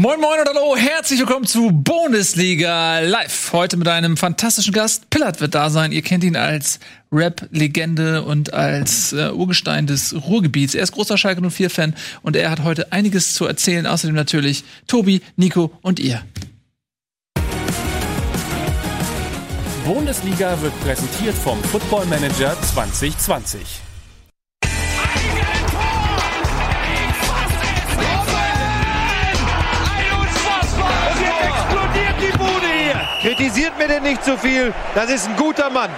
Moin Moin und hallo, herzlich willkommen zu Bundesliga Live. Heute mit einem fantastischen Gast. Pillard wird da sein. Ihr kennt ihn als Rap-Legende und als äh, Urgestein des Ruhrgebiets. Er ist großer Schalke 04-Fan und er hat heute einiges zu erzählen. Außerdem natürlich Tobi, Nico und ihr. Bundesliga wird präsentiert vom Football Manager 2020. Kritisiert mir denn nicht zu viel. Das ist ein guter Mann.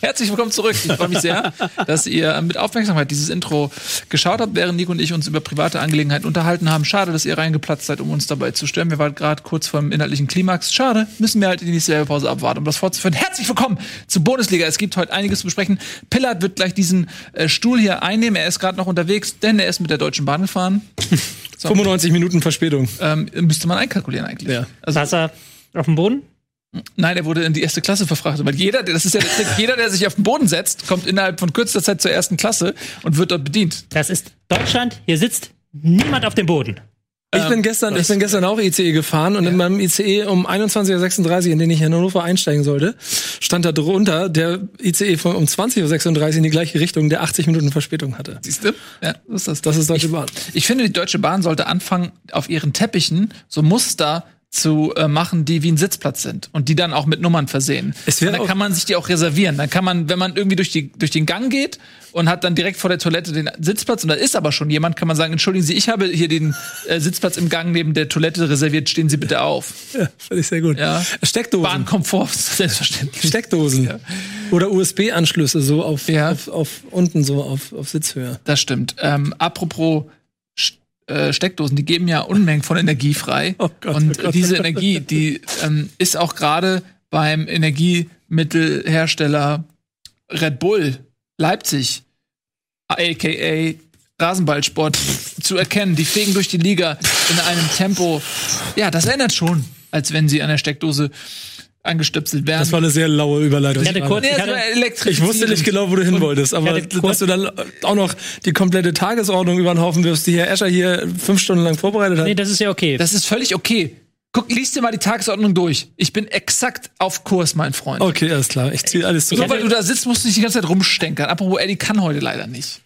Herzlich willkommen zurück. Ich freue mich sehr, dass ihr mit Aufmerksamkeit dieses Intro geschaut habt, während Nico und ich uns über private Angelegenheiten unterhalten haben. Schade, dass ihr reingeplatzt seid, um uns dabei zu stören. Wir waren gerade kurz vor dem inhaltlichen Klimax. Schade, müssen wir halt in die nächste Pause abwarten, um das fortzuführen. Herzlich willkommen zur Bundesliga. Es gibt heute einiges zu besprechen. Pillard wird gleich diesen äh, Stuhl hier einnehmen. Er ist gerade noch unterwegs, denn er ist mit der Deutschen Bahn gefahren. 95 Minuten Verspätung. Ähm, müsste man einkalkulieren eigentlich. Ja. Also, Saß er auf dem Boden? Nein, er wurde in die erste Klasse verfrachtet. Weil jeder, das ist ja der Trick, jeder, der sich auf den Boden setzt, kommt innerhalb von kürzester Zeit zur ersten Klasse und wird dort bedient. Das ist Deutschland. Hier sitzt niemand auf dem Boden. Ich bin gestern, ich bin gestern auch ICE gefahren und in meinem ICE um 21.36 Uhr, in den ich in Hannover einsteigen sollte, stand da drunter der ICE von um 20.36 Uhr in die gleiche Richtung, der 80 Minuten Verspätung hatte. Siehst du? Ja, so ist das. Das ist Deutsche Bahn. Ich finde, die Deutsche Bahn sollte anfangen, auf ihren Teppichen so Muster zu äh, machen, die wie ein Sitzplatz sind und die dann auch mit Nummern versehen. Es und wär dann kann man sich die auch reservieren. Dann kann man, wenn man irgendwie durch, die, durch den Gang geht und hat dann direkt vor der Toilette den Sitzplatz und da ist aber schon jemand, kann man sagen, entschuldigen Sie, ich habe hier den äh, Sitzplatz im Gang neben der Toilette reserviert, stehen Sie bitte auf. Ja, finde ich sehr gut. Ja. Steckdosen. Bahnkomfort, selbstverständlich. Steckdosen. Oder USB-Anschlüsse so auf, Ja. auf, auf unten so auf, auf Sitzhöhe. Das stimmt. Ähm, apropos äh, Steckdosen, die geben ja Unmengen von Energie frei. Oh Gott, und oh Gott. diese Energie, die ähm, ist auch gerade beim Energiemittelhersteller Red Bull Leipzig, aka Rasenballsport, zu erkennen. Die fegen durch die Liga in einem Tempo. Ja, das erinnert schon, als wenn sie an der Steckdose angestöpselt wären. Das war eine sehr laue Überleitung. Ich hatte kurz- ich hatte-. Ich wusste nicht genau, wo du hin wolltest, aber dass du dann auch noch die komplette Tagesordnung über den Haufen wirfst, die Herr Escher hier fünf Stunden lang vorbereitet hat. Nee, das ist ja okay. Das ist völlig okay. Guck, lies dir mal die Tagesordnung durch. Ich bin exakt auf Kurs, mein Freund. okay, alles klar. Ich ziehe alles Nur zurück. weil du da sitzt, musst du nicht die ganze Zeit rumstenkern. Apropos, Eddie kann heute leider nicht.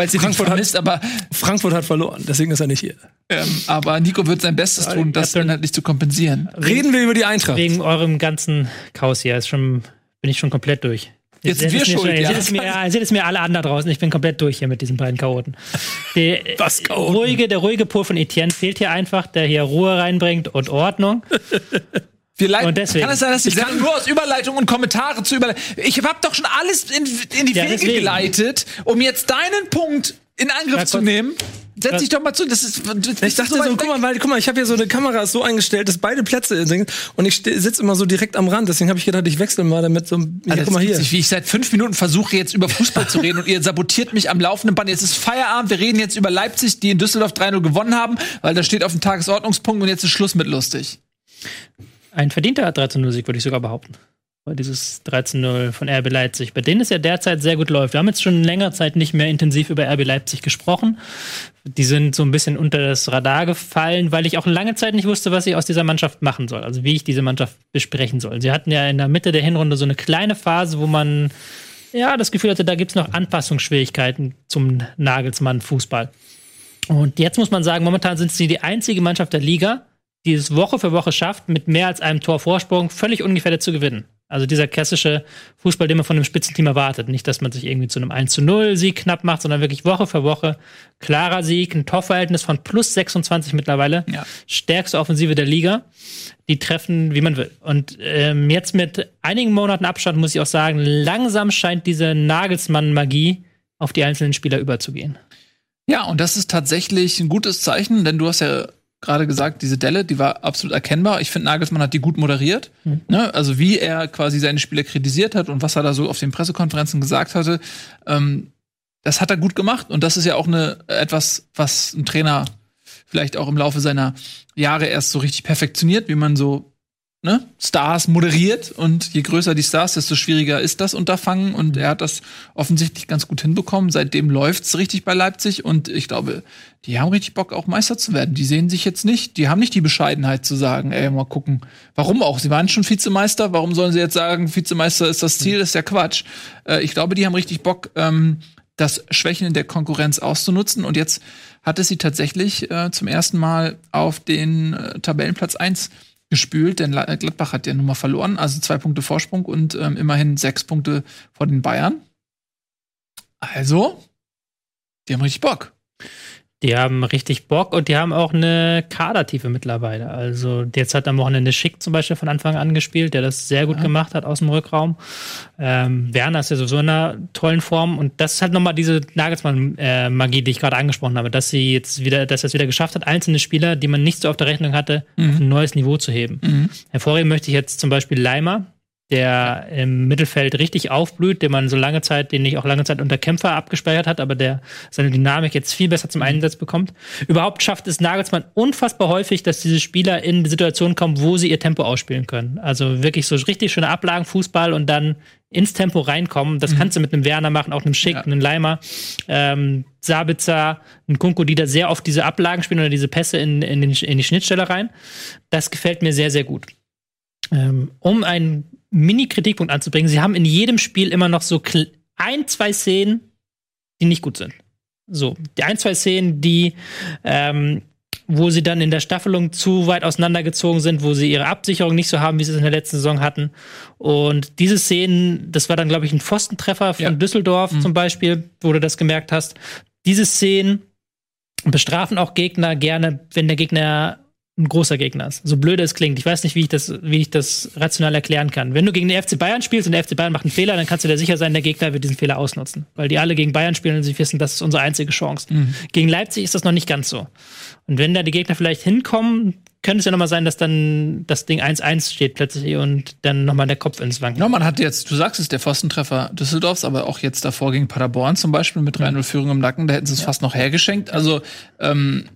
Weil sie Frankfurt Frankfurt hat- vermisst, aber, Frankfurt hat verloren, deswegen ist er nicht hier. ähm, aber Nico wird sein Bestes tun, das hab- inhaltlich zu kompensieren. Reden wir über die Eintracht. Wegen eurem ganzen Chaos hier ist schon, bin ich schon komplett durch. Jetzt sind wir schon- ja. Jetzt ist mir, ja, jetzt ist mir alle anderen draußen. Ich bin komplett durch hier mit diesen beiden Chaoten. Der, Was Chaoten? Ruhige, der ruhige Pol von Etienne fehlt hier einfach, der hier Ruhe reinbringt und Ordnung. Wir leiten, Und deswegen. Kann es sein, dass die Sendung nur aus Überleitung und Kommentare zu überleiten? Ich habe doch schon alles in, in die Ja, Wege deswegen. geleitet, um jetzt deinen Punkt in Angriff zu nehmen. Setz dich doch mal zu. Das ist, das Ich dachte so, guck mal, weil, guck mal, ich habe hier so eine Kamera so eingestellt, dass beide Plätze sind und ich sitze immer so direkt am Rand. Deswegen habe ich gedacht, ich wechsle mal damit so. ein- Ja, Alter, guck mal hier. nicht, wie ich seit fünf Minuten versuche, jetzt über Fußball zu reden und ihr sabotiert mich am laufenden Band. Jetzt ist Feierabend, wir reden jetzt über Leipzig, die in Düsseldorf 3-0 gewonnen haben, weil das steht auf dem Tagesordnungspunkt und jetzt ist Schluss mit lustig. Ein verdienter 13-0-Sieg, würde ich sogar behaupten. Weil Dieses 13-0 von RB Leipzig, bei denen es ja derzeit sehr gut läuft. Wir haben jetzt schon längere Zeit nicht mehr intensiv über RB Leipzig gesprochen. Die sind so ein bisschen unter das Radar gefallen, weil ich auch lange Zeit nicht wusste, was ich aus dieser Mannschaft machen soll. Also wie ich diese Mannschaft besprechen soll. Sie hatten ja in der Mitte der Hinrunde so eine kleine Phase, wo man ja das Gefühl hatte, da gibt's noch Anpassungsschwierigkeiten zum Nagelsmann-Fußball. Und jetzt muss man sagen, momentan sind sie die einzige Mannschaft der Liga, die es Woche für Woche schafft, mit mehr als einem Tor Vorsprung völlig ungefährdet zu gewinnen. Also dieser klassische Fußball, den man von einem Spitzenteam erwartet. Nicht, dass man sich irgendwie zu einem 1 zu 0 Sieg knapp macht, sondern wirklich Woche für Woche klarer Sieg, ein Torverhältnis von plus 26 mittlerweile. Ja. Stärkste Offensive der Liga. Die treffen, wie man will. Und ähm, jetzt mit einigen Monaten Abstand muss ich auch sagen, langsam scheint diese Nagelsmann-Magie auf die einzelnen Spieler überzugehen. Ja, und das ist tatsächlich ein gutes Zeichen, denn du hast ja gerade gesagt, diese Delle, die war absolut erkennbar. Ich finde, Nagelsmann hat die gut moderiert. Ne? Also wie er quasi seine Spieler kritisiert hat und was er da so auf den Pressekonferenzen gesagt hatte, ähm, das hat er gut gemacht. Und das ist ja auch eine etwas, was ein Trainer vielleicht auch im Laufe seiner Jahre erst so richtig perfektioniert, wie man so ne, Stars moderiert und je größer die Stars, desto schwieriger ist das Unterfangen und er hat das offensichtlich ganz gut hinbekommen. Seitdem läuft's richtig bei Leipzig und ich glaube, die haben richtig Bock auch Meister zu werden. Die sehen sich jetzt nicht, die haben nicht die Bescheidenheit zu sagen, ey, mal gucken. Warum auch? Sie waren schon Vizemeister, warum sollen sie jetzt sagen, Vizemeister ist das Ziel? Das ist ja Quatsch. Äh, ich glaube, die haben richtig Bock ähm, das Schwächen in der Konkurrenz auszunutzen und jetzt hat es sie tatsächlich äh, zum ersten Mal auf den äh, Tabellenplatz 1 gespült, denn La- Gladbach hat ja nun mal verloren, also zwei Punkte Vorsprung und ähm, immerhin sechs Punkte vor den Bayern. Also, die haben richtig Bock. Die haben richtig Bock und die haben auch eine Kadertiefe mittlerweile. Also jetzt hat am Wochenende Schick zum Beispiel von Anfang an gespielt, der das sehr gut Ja. gemacht hat aus dem Rückraum. Ähm, Werner ist ja sowieso in einer tollen Form und das ist halt nochmal diese Nagelsmann-Magie, die ich gerade angesprochen habe, dass sie jetzt wieder, dass er es wieder geschafft hat, einzelne Spieler, die man nicht so auf der Rechnung hatte, Mhm. auf ein neues Niveau zu heben. Hervorheben möchte ich jetzt zum Beispiel Leimer, der im Mittelfeld richtig aufblüht, den man so lange Zeit, den ich auch lange Zeit unter Kämpfer abgespeichert hat, aber der seine Dynamik jetzt viel besser zum Einsatz bekommt. Überhaupt schafft es Nagelsmann unfassbar häufig, dass diese Spieler in Situationen kommen, wo sie ihr Tempo ausspielen können. Also wirklich so richtig schöne Ablagen, Fußball und dann ins Tempo reinkommen. Das kannst du mit einem Werner machen, auch einem Schick, Ja. einem Leimer, ähm, Sabitzer, ein Kunko, die da sehr oft diese Ablagen spielen oder diese Pässe in, in, den, in die Schnittstelle rein. Das gefällt mir sehr, sehr gut. Ähm, um einen Mini-Kritikpunkt anzubringen, sie haben in jedem Spiel immer noch so ein, zwei Szenen, die nicht gut sind. So, die ein, zwei Szenen, die, ähm, wo sie dann in der Staffelung zu weit auseinandergezogen sind, wo sie ihre Absicherung nicht so haben, wie sie es in der letzten Saison hatten. Und diese Szenen, das war dann, glaube ich, ein Pfostentreffer von Ja. Düsseldorf zum Beispiel, wo du das gemerkt hast. Diese Szenen bestrafen auch Gegner gerne, wenn der Gegner ein großer Gegner ist. So blöd es klingt. Ich weiß nicht, wie ich das, wie ich das rational erklären kann. Wenn du gegen den FC Bayern spielst und der FC Bayern macht einen Fehler, dann kannst du dir sicher sein, der Gegner wird diesen Fehler ausnutzen. Weil die alle gegen Bayern spielen und sie wissen, das ist unsere einzige Chance. Gegen Leipzig ist das noch nicht ganz so. Und wenn da die Gegner vielleicht hinkommen, könnte es ja nochmal sein, dass dann das Ding 1-1 steht plötzlich und dann nochmal der Kopf ins Wanken. Ja, man hat jetzt, du sagst es, der Pfostentreffer Düsseldorfs, aber auch jetzt davor gegen Paderborn zum Beispiel mit 3-0 Führung im Nacken, da hätten sie es fast noch hergeschenkt. Also, ähm,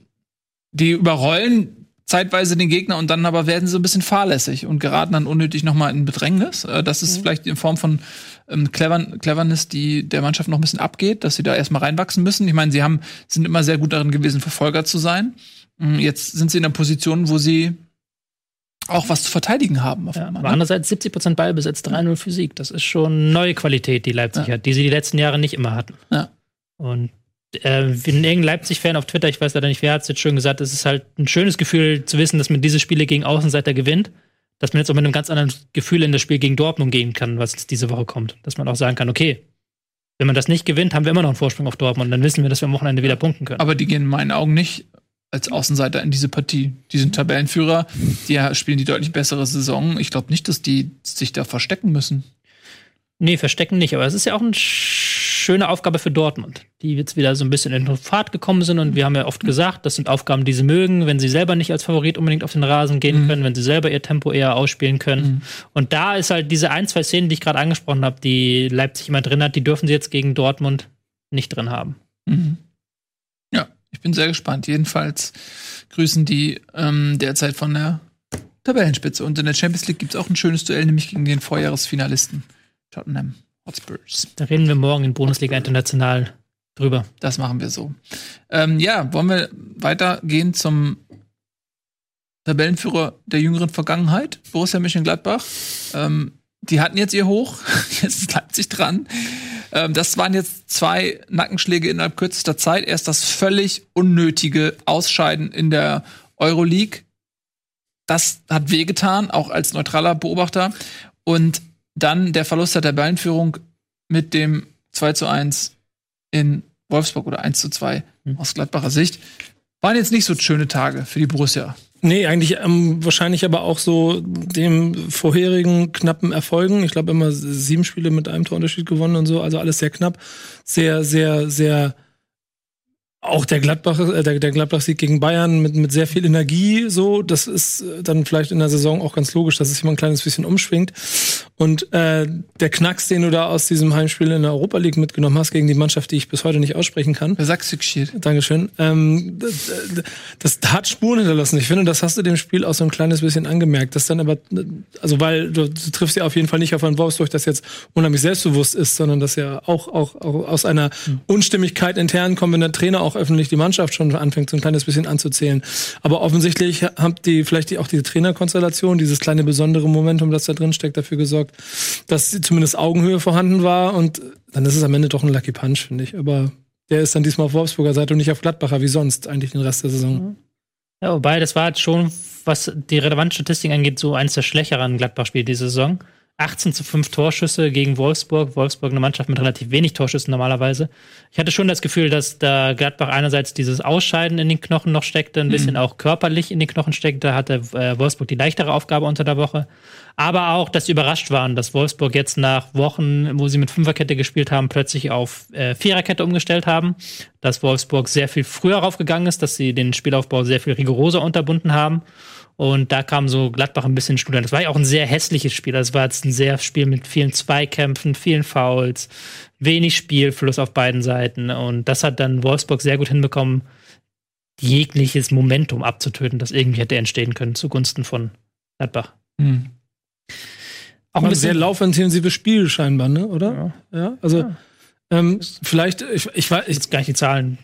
die überrollen zeitweise den Gegner und dann aber werden sie so ein bisschen fahrlässig und geraten dann unnötig nochmal in Bedrängnis. Äh, das ist vielleicht in Form von ähm, Clever Cleverness, die der Mannschaft noch ein bisschen abgeht, dass sie da erstmal reinwachsen müssen. Ich meine, sie haben, sind immer sehr gut darin gewesen, Verfolger zu sein. Mm, Jetzt sind sie in einer Position, wo sie auch was zu verteidigen haben. Auf Ja, einmal, aber ne? andererseits 70% Ballbesitz, 3-0 Physik. Das ist schon neue Qualität, die Leipzig Ja. hat, die sie die letzten Jahre nicht immer hatten. Ja. Und äh, irgendein Leipzig-Fan auf Twitter, ich weiß leider nicht, wer hat es jetzt schön gesagt, es ist halt ein schönes Gefühl zu wissen, dass man diese Spiele gegen Außenseiter gewinnt, dass man jetzt auch mit einem ganz anderen Gefühl in das Spiel gegen Dortmund gehen kann, was jetzt diese Woche kommt. Dass man auch sagen kann, okay, wenn man das nicht gewinnt, haben wir immer noch einen Vorsprung auf Dortmund. Dann wissen wir, dass wir am Wochenende wieder punkten können. Aber die gehen in meinen Augen nicht als Außenseiter in diese Partie. Die sind Tabellenführer, die spielen die deutlich bessere Saison. Ich glaube nicht, dass die sich da verstecken müssen. Nee, verstecken nicht, aber es ist ja auch eine schöne Aufgabe für Dortmund, die jetzt wieder so ein bisschen in Fahrt gekommen sind und wir haben ja oft gesagt, das sind Aufgaben, die sie mögen, wenn sie selber nicht als Favorit unbedingt auf den Rasen gehen können, wenn sie selber ihr Tempo eher ausspielen können. Und da ist halt diese ein, zwei Szenen, die ich gerade angesprochen habe, die Leipzig immer drin hat, die dürfen sie jetzt gegen Dortmund nicht drin haben. Mhm. Ja, ich bin sehr gespannt. Jedenfalls grüßen die ähm, derzeit von der Tabellenspitze. Und in der Champions League gibt es auch ein schönes Duell, nämlich gegen den Vorjahresfinalisten Tottenham Hotspurs. Da reden wir morgen in Bundesliga International drüber. Das machen wir so. Ähm, ja, wollen wir weitergehen zum Tabellenführer der jüngeren Vergangenheit, Borussia Mönchengladbach. Ähm, die hatten jetzt ihr Hoch, jetzt ist Leipzig dran. Ähm, das waren jetzt zwei Nackenschläge innerhalb kürzester Zeit. Erst das völlig unnötige Ausscheiden in der Euroleague. Das hat wehgetan, auch als neutraler Beobachter. Und dann der Verlust der Tabellenführung mit dem 2 zu 1 in Wolfsburg oder 1 zu 2 aus Gladbacher Sicht. Waren jetzt nicht so schöne Tage für die Borussia. Nee, eigentlich ähm, wahrscheinlich aber auch so dem vorherigen knappen Erfolgen. Ich glaube immer sieben Spiele mit einem Torunterschied gewonnen und so, also alles sehr knapp. Sehr, sehr, sehr auch der Gladbach, äh, der, der Gladbach-Sieg gegen Bayern mit, mit sehr viel Energie, so, das ist äh, dann vielleicht in der Saison auch ganz logisch, dass es immer ein kleines bisschen umschwingt. Und äh, der Knacks, den du da aus diesem Heimspiel in der Europa League mitgenommen hast gegen die Mannschaft, die ich bis heute nicht aussprechen kann. Saxikschir. Dankeschön. Ähm, das, das hat Spuren hinterlassen. Ich finde, das hast du dem Spiel auch so ein kleines bisschen angemerkt. Das dann aber, also weil du, du triffst ja auf jeden Fall nicht auf ein Wolfsburg, das jetzt unheimlich selbstbewusst ist, sondern das ja auch, auch, auch aus einer Unstimmigkeit intern kommt, wenn der Trainer auch öffentlich die Mannschaft schon anfängt, so ein kleines bisschen anzuzählen. Aber offensichtlich haben die vielleicht die, auch diese Trainerkonstellation, dieses kleine besondere Momentum, das da drin steckt, dafür gesorgt, dass zumindest Augenhöhe vorhanden war und dann ist es am Ende doch ein Lucky Punch, finde ich. Aber der ist dann diesmal auf Wolfsburger Seite und nicht auf Gladbacher wie sonst eigentlich den Rest der Saison. Ja, wobei, das war halt schon, was die relevanten Statistiken angeht, so eins der schlechteren Gladbach-Spiele diese Saison. 18 zu 5 Torschüsse gegen Wolfsburg. Wolfsburg eine Mannschaft mit relativ wenig Torschüssen normalerweise. Ich hatte schon das Gefühl, dass da Gladbach einerseits dieses Ausscheiden in den Knochen noch steckte, ein bisschen auch körperlich in den Knochen steckte. Da hatte äh, Wolfsburg die leichtere Aufgabe unter der Woche. Aber auch, dass sie überrascht waren, dass Wolfsburg jetzt nach Wochen, wo sie mit Fünferkette gespielt haben, plötzlich auf äh, Viererkette umgestellt haben. Dass Wolfsburg sehr viel früher raufgegangen ist, dass sie den Spielaufbau sehr viel rigoroser unterbunden haben. Und da kam so Gladbach ein bisschen Student. Das war ja auch ein sehr hässliches Spiel. Das war jetzt ein sehr Spiel mit vielen Zweikämpfen, vielen Fouls, wenig Spielfluss auf beiden Seiten. Und das hat dann Wolfsburg sehr gut hinbekommen, jegliches Momentum abzutöten, das irgendwie hätte entstehen können zugunsten von Gladbach. Hm. Auch ein sehr laufintensives Spiel scheinbar, ne? Oder? Ja. also Ja. Ähm, vielleicht, ich, ich weiß, ich, Jetzt gar nicht die Zahlen.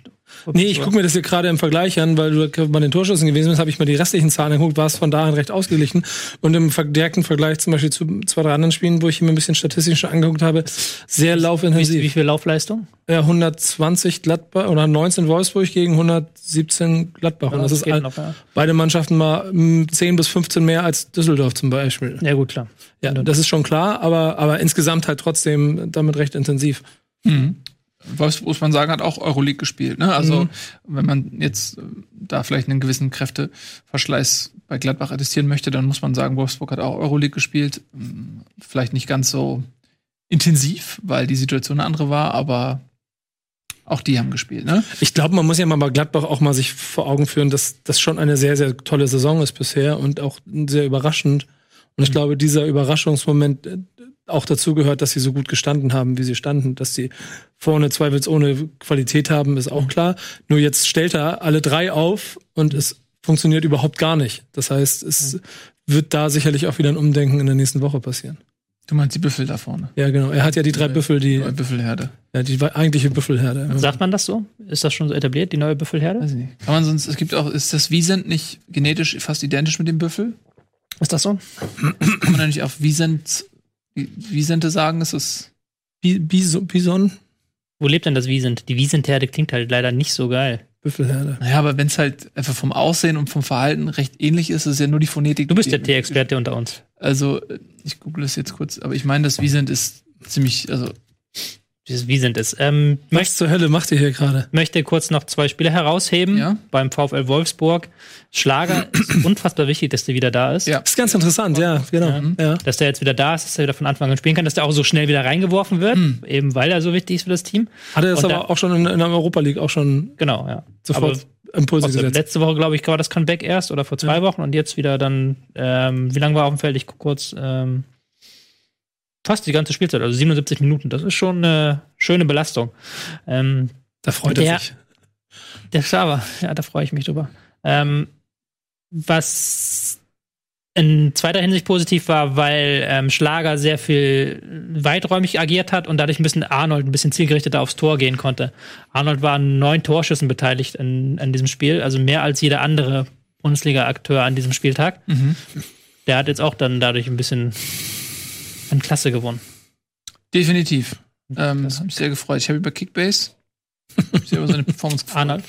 Nee, ich gucke mir das hier gerade im Vergleich an, weil du bei den Torschüssen gewesen bist, habe ich mir die restlichen Zahlen angeguckt, war es von dahin recht ausgeglichen. Und im direkten Vergleich zum Beispiel zu zwei, drei anderen Spielen, wo ich mir ein bisschen statistisch schon angeguckt habe, sehr Wie, laufintensiv. wie viel Laufleistung? Ja, 120 Gladbach oder 19 Wolfsburg gegen 117 Gladbach. Und das ist geht all, noch, ja. beide Mannschaften mal mm, 10 bis 15 mehr als Düsseldorf zum Beispiel. ja, gut, klar. Ja, das ist schon klar, aber, aber insgesamt halt trotzdem damit recht intensiv. Wolfsburg, muss man sagen, hat auch Euroleague gespielt. Ne? Also, wenn man jetzt äh, da vielleicht einen gewissen Kräfteverschleiß bei Gladbach attestieren möchte, dann muss man sagen, Wolfsburg hat auch Euroleague gespielt. Hm, Vielleicht nicht ganz so intensiv, weil die Situation eine andere war, aber auch die haben gespielt. Ne? Ich glaube, man muss ja mal bei Gladbach auch mal sich vor Augen führen, dass das schon eine sehr, sehr tolle Saison ist bisher und auch sehr überraschend. Und ich glaube, dieser Überraschungsmoment äh, auch dazu gehört, dass sie so gut gestanden haben, wie sie standen. Dass sie vorne zweifelsohne Qualität haben, ist auch klar. Nur jetzt stellt er alle drei auf und es funktioniert überhaupt gar nicht. Das heißt, es wird da sicherlich auch wieder ein Umdenken in der nächsten Woche passieren. Du meinst die Büffel da vorne. Ja, genau. Er hat ja die drei Büffel, die, Die Büffelherde. ja, die eigentliche Büffelherde. Sagt man das so? Ist das schon so etabliert, die neue Büffelherde? Weiß ich nicht. Kann man sonst, es gibt auch, ist das Wiesent nicht genetisch fast identisch mit dem Büffel? Ist das so? Kann man da nicht auf Wiesent, Wiesente sagen? Ist das, Bi- Bison, Bison, Wo lebt denn das Wiesent? Die Wiesentherde klingt halt leider nicht so geil. Büffelherde. naja, aber wenn es halt einfach vom Aussehen und vom Verhalten recht ähnlich ist, ist es ja nur die Phonetik. Du bist der Tierexperte unter uns. Also, ich google es jetzt kurz, aber ich meine, das Wiesent ist ziemlich, also, Dieses Wiesent ist. Ähm, Was zur Hölle macht ihr hier gerade? möchte kurz noch zwei Spiele herausheben. Ja. Beim VfL Wolfsburg. Schlager ist unfassbar wichtig, dass der wieder da ist. Ja. Das ist ganz interessant, ja, genau. Ja. Dass der jetzt wieder da ist, dass er wieder von Anfang an spielen kann, dass der auch so schnell wieder reingeworfen wird, eben weil er so wichtig ist für das Team. Hat er das Und aber da- auch schon in, in der Europa League auch schon Genau, ja. sofort Impulse Also gesetzt? letzte Woche, glaube ich, war das Comeback erst oder vor zwei Wochen und jetzt wieder dann, ähm, wie lange war er auf dem Feld? Ich guck kurz, ähm, fast die ganze Spielzeit, also 77 Minuten. Das ist schon eine schöne Belastung. Ähm, Da freut er sich. der Xaver, ja, da freue ich mich drüber. Ähm, was in zweiter Hinsicht positiv war, weil ähm, Schlager sehr viel weiträumig agiert hat und dadurch ein bisschen Arnold ein bisschen zielgerichteter aufs Tor gehen konnte. Arnold war an neun Torschüssen beteiligt in, in diesem Spiel, also mehr als jeder andere Bundesliga-Akteur an diesem Spieltag. Der hat jetzt auch dann dadurch ein bisschen an Klasse gewonnen. definitiv. Ähm, das hat mich sehr gefreut. Ich habe über Kickbase, ich habe über seine Performance gefreut. Arnold.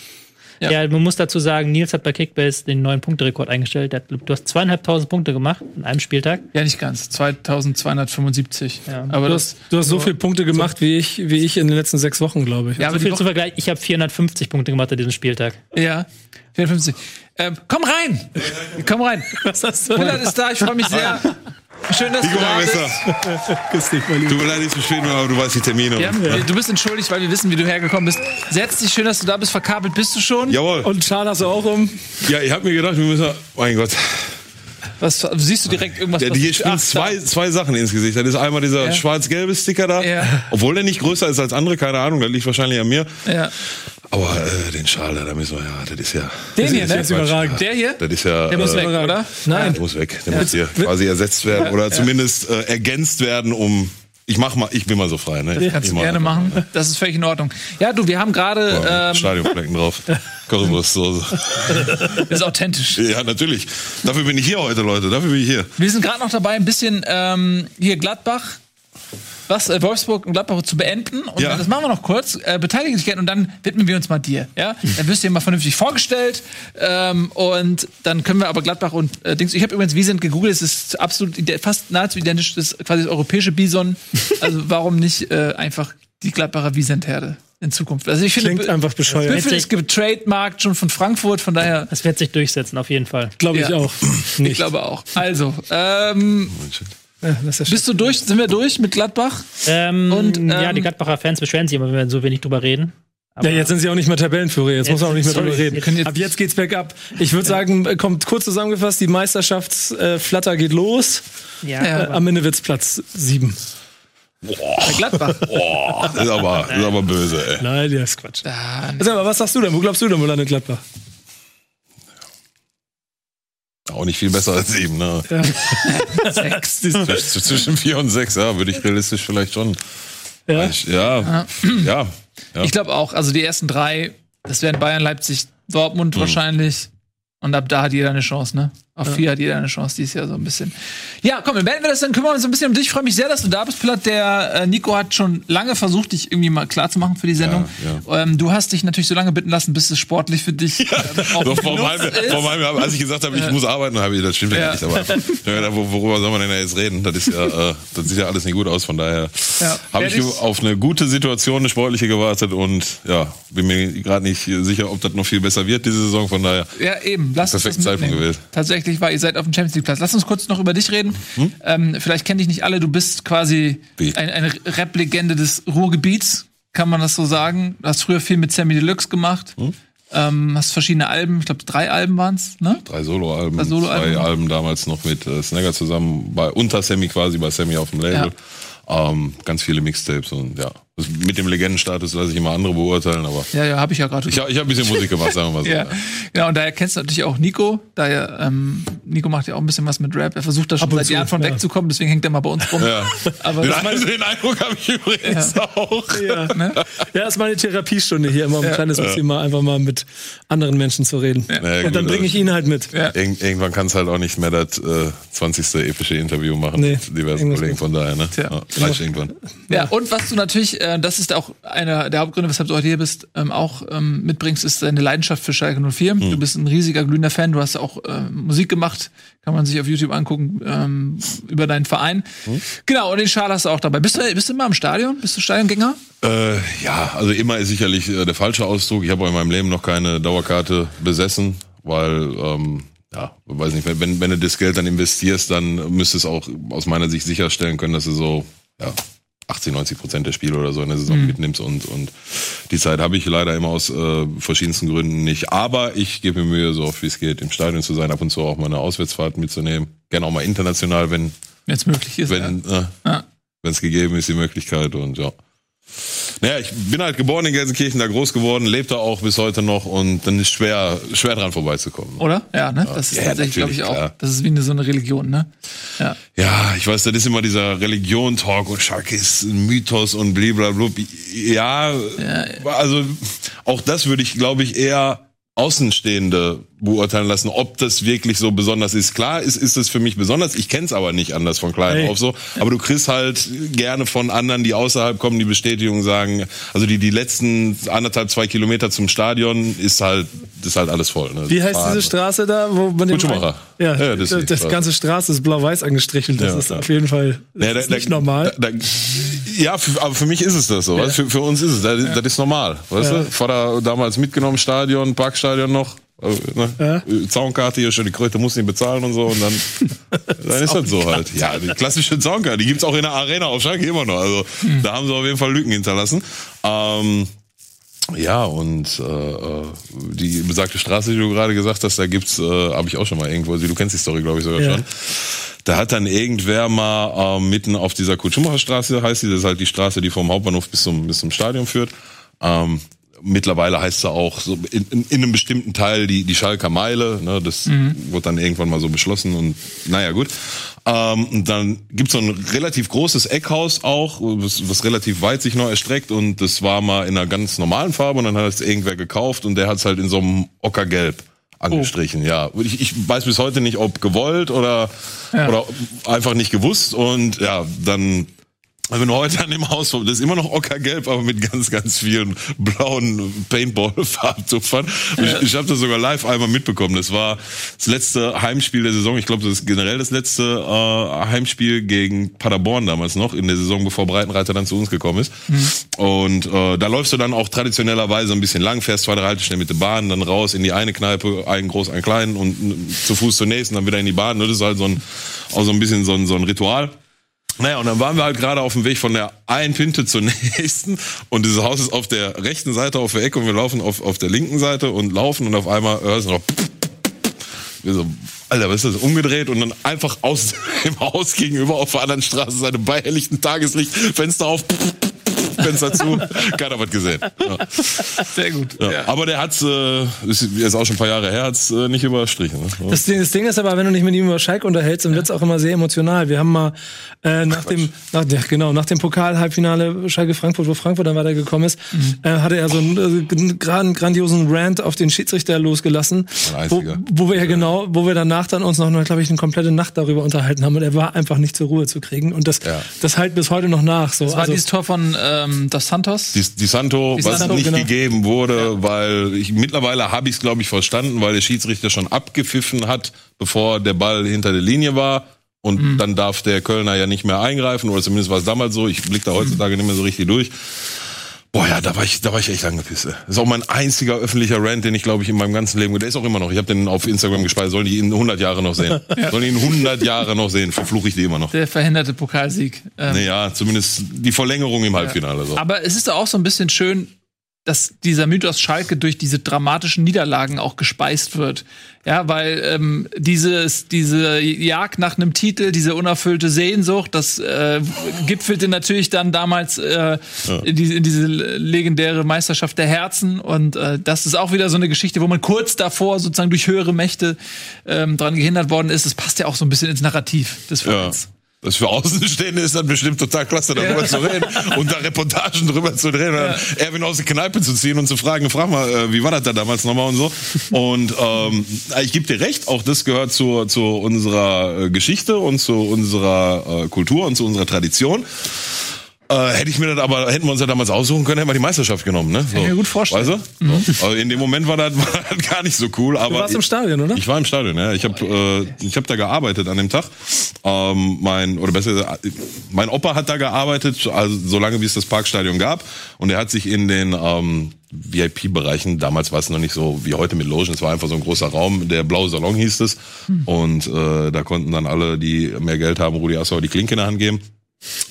Ja. Ja. man muss dazu sagen, Nils hat bei Kickbase den neuen Punkterekord eingestellt. Hat, du hast zweieinhalbtausend Punkte gemacht in einem Spieltag. Ja, nicht ganz. 2275. Ja. Aber Du das, hast, du hast so viele Punkte gemacht wie ich, wie ich in den letzten sechs Wochen, glaube ich. ja, aber so viel zum Vergleich, ich habe 450 Punkte gemacht an diesem Spieltag. Ja, 54. Ähm, komm rein! Komm rein! Was hast du? Ist da, ich freue mich sehr. Schön, dass du Nico da bist. Grüß dich, mein Lieber. Tut mir leid, aber du weißt die Termine. Ja, Du bist entschuldigt, weil wir wissen, wie du hergekommen bist. Setz dich, schön, dass du da bist. Verkabelt bist du schon. Jawohl. Und Schal hast du auch um. Ja, ich habe mir gedacht, wir müssen. Mein Gott. Was siehst du direkt irgendwas? Der, was hier du- spielen Ach, zwei, zwei Sachen ins Gesicht. Das ist einmal dieser Ja. schwarz-gelbe Sticker da, Ja. obwohl der nicht größer ist als andere, keine Ahnung, das liegt wahrscheinlich an mir. Ja. Aber äh, den Schal, da müssen wir, ja, das ist ja... Den hier, ist ne? ja Ist überragend. Der hier? Das ist ja... Der muss äh, weg, oder? Nein. Der muss weg. Der muss hier quasi ersetzt werden oder zumindest äh, ergänzt werden, um... Ich mach mal, ich bin mal so frei, ne? Kannst ich du mach gerne machen. Das ist völlig in Ordnung. Ja, du, wir haben gerade, Ja, ähm, Stadionflecken drauf. Currywurstsoße. ist authentisch. Ja, natürlich. Dafür bin ich hier heute, Leute. Dafür bin ich hier. Wir sind gerade noch dabei, ein bisschen ähm, hier Gladbach, was äh, Wolfsburg und Gladbach zu beenden. Und Ja. das machen wir noch kurz. Äh, gerne und dann widmen wir uns mal dir. Ja, dann wirst du dir mal vernünftig vorgestellt ähm, und dann können wir aber Gladbach und äh, Dings. Ich habe übrigens Wiesent gegoogelt. Es ist absolut fast nahezu identisch. Das ist quasi das europäische Bison. Also warum nicht äh, einfach die Gladbacher Wiesent-Herde in Zukunft? Also ich finde, Klingt einfach bescheuert. Büffel ist getrademarkt schon von Frankfurt. Von daher, Das wird sich durchsetzen, auf jeden Fall. Glaube ich Ja. auch. ich Nicht. glaube auch. Also ähm, Ja, ja bist du durch? Sind wir durch mit Gladbach? Ähm, Und, ja, ähm, die Gladbacher Fans beschweren sich immer, wenn wir so wenig drüber reden. Aber Ja, jetzt sind sie auch nicht mehr Tabellenführer, jetzt, muss man auch nicht mehr sorry, drüber reden. jetzt- Ab jetzt geht's bergab. Ich würde sagen, äh, kommt kurz zusammengefasst, die Meisterschaftsflatter geht los. ja, Ja. Äh, am Ende wird's Platz sieben. Bei Gladbach. Boah, das ist aber, ist aber böse, ey. Nein, das ist Quatsch. Ah, Sag mal, was sagst du denn? Wo glaubst du denn, wo landet Gladbach? Auch nicht viel besser als sieben, ne? sechs. Zwisch- Zwischen vier und sechs, ja, würde ich realistisch vielleicht schon. Ja? Ich, ja, ja, ja. Ich glaube auch, also die ersten drei, das wären Bayern, Leipzig, Dortmund wahrscheinlich. Und ab da hat jeder eine Chance, ne? Auf vier hat jeder eine Chance, dieses Jahr so ein bisschen. Ja, komm, beenden wir das, dann kümmern wir uns ein bisschen um dich. Ich freue mich sehr, dass du da bist, Platt. Der äh, Nico hat schon lange versucht, dich irgendwie mal klar zu machen für die Sendung. Ähm, du hast dich natürlich so lange bitten lassen, bis es sportlich für dich äh, auch So, vor ist. vor als ich gesagt habe, ich muss arbeiten, habe ich, das stimmt ja, Ja. nicht. Aber gedacht, wo- worüber soll man denn da jetzt reden? Das ist ja, äh, das sieht ja alles nicht gut aus. Von daher Ja. habe ich auf eine gute Situation, eine sportliche gewartet und ja, bin mir gerade nicht sicher, ob das noch viel besser wird diese Saison. Von daher Ja, eben. Lass Perfekten Zeitpunkt gewählt. Tatsächlich war ihr seid auf dem Champions League Platz. Lass uns kurz noch über dich reden. Ähm, vielleicht kennen dich nicht alle. Du bist quasi ein, eine Rap-Legende des Ruhrgebiets. Kann man das so sagen? Du hast früher viel mit Sammy Deluxe gemacht. Ähm, hast verschiedene Alben. Ich glaube, drei Alben waren's, ne? drei Soloalben, Drei Soloalben. zwei Alben damals noch mit äh, Snagger zusammen, bei unter Sammy quasi, bei Sammy auf dem Label. Ähm, ganz viele Mixtapes und ja. Das, mit dem Legendenstatus lasse ich immer andere beurteilen, aber Ja, ja, habe ich ja gerade. ich, ich habe ein bisschen Musik gemacht, sagen wir mal so. ja, genau. Und daher kennst du natürlich auch Nico. Daher, ähm, Nico macht ja auch ein bisschen was mit Rap. Er versucht da schon seit zu, Jahren von ja. wegzukommen. Deswegen hängt er mal bei uns rum. Ja. Aber Den, das Eindruck- den Eindruck habe ich übrigens auch. Ja. ne? ja, ist meine Therapiestunde hier immer um ein kleines bisschen mal einfach mal mit anderen Menschen zu reden. Ja, Und dann bringe ich ihn halt mit. Ja. Irgend, irgendwann kann es halt auch nicht mehr das äh, 20. epische Interview machen Nee, mit diversen Kollegen, von daher, ne? Tja. Ja, irgendwann. Ja, und was du natürlich, äh, das ist auch einer der Hauptgründe, weshalb du heute hier bist, ähm, auch ähm, mitbringst, ist deine Leidenschaft für Schalke 04. Du bist ein riesiger, glühender Fan. Du hast auch äh, Musik gemacht, kann man sich auf YouTube angucken, ähm, über deinen Verein. Genau, und den Schal hast du auch dabei. Bist du, bist du immer im Stadion? Bist du Stadiongänger? Äh, ja, also immer ist sicherlich äh, der falsche Ausdruck. Ich habe in meinem Leben noch keine Dauerkarte besessen, weil, ähm, ja, weiß nicht, wenn, wenn du das Geld dann investierst, dann müsstest du es auch aus meiner Sicht sicherstellen können, dass du so, ja, 80, 90 Prozent der Spiele oder so in der Saison mitnimmst und, und die Zeit habe ich leider immer aus äh, verschiedensten Gründen nicht. Aber ich gebe mir Mühe, so oft wie es geht, im Stadion zu sein, ab und zu auch mal eine Auswärtsfahrt mitzunehmen. Gerne auch mal international, wenn es möglich ist. wenn äh, Ja. wenn es gegeben ist, die Möglichkeit und ja. Naja, ich bin halt geboren in Gelsenkirchen, da groß geworden, lebe da auch bis heute noch und dann ist schwer, schwer dran vorbeizukommen. Oder? Ja, ne? Das ist Ja, tatsächlich, glaube ich, auch. klar. Das ist wie eine, so eine Religion, ne? Ja. Ja, ich weiß, das ist immer dieser Religion-Talk und Schalke ist ein Mythos und blablabla. Ja, also auch das würde ich, glaube ich, eher Außenstehende beurteilen lassen, ob das wirklich so besonders ist. Klar ist, ist es für mich besonders, ich kenne es aber nicht anders von klein Hey. auf so. Aber du kriegst halt gerne von anderen, die außerhalb kommen, die Bestätigung sagen, also die, die letzten anderthalb, zwei Kilometer zum Stadion ist halt, ist halt alles voll. Ne? Wie heißt diese Straße da, wo man den Kutschemacher. Ja, Ja, das das, das ganze Straße ist blau-weiß angestrichelt. Das Ja, ist ja. auf jeden Fall das Ja, da- ist da- nicht normal. Da, da, ja, für, aber für mich ist es das so. Weißt? Für, für uns ist es, das, das ist normal. Weißt Ja. du? Vater damals mitgenommen, Stadion, Parkstadion noch. äh, Ne? Zaunkarte hier, schon die Kröte muss nicht bezahlen und so und dann, dann ist das so halt. Ja, die klassische Zaunkarte, die gibt's auch in der Arena auf Schalke immer noch. Also Hm. da haben sie auf jeden Fall Lücken hinterlassen. Ähm, Ja, und äh, äh, die besagte Straße, die du gerade gesagt hast, da gibt's, äh, habe ich auch schon mal irgendwo, also du kennst die Story, glaube ich, sogar Ja. schon. Da hat dann irgendwer mal äh, mitten auf dieser Kutschumbacher Straße, heißt die, das ist halt die Straße, die vom Hauptbahnhof bis zum, bis zum Stadion führt. Ähm, mittlerweile heißt sie auch so in, in, in einem bestimmten Teil die, die Schalker Meile. Ne, das wurde dann irgendwann mal so beschlossen und naja, gut. Ähm, und dann gibt's so ein relativ großes Eckhaus auch, was, was relativ weit sich noch erstreckt und das war mal in einer ganz normalen Farbe und dann hat es irgendwer gekauft und der hat's halt in so einem Ockergelb angestrichen, ja. Ich, ich weiß bis heute nicht, ob gewollt oder, oder einfach nicht gewusst und ja, dann also wenn du heute an dem Haus, das ist immer noch ockergelb, aber mit ganz, ganz vielen blauen Paintball-Farbtupfern. Ich, ich habe das sogar live einmal mitbekommen. Das war das letzte Heimspiel der Saison. Ich glaube, das ist generell das letzte äh, Heimspiel gegen Paderborn damals noch, in der Saison, bevor Breitenreiter dann zu uns gekommen ist. Und äh, da läufst du dann auch traditionellerweise ein bisschen lang, fährst zwei, drei Haltestellen mit der Bahn, dann raus in die eine Kneipe, einen groß, einen kleinen und zu Fuß zur nächsten, dann wieder in die Bahn. Das ist halt so ein, auch so ein bisschen so ein, so ein Ritual. Naja, und dann waren wir halt gerade auf dem Weg von der einen Pinte zur nächsten und dieses Haus ist auf der rechten Seite auf der Ecke und wir laufen auf, auf der linken Seite und laufen und auf einmal hörst du noch wir so, Alter, was ist das? Umgedreht und dann einfach aus dem Haus gegenüber auf der anderen Straßenseite bei helllichtem Tageslicht, Fenster auf, Fenster zu, keiner was gesehen. Ja. Sehr gut. Ja. Aber der hat's, äh, ist jetzt auch schon ein paar Jahre her, hat's äh, nicht überstrichen. Ne? Das Ding, das Ding ist aber, wenn du dich mit ihm über Schalke unterhältst, dann wird's auch immer sehr emotional. Wir haben mal äh, nach dem, nach, ja, genau, nach dem Pokal-Halbfinale Schalke Frankfurt, wo Frankfurt dann weitergekommen ist, äh, hatte er so einen äh, gran- grandiosen Rant auf den Schiedsrichter losgelassen, wo, wo wir ja genau, wo wir danach dann uns noch, glaube ich, eine komplette Nacht darüber unterhalten haben und er war einfach nicht zur Ruhe zu kriegen und das, Ja. das halt bis heute noch nach. So, Das war also, dieses Tor von ähm, Dos Santos. Die, die Santo, Die was Santo, nicht genau. gegeben wurde, weil ich mittlerweile habe ich es glaube ich verstanden, weil der Schiedsrichter schon abgepfiffen hat, bevor der Ball hinter der Linie war und Mhm. dann darf der Kölner ja nicht mehr eingreifen oder zumindest war es damals so. Ich blick da heutzutage nicht mehr so richtig durch. Boah, ja, da war ich, da war ich echt angepisst. Das ist auch mein einziger öffentlicher Rant, den ich glaube ich in meinem ganzen Leben, der ist auch immer noch. Ich habe den auf Instagram gespeichert. Sollen die ihn 100 Jahre noch sehen? Sollen die ihn 100 Jahre noch sehen? Verfluche ich die immer noch. Der verhinderte Pokalsieg. Ähm, Naja, zumindest die Verlängerung im Halbfinale. So. Aber es ist doch auch so ein bisschen schön, dass dieser Mythos Schalke durch diese dramatischen Niederlagen auch gespeist wird. Ja, weil ähm, dieses, diese Jagd nach einem Titel, diese unerfüllte Sehnsucht, das äh, gipfelte natürlich dann damals äh, in, diese, in diese legendäre Meisterschaft der Herzen. Und äh, das ist auch wieder so eine Geschichte, wo man kurz davor sozusagen durch höhere Mächte ähm, dran gehindert worden ist. Das passt ja auch so ein bisschen ins Narrativ des Ja. Das für Außenstehende ist dann bestimmt total klasse, darüber Ja. zu reden und da Reportagen drüber zu drehen dann Erwin aus der Kneipe zu ziehen und zu fragen, frag mal, äh, wie war das da damals nochmal und so. Und ähm, ich gebe dir recht, auch das gehört zu, zu unserer äh, Geschichte und zu unserer äh, Kultur und zu unserer Tradition. Äh, hätte ich mir das aber, hätten wir uns ja damals aussuchen können, hätten wir die Meisterschaft genommen, ne? So. ich mir gut vorstellen. Weißt du? So. Also in dem Moment war das, war das gar nicht so cool, aber. du warst im Stadion, oder? Ich war im Stadion, ja. Ich habe äh, ich hab da gearbeitet an dem Tag. Ähm, mein oder besser gesagt, mein Opa hat da gearbeitet, also so lange wie es das Parkstadion gab, und er hat sich in den ähm, VIP-Bereichen, damals war es noch nicht so wie heute mit Logen, es war einfach so ein großer Raum, der blaue Salon hieß es, und äh, da konnten dann alle, die mehr Geld haben, Rudi Assauer die Klinke in der Hand geben.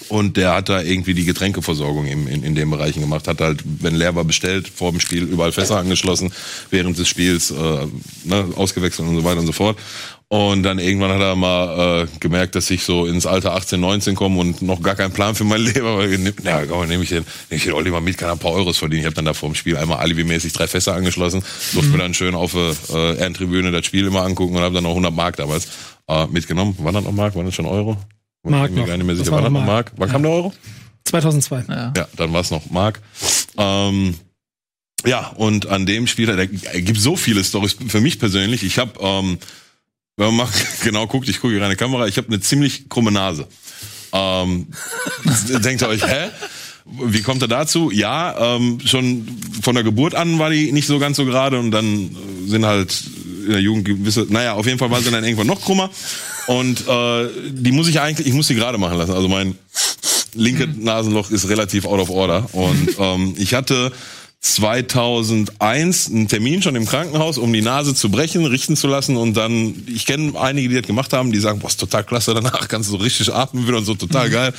Und der hat da irgendwie die Getränkeversorgung im, in, in den Bereichen gemacht. Hat halt, wenn leer war, bestellt, vor dem Spiel überall Fässer angeschlossen, während des Spiels äh, ne, ausgewechselt und so weiter und so fort. Und dann irgendwann hat er mal äh, gemerkt, dass ich so ins Alter 18, 19 komme und noch gar keinen Plan für mein Leben. Aber ja, komm, nehme ich den, nehme ich den Olli mal mit, kann ein paar Euros verdienen. Ich habe dann da vor dem Spiel einmal alibimäßig drei Fässer angeschlossen, durfte mir dann schön auf der äh, Ehrentribüne das Spiel immer angucken und habe dann noch 100 Mark damals äh, mitgenommen. Waren das noch Mark? Waren das schon Euro? Mark Ich bin mir noch. gar nicht mehr Das sicher. war War das noch Mark? Wann kam der Euro? 2002. Ja. Ja, dann war es noch Mark. Ähm, ja, und an dem Spiel, da gibt so viele Stories für mich persönlich. Ich habe, ähm, wenn man mal genau guckt, ich gucke hier rein in die Kamera, ich habe eine ziemlich krumme Nase. Ähm, denkt ihr euch, hä? Wie kommt er dazu? Ja, ähm, schon von der Geburt an war die nicht so ganz so gerade und dann sind halt in der Jugend gewisse, naja, auf jeden Fall war sie dann irgendwann noch krummer und äh, die muss ich eigentlich, ich muss sie gerade machen lassen. Also mein linke Nasenloch ist relativ out of order und ähm, ich hatte 2001 einen Termin schon im Krankenhaus, um die Nase zu brechen, richten zu lassen und dann, ich kenne einige, die das gemacht haben, die sagen, boah, ist total klasse, danach kannst du so richtig atmen wieder und so total geil.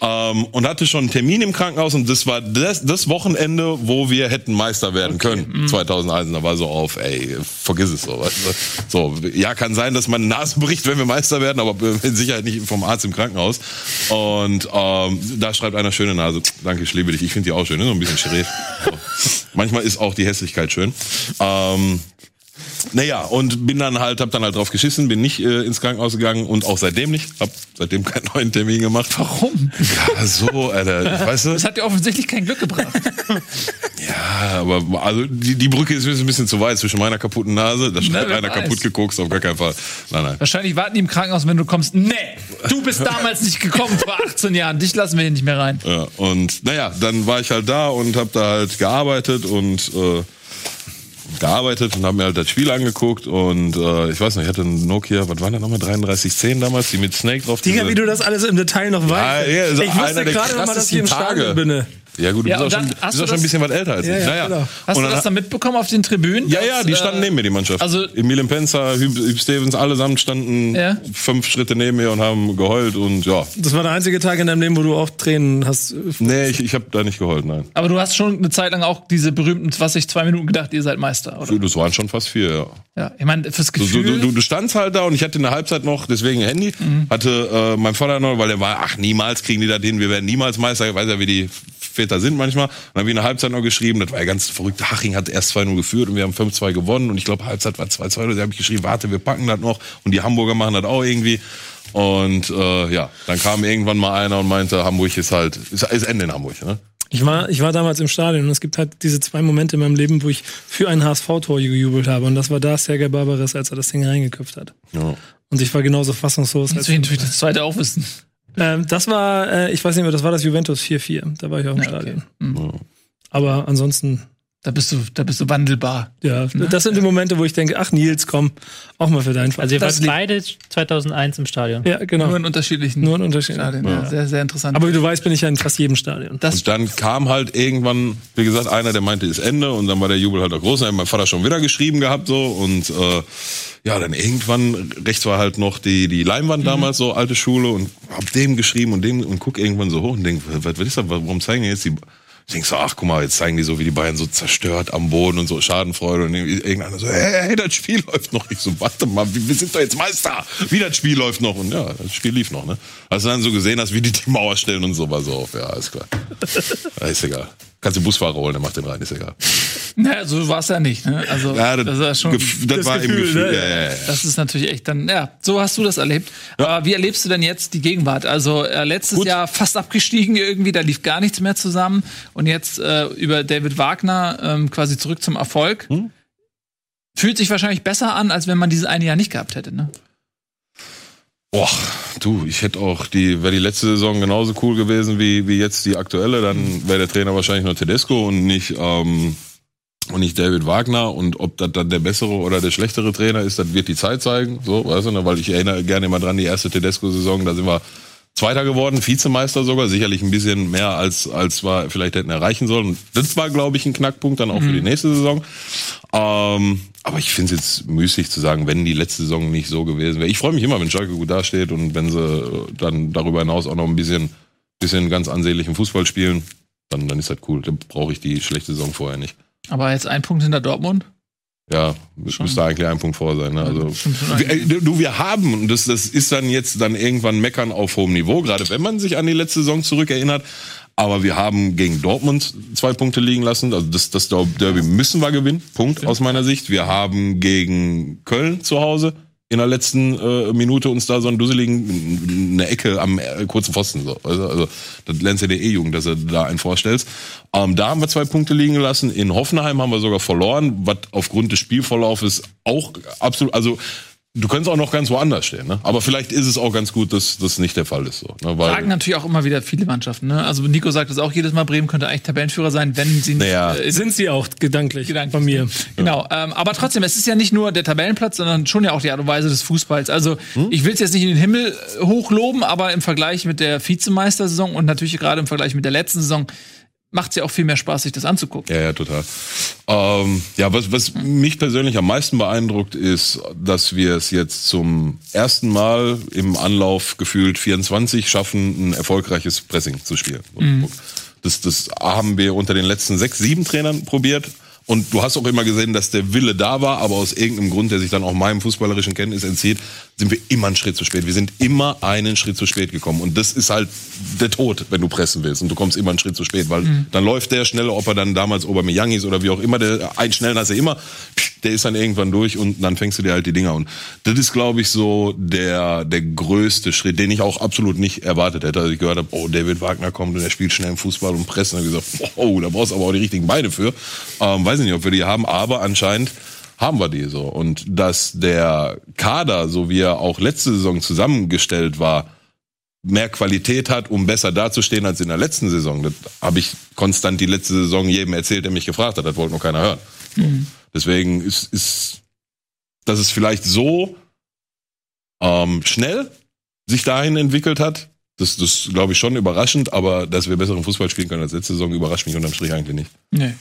Ähm, und hatte schon einen Termin im Krankenhaus und das war das, das Wochenende, wo wir hätten Meister werden können. 2001. Da war so auf, ey, vergiss es so. Weißt du? So, ja, kann sein, dass meine Nase bricht, wenn wir Meister werden, aber mit Sicherheit nicht vom Arzt im Krankenhaus. Und ähm, da schreibt einer schöne Nase. Danke, ich liebe dich. Ich finde die auch schön, ne? so ein bisschen schräg. So. Manchmal ist auch die Hässlichkeit schön. Ähm, naja, und bin dann halt, hab dann halt drauf geschissen, bin nicht äh, ins Krankenhaus gegangen und auch seitdem nicht. Hab seitdem keinen neuen Termin gemacht. Warum? Ja, so, Alter. Weißt du? Das hat dir offensichtlich kein Glück gebracht. Ja, aber also die, die Brücke ist ein bisschen zu weit zwischen meiner kaputten Nase, da schreibt wer einer weiß. kaputt geguckt, auf gar keinen Fall. Nein, nein. Wahrscheinlich warten die im Krankenhaus, wenn du kommst. Nee, du bist damals nicht gekommen vor 18 Jahren. Dich lassen wir hier nicht mehr rein. Ja, und naja, dann war ich halt da und hab da halt gearbeitet und äh, gearbeitet und habe mir halt das Spiel angeguckt und äh, ich weiß nicht, ich hatte einen Nokia, was waren das nochmal, 3310 damals, die mit Snake drauf. Digga, wie du das alles im Detail noch weißt. ja, so ich einer wusste gerade noch mal, dass ich im krassesten Stadion Tage. bin. Ja gut, du Ja, bist, auch schon, bist du auch schon ein bisschen was älter als Ja, ich. ja, naja. genau. Hast und du dann, das dann mitbekommen auf den Tribünen? ja, ja, die äh, standen neben mir, die Mannschaft. also- Emil Penzer, Hüb, Hüb Stevens, allesamt standen Ja. fünf Schritte neben mir und haben geheult und ja. Das war der einzige Tag in deinem Leben, wo du auch Tränen hast. Nee, ich, ich habe da nicht geheult, nein. Aber du hast schon eine Zeit lang auch diese berühmten, was ich zwei Minuten gedacht, ihr seid Meister, oder? Das waren schon fast vier, ja. Ja, ich meine, fürs Du, Gefühl. du, du, du standst halt da und ich hatte in der Halbzeit noch, deswegen ein Handy, hatte äh, mein Vater noch, weil der war, ach, niemals kriegen die da den, wir werden niemals Meister, ich weiß ja, wie die Väter sind manchmal. Und dann habe ich in der Halbzeit noch geschrieben, das war ja ganz verrückt, Haching hat erst 2-0 geführt und wir haben 5-2 gewonnen und ich glaube, Halbzeit war 2-2, da habe ich geschrieben, warte, wir packen das noch und die Hamburger machen das auch irgendwie. Und äh, ja, dann kam irgendwann mal einer und meinte, Hamburg ist halt, ist, ist Ende in Hamburg, ne? Ich war, ich war damals im Stadion und es gibt halt diese zwei Momente in meinem Leben, wo ich für ein HSV-Tor gejubelt habe. Und das war da Sergei Barbares, als er das Ding reingeköpft hat. Ja. Und ich war genauso fassungslos. Jetzt Als, will ich natürlich das zweite auch wissen. Ähm, das war, äh, ich weiß nicht mehr, das war das Juventus 4-4. Da war ich auch im Ja, okay. Stadion. Mhm. Aber ansonsten, Da bist du, da bist du wandelbar. ja, das sind die Momente, wo ich denke, ach Nils, komm, auch mal für deinen Fall. Also ihr das wart beide 2001 im Stadion. Ja, genau. Nur in unterschiedlichen Nur ein Unterschied. Stadien. Ja. Sehr, sehr interessant. Aber wie du weißt, bin ich ja in fast jedem Stadion. das Und dann kam halt irgendwann, wie gesagt, einer, der meinte, ist Ende und dann war der Jubel halt auch groß. Dann hat mein Vater schon wieder geschrieben gehabt so und äh, ja, dann irgendwann rechts war halt noch die die Leinwand damals so alte Schule und hab dem geschrieben und dem und guck irgendwann so hoch und denk, was, was ist das? Warum zeigen jetzt die ich denk so, ach guck mal, jetzt zeigen die so, wie die Bayern so zerstört am Boden und so Schadenfreude und irgendeiner so, hey, hey, das Spiel läuft noch. Ich so, warte mal, wir sind doch jetzt Meister. Wie das Spiel läuft noch und ja, das Spiel lief noch, ne? Als du dann so gesehen hast, wie die die Mauer stellen und so, war so auf, ja, alles klar. Ist egal. Kannst du Busfahrer holen, der macht den rein, ist egal. naja, so war es ja nicht. Ne? Also Ja, das, war schon. Gef- das, war im Gefühl, Gefühl. ne? Ja, ja, ja. Das ist natürlich echt dann, ja, so hast du das erlebt. Aber wie erlebst du denn jetzt die Gegenwart? Also äh, letztes Gut. Jahr fast abgestiegen irgendwie, da lief gar nichts mehr zusammen. Und jetzt äh, über David Wagner ähm, quasi zurück zum Erfolg. Hm? Fühlt sich wahrscheinlich besser an, als wenn man dieses eine Jahr nicht gehabt hätte, ne? Boah, du, ich hätte auch die, wäre die letzte Saison genauso cool gewesen wie, wie jetzt die aktuelle, dann wäre der Trainer wahrscheinlich nur Tedesco und nicht, ähm, und nicht David Wagner. Und ob das dann der bessere oder der schlechtere Trainer ist, das wird die Zeit zeigen. So, weißt du, ne? weil ich erinnere gerne immer dran, die erste Tedesco-Saison, da sind wir Zweiter geworden, Vizemeister sogar, sicherlich ein bisschen mehr als, als wir vielleicht hätten erreichen sollen. Und das war, glaube ich, ein Knackpunkt dann auch für die nächste Saison. Ähm, aber ich finde es jetzt müßig zu sagen, wenn die letzte Saison nicht so gewesen wäre. Ich freue mich immer, wenn Schalke gut dasteht und wenn sie dann darüber hinaus auch noch ein bisschen, bisschen ganz ansehnlichen Fußball spielen, dann, dann ist das cool. Dann brauche ich die schlechte Saison vorher nicht. Aber jetzt ein Punkt hinter Dortmund. Ja, Schon. müsste eigentlich ein Punkt vor sein. Ne? Also, wir, äh, du, wir haben, und das, das ist dann jetzt dann irgendwann Meckern auf hohem Niveau, gerade wenn man sich an die letzte Saison zurückerinnert. Aber wir haben gegen Dortmund zwei Punkte liegen lassen. Also das, das Derby müssen wir gewinnen. Punkt aus meiner Sicht. Wir haben gegen Köln zu Hause in der letzten äh, Minute uns da so einen dusseligen, eine Ecke am äh, kurzen Pfosten. So. Also, also das lernst du dir eh jung, dass du da einen vorstellst. Ähm, da haben wir zwei Punkte liegen gelassen. In Hoffenheim haben wir sogar verloren, was aufgrund des Spielverlaufes auch absolut, also du könntest auch noch ganz woanders stehen. Ne? Aber vielleicht ist es auch ganz gut, dass das nicht der Fall ist. So, ne? Weil, Sagen natürlich auch immer wieder viele Mannschaften. Ne? Also Nico sagt es auch jedes Mal, Bremen könnte eigentlich Tabellenführer sein, wenn sie nicht Naja. äh, Sind sie auch gedanklich, Gedanklich. von mir. Genau, ähm, aber trotzdem, es ist ja nicht nur der Tabellenplatz, sondern schon ja auch die Art und Weise des Fußballs. Also ich will es jetzt nicht in den Himmel äh, hochloben, aber im Vergleich mit der Vizemeistersaison und natürlich gerade im Vergleich mit der letzten Saison macht es ja auch viel mehr Spaß, sich das anzugucken. Ja, ja, total. Ähm, ja, was, was mich persönlich am meisten beeindruckt, ist, dass wir es jetzt zum ersten Mal im Anlauf gefühlt 24 schaffen, ein erfolgreiches Pressing zu spielen. Mhm. Das, das haben wir unter den letzten sechs, sieben Trainern probiert. Und du hast auch immer gesehen, dass der Wille da war, aber aus irgendeinem Grund, der sich dann auch meinem fußballerischen Kenntnis entzieht, sind wir immer einen Schritt zu spät. Wir sind immer einen Schritt zu spät gekommen. Und das ist halt der Tod, wenn du pressen willst. Und du kommst immer einen Schritt zu spät, weil mhm. dann läuft der schneller, ob er dann damals Aubameyang ist oder wie auch immer. Der einen schnellen hast du immer, der ist dann irgendwann durch und dann fängst du dir halt die Dinger. Und das ist, glaube ich, so der der größte Schritt, den ich auch absolut nicht erwartet hätte. Also ich gehört habe, oh, David Wagner kommt und er spielt schnell im Fußball und pressen. Und ich gesagt, oh, da brauchst du aber auch die richtigen Beine für. Ähm, weiß ich nicht, ob wir die haben, aber anscheinend haben wir die so. Und dass der Kader, so wie er auch letzte Saison zusammengestellt war, mehr Qualität hat, um besser dazustehen als in der letzten Saison. Das habe ich konstant die letzte Saison jedem erzählt, der mich gefragt hat. Das wollte nur keiner hören. Mhm. Deswegen ist, ist, dass es vielleicht so ähm, schnell sich dahin entwickelt hat, das, das glaube ich schon überraschend, aber dass wir besseren Fußball spielen können als letzte Saison, überrascht mich unterm Strich eigentlich nicht. Nee.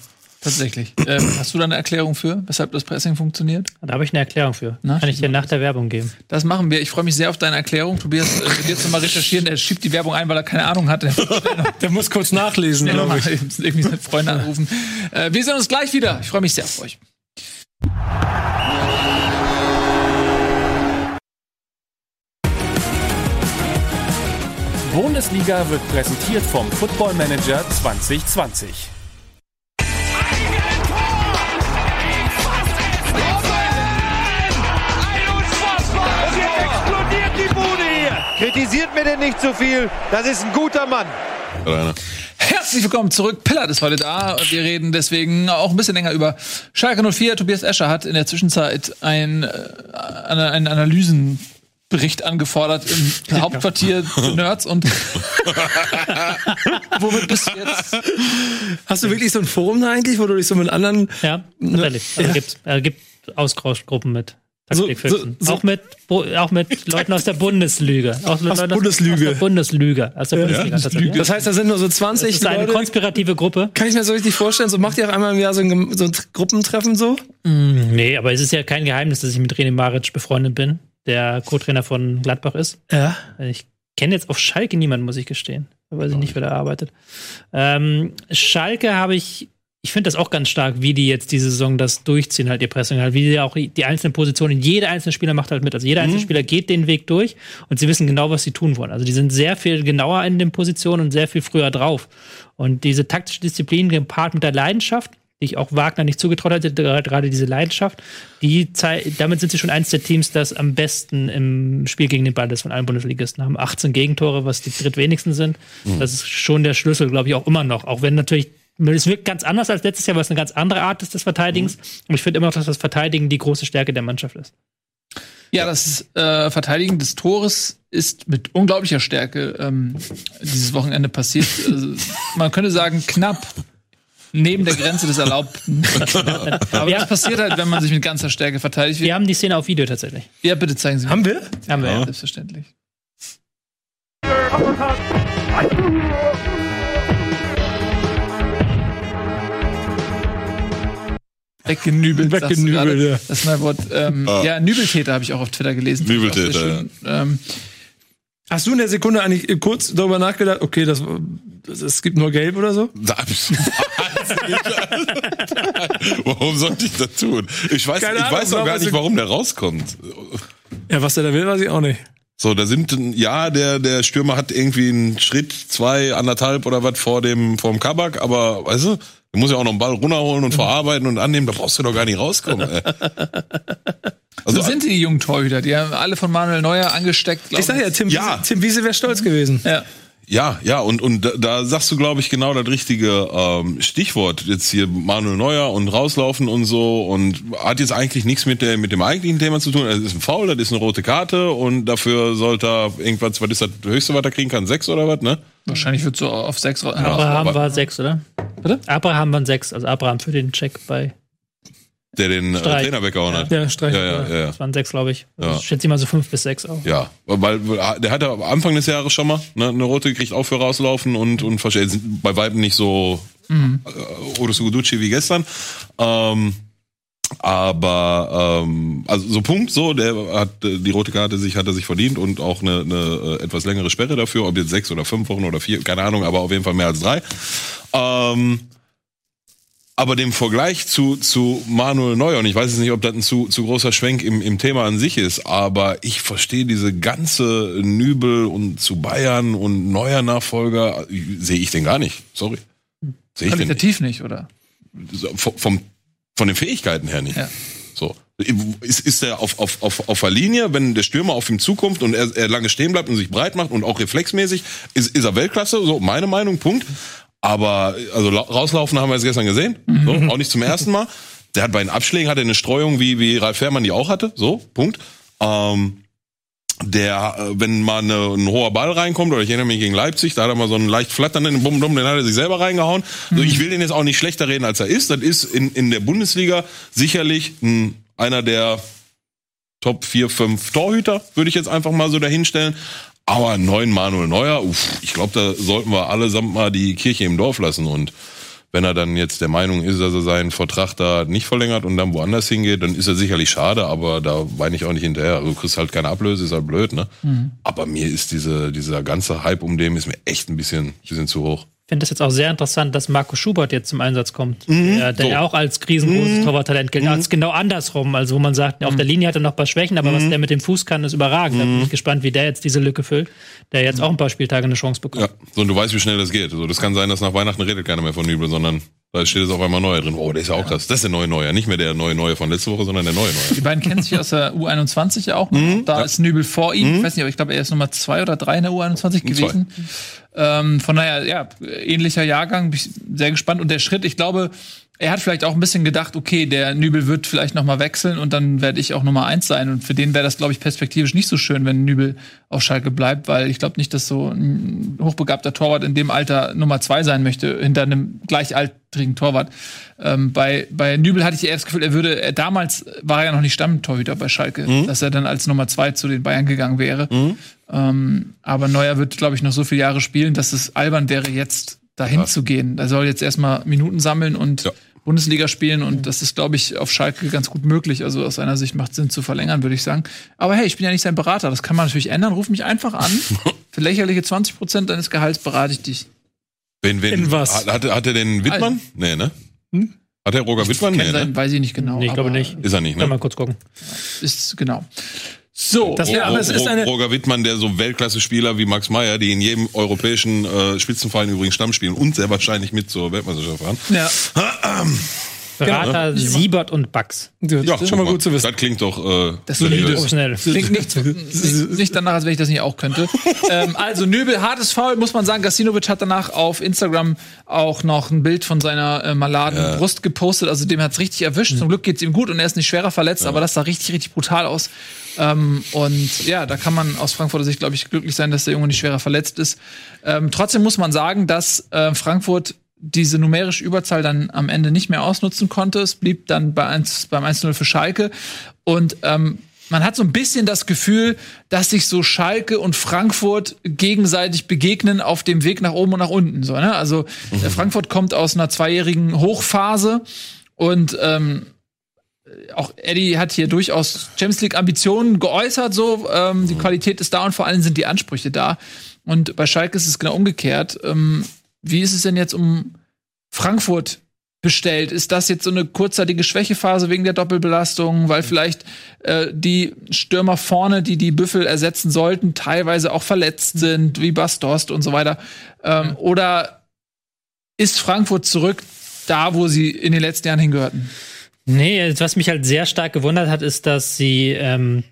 Tatsächlich. Ähm, hast du da eine Erklärung für, weshalb das Pressing funktioniert? Da habe ich eine Erklärung für. Na, Kann ich dir nach der Werbung geben. Das machen wir. Ich freue mich sehr auf deine Erklärung. Tobias, äh, wird jetzt nochmal recherchieren. Der schiebt die Werbung ein, weil er keine Ahnung hat. Der, der muss kurz nachlesen. Glaube ich. Irgendwie seine Freunde anrufen. Äh, wir sehen uns gleich wieder. Ich freue mich sehr auf euch. Bundesliga wird präsentiert vom Football Manager 2020. Kritisiert mir denn nicht zu viel. Das ist ein guter Mann. Herzlich willkommen zurück. Pillard ist heute da. Wir reden deswegen auch ein bisschen länger über Schalke 04. Tobias Escher hat in der Zwischenzeit ein, äh, einen Analysenbericht angefordert im Hauptquartier Nerds und womit bist du jetzt? Hast du wirklich so ein Forum da eigentlich, wo du dich so mit anderen Ja, tatsächlich. Also ja. gibt, äh, gibt Austauschgruppen mit so, so, so. Auch, mit, auch mit Leuten aus der Bundeslüge. Auch aus Leuten Bundeslüge. Aus der Bundeslüge. Aus der ja. Bundesliga. Das heißt, da sind nur so 20 Das ist eine Leute. konspirative Gruppe. Kann ich mir so richtig vorstellen? So macht ihr auch einmal im Jahr so ein, so ein Gruppentreffen so? Mm, nee, aber es ist ja kein Geheimnis, dass ich mit René Maric befreundet bin, der Co-Trainer von Gladbach ist. Ja. Ich kenne jetzt auf Schalke niemanden, muss ich gestehen. Da weiß ich nicht, wer da arbeitet. Ähm, Schalke habe ich ich finde das auch ganz stark, wie die jetzt diese Saison das durchziehen, halt ihr Pressing, halt, wie die auch die einzelnen Positionen, jeder einzelne Spieler macht halt mit. Also jeder einzelne mhm. Spieler geht den Weg durch und sie wissen genau, was sie tun wollen. Also die sind sehr viel genauer in den Positionen und sehr viel früher drauf. Und diese taktische Disziplin gepaart mit der Leidenschaft, die ich auch Wagner nicht zugetraut hätte, gerade diese Leidenschaft, die damit sind sie schon eins der Teams, das am besten im Spiel gegen den Ball ist von allen Bundesligisten. Haben 18 Gegentore, was die drittwenigsten sind. Mhm. Das ist schon der Schlüssel, glaube ich, auch immer noch. Auch wenn natürlich es wirkt ganz anders als letztes Jahr, weil es eine ganz andere Art ist des Verteidigens. Mhm. Und ich finde immer noch, dass das Verteidigen die große Stärke der Mannschaft ist. Ja, das äh, Verteidigen des Tores ist mit unglaublicher Stärke ähm, dieses Wochenende passiert. also, man könnte sagen, knapp neben der Grenze des Erlaubten. Aber ja. das passiert halt, wenn man sich mit ganzer Stärke verteidigt. Wir haben die Szene auf Video tatsächlich. Ja, bitte zeigen Sie mir. Haben wir? Haben wir, ja. Selbstverständlich. Weggenübelt. Weggenübelt, ja. Das ist mein Wort. Ähm, ah. Ja, Nübeltäter habe ich auch auf Twitter gelesen. Nübeltäter, ja. Ähm, Hast du in der Sekunde eigentlich kurz darüber nachgedacht, okay, das, es gibt nur Gelb oder so? warum sollte ich das tun? Ich weiß, Keine ich Ahnung, weiß auch gar nicht, warum der rauskommt. Ja, was der da will, weiß ich auch nicht. So, da sind, ja, der, der Stürmer hat irgendwie einen Schritt, zwei, anderthalb oder was vor dem, vor dem Kabak, aber, weißt du, Du musst ja auch noch einen Ball runterholen und verarbeiten und annehmen, da brauchst du doch gar nicht rauskommen. Ey. Also, so sind die jungen Torhüter, die haben alle von Manuel Neuer angesteckt. Ich sag ja, Tim, ja. Wiese, Tim Wiese wäre stolz gewesen. Ja. Ja, ja, und, und da, da sagst du, glaube ich, genau das richtige ähm, Stichwort. Jetzt hier Manuel Neuer und rauslaufen und so und hat jetzt eigentlich nichts mit, der, mit dem eigentlichen Thema zu tun. Es ist ein Foul, das ist eine rote Karte und dafür sollte er irgendwas, was ist das höchste, was er kriegen kann? Sechs oder was, ne? Wahrscheinlich wird so auf sechs. Ja, Abraham war sechs, oder? Bitte? Abraham waren sechs, also Abraham für den Check bei der den äh, Trainer weggehauen hat. Ja, Streich. Ja, ja, ja, Das waren sechs, glaube ich. Also ja. Ich schätze mal so fünf bis sechs auch. Ja, weil der hatte am Anfang des Jahres schon mal ne, eine rote gekriegt, auch für rauslaufen und, und bei Weitem nicht so Mhm. Äh, Odo Suguduchi wie gestern. Ähm, aber ähm, also so Punkt, so der hat die rote Karte sich hat er sich verdient und auch eine, eine äh, etwas längere Sperre dafür, ob jetzt sechs oder fünf Wochen oder vier, keine Ahnung, aber auf jeden Fall mehr als drei. Ähm, aber dem Vergleich zu, zu Manuel Neuer, und ich weiß jetzt nicht, ob das ein zu, zu großer Schwenk im, im Thema an sich ist, aber ich verstehe diese ganze Nübel und zu Bayern und Neuer Nachfolger, sehe ich den gar nicht. Sorry. Sehe ich Qualitativ nicht, oder? Vom, vom, von den Fähigkeiten her nicht. Ja. So. Ist, ist er auf, auf, auf, auf der Linie, wenn der Stürmer auf ihm zukommt und er, er lange stehen bleibt und sich breit macht und auch reflexmäßig, ist, ist er Weltklasse, so meine Meinung, Punkt. Aber also rauslaufen haben wir jetzt gestern gesehen, so, mhm. auch nicht zum ersten Mal. Der hat bei den Abschlägen hat er eine Streuung wie wie Ralf Fährmann die auch hatte, so Punkt. Ähm, der, äh, wenn mal ein hoher Ball reinkommt, oder ich erinnere mich gegen Leipzig, da hat er mal so einen leicht flatternden Bum, Bum, den hat er sich selber reingehauen. Also ich will den jetzt auch nicht schlechter reden, als er ist. Das ist in, in der Bundesliga sicherlich ein, einer der Top 4, 5 Torhüter, würde ich jetzt einfach mal so dahinstellen. Aber neun Manuel Neuer, uff, ich glaube, da sollten wir allesamt mal die Kirche im Dorf lassen. Und wenn er dann jetzt der Meinung ist, dass er seinen Vertrag da nicht verlängert und dann woanders hingeht, dann ist er sicherlich schade, aber da weine ich auch nicht hinterher. Also du kriegst halt keine Ablöse, ist halt blöd, ne? Mhm. Aber mir ist diese, dieser ganze Hype um dem ist mir echt ein bisschen, bisschen zu hoch finde es jetzt auch sehr interessant, dass Marco Schubert jetzt zum Einsatz kommt, mhm, der, der so. ja auch als riesengroßes mhm. Torwarttalent gilt. Mhm. Als genau andersrum, also wo man sagt, auf der Linie hat er noch ein paar Schwächen, aber was mhm. der mit dem Fuß kann, ist überragend. Da bin ich mhm. gespannt, wie der jetzt diese Lücke füllt, der jetzt auch ein paar Spieltage eine Chance bekommt. Ja, so und du weißt, wie schnell das geht. Also das kann sein, dass nach Weihnachten redet keiner mehr von Nübel, sondern da steht es auf einmal Neuer drin. Oh, der ist ja auch krass. Das ist der neue Neuer. Nicht mehr der neue Neue von letzter Woche, sondern der neue Neue. Die beiden kennen sich aus der U21 ja auch. Mhm, da ja. ist Nübel vor ihm. Mhm. Ich weiß nicht, aber ich glaube, er ist Nummer zwei oder drei in der U21 gewesen. Ähm, von daher, ja, ähnlicher Jahrgang. Bin ich sehr gespannt. Und der Schritt, ich glaube, er hat vielleicht auch ein bisschen gedacht, okay, der Nübel wird vielleicht noch mal wechseln und dann werde ich auch Nummer eins sein. Und für den wäre das, glaube ich, perspektivisch nicht so schön, wenn Nübel auf Schalke bleibt, weil ich glaube nicht, dass so ein hochbegabter Torwart in dem Alter Nummer zwei sein möchte, hinter einem gleichaltrigen Torwart. Ähm, bei, bei Nübel hatte ich eher das Gefühl, er würde, er, damals war er ja noch nicht Stammtorhüter bei Schalke, mhm. dass er dann als Nummer zwei zu den Bayern gegangen wäre. Mhm. Ähm, aber Neuer wird, glaube ich, noch so viele Jahre spielen, dass es albern wäre, jetzt dahin ja. zu gehen. Er soll jetzt erstmal Minuten sammeln und ja. Bundesliga spielen und mhm. das ist, glaube ich, auf Schalke ganz gut möglich. Also aus seiner Sicht macht Sinn zu verlängern, würde ich sagen. Aber hey, ich bin ja nicht sein Berater, das kann man natürlich ändern. Ruf mich einfach an. Für lächerliche 20 Prozent deines Gehalts berate ich dich. Wen, wen, In was? Hat, hat er den Wittmann? Also, nee, ne? Hm? Hat er Roger Wittmann? Nee, ne? Weiß ich nicht genau. Nee, ich glaube nicht. Ist er nicht, ne? Kann mal kurz gucken. Ist, genau. So, das wär, aber es ist eine Roger Wittmann, der so Weltklasse-Spieler wie Max Meyer, die in jedem europäischen äh, Spitzenverein übrigens Stamm spielen und sehr wahrscheinlich mit zur Weltmeisterschaft fahren. Ja. Berater genau. Siebert und Bax. Ja, ja schon mal gut zu wissen. Das klingt doch äh, das professionell. Klingt nicht, nicht, nicht danach, als wenn ich das nicht auch könnte. ähm, also Nöbel, hartes Foul, muss man sagen. Gasinovic hat danach auf Instagram auch noch ein Bild von seiner äh, maladen ja. Brust gepostet. Also dem hat's richtig erwischt. Mhm. Zum Glück geht's ihm gut und er ist nicht schwerer verletzt, ja. aber das sah richtig, richtig brutal aus. Ähm, und ja, da kann man aus Frankfurter Sicht, glaube ich, glücklich sein, dass der Junge nicht schwerer verletzt ist. Ähm, trotzdem muss man sagen, dass äh, Frankfurt diese numerische Überzahl dann am Ende nicht mehr ausnutzen konnte. Es blieb dann bei 1, beim 1-0 für Schalke. Und ähm, man hat so ein bisschen das Gefühl, dass sich so Schalke und Frankfurt gegenseitig begegnen auf dem Weg nach oben und nach unten. So, ne? Also mhm. Frankfurt kommt aus einer zweijährigen Hochphase und ähm, auch Eddie hat hier durchaus Champions League Ambitionen geäußert. So, ähm, die mhm. Qualität ist da und vor allem sind die Ansprüche da. Und bei Schalke ist es genau umgekehrt. Ähm, wie ist es denn jetzt um Frankfurt bestellt? Ist das jetzt so eine kurzzeitige Schwächephase wegen der Doppelbelastung, weil vielleicht äh, die Stürmer vorne, die die Büffel ersetzen sollten, teilweise auch verletzt sind, wie Bastorst und so weiter? Ähm, ja. Oder ist Frankfurt zurück da, wo sie in den letzten Jahren hingehörten? Nee, was mich halt sehr stark gewundert hat, ist, dass sie ähm,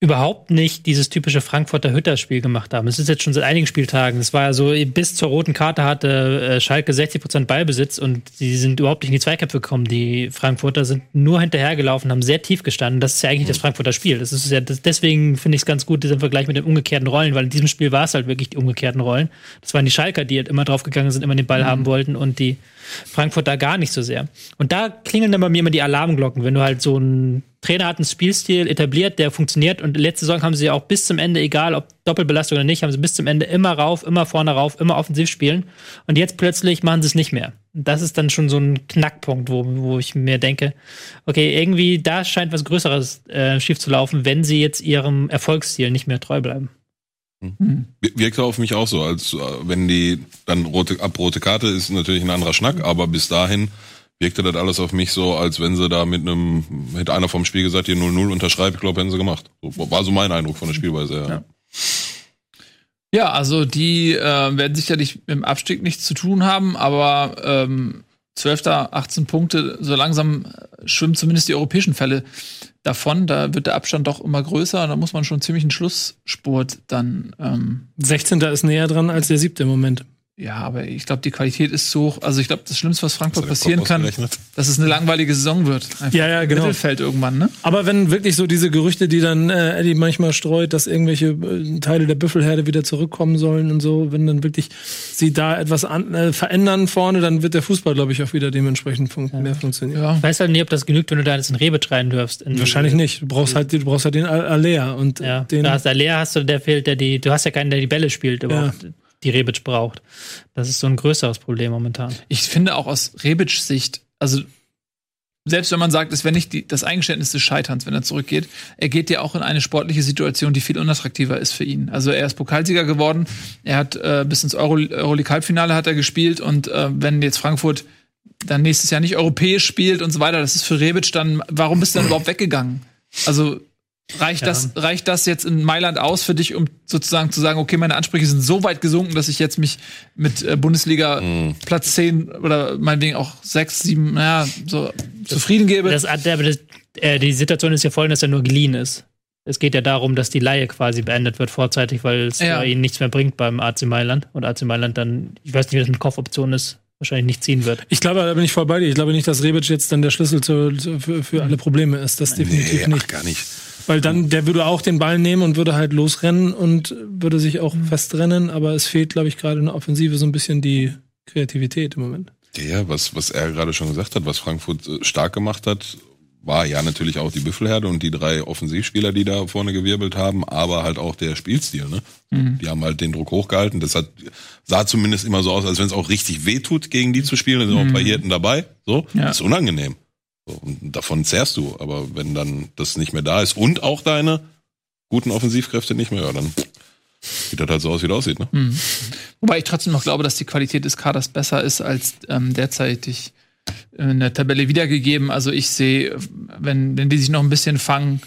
überhaupt nicht dieses typische Frankfurter Hütterspiel gemacht haben. Es ist jetzt schon seit einigen Spieltagen. Es war ja so, bis zur roten Karte hatte äh, Schalke 60 Prozent Ballbesitz und sie sind überhaupt nicht in die Zweikämpfe gekommen. Die Frankfurter sind nur hinterhergelaufen, haben sehr tief gestanden. Das ist ja eigentlich das Frankfurter Spiel. Das ist ja, das, deswegen finde ich es ganz gut, diesen Vergleich mit den umgekehrten Rollen, weil in diesem Spiel war es halt wirklich die umgekehrten Rollen. Das waren die Schalker, die halt immer draufgegangen sind, immer den Ball mhm. haben wollten und die Frankfurt da gar nicht so sehr. Und da klingeln dann bei mir immer die Alarmglocken, wenn du halt so ein Trainer hat einen Spielstil etabliert, der funktioniert und letzte Saison haben sie auch bis zum Ende, egal ob Doppelbelastung oder nicht, haben sie bis zum Ende immer rauf, immer vorne rauf, immer offensiv spielen und jetzt plötzlich machen sie es nicht mehr. Das ist dann schon so ein Knackpunkt, wo, wo ich mir denke, okay, irgendwie da scheint was Größeres äh, schief zu laufen, wenn sie jetzt ihrem Erfolgsstil nicht mehr treu bleiben. Wirkt auf mich auch so, als äh, wenn die dann rote, ab rote Karte ist natürlich ein anderer Schnack, aber bis dahin wirkte das alles auf mich so, als wenn sie da mit einem, hätte einer vom Spiel gesagt, hier 0-0 unterschreibt, ich glaube, hätten sie gemacht. So, war so mein Eindruck von der Spielweise, ja. Ja. Ja, also die äh, werden sicherlich mit dem Abstieg nichts zu tun haben, aber ähm, 12. 18 Punkte, so langsam äh, schwimmen zumindest die europäischen Fälle davon. Da wird der Abstand doch immer größer. Da muss man schon ziemlich einen Schlussspurt dann. Ähm, 16. ist näher dran als der siebte im Moment. Ja, aber ich glaube, die Qualität ist so hoch. Also ich glaube, das Schlimmste, was Frankfurt du passieren kann, dass es eine langweilige Saison wird. Einfach Ja, ja, genau. Mittelfeld irgendwann, ne? Aber wenn wirklich so diese Gerüchte, die dann äh, Eddie manchmal streut, dass irgendwelche äh, Teile der Büffelherde wieder zurückkommen sollen und so, wenn dann wirklich sie da etwas an, äh, verändern vorne, dann wird der Fußball, glaube ich, auch wieder dementsprechend fun mehr funktionieren. Ja. Ich weiß halt nicht, ob das genügt, wenn du da jetzt in Rebic rein dürfst. In Wahrscheinlich nicht. Du brauchst halt, du brauchst halt den Al- Alea und Ja, den. da hast du Alea hast du, der fehlt, der die, du hast ja keinen, der die Bälle spielt, überhaupt, die Rebic braucht. Das ist so ein größeres Problem momentan. Ich finde auch aus Rebic Sicht, also selbst wenn man sagt, es wäre nicht die, das Eingeständnis des Scheiterns, wenn er zurückgeht, er geht ja auch in eine sportliche Situation, die viel unattraktiver ist für ihn. Also er ist Pokalsieger geworden, er hat äh, bis ins Euro Euroleague-Halbfinale hat er gespielt und äh, wenn jetzt Frankfurt dann nächstes Jahr nicht europäisch spielt und so weiter, das ist für Rebic dann, warum bist du dann überhaupt weggegangen? Also reicht, das, reicht das jetzt in Mailand aus für dich, um sozusagen zu sagen, okay, meine Ansprüche sind so weit gesunken, dass ich jetzt mich mit äh, Bundesliga Platz 10 oder meinetwegen auch 6, 7, naja, so zufrieden gebe? Das, aber das, äh, die Situation ist ja voll, dass er nur geliehen ist. Es geht ja darum, dass die Leihe quasi beendet wird vorzeitig, weil es Ja. für ihn nichts mehr bringt beim AC Mailand. Und AC Mailand dann, ich weiß nicht, wie das mit Kaufoption ist, wahrscheinlich nicht ziehen wird. Ich glaube, da bin ich voll bei dir. Ich glaube nicht, dass Rebic jetzt dann der Schlüssel zu, zu, für, für alle Probleme ist. Das definitiv Nee, nicht. ach, gar nicht. Weil dann, der würde auch den Ball nehmen und würde halt losrennen und würde sich auch festrennen, aber es fehlt, glaube ich, gerade in der Offensive so ein bisschen die Kreativität im Moment. Ja, was, was er gerade schon gesagt hat, was Frankfurt äh, stark gemacht hat, war ja natürlich auch die Büffelherde und die drei Offensivspieler, die da vorne gewirbelt haben, aber halt auch der Spielstil. Ne? Mhm. Die haben halt den Druck hochgehalten. Das hat, sah zumindest immer so aus, als wenn es auch richtig wehtut, gegen die zu spielen. Da sind auch ein paar Hirten dabei. So, Mhm. Ja. das ist unangenehm. Und davon zehrst du. Aber wenn dann das nicht mehr da ist und auch deine guten Offensivkräfte nicht mehr, ja, dann sieht das halt so aus, wie das aussieht. Ne? Mhm. Wobei ich trotzdem noch glaube, dass die Qualität des Kaders besser ist als ähm, derzeitig in der Tabelle wiedergegeben. Also ich sehe, wenn, wenn die sich noch ein bisschen fangen,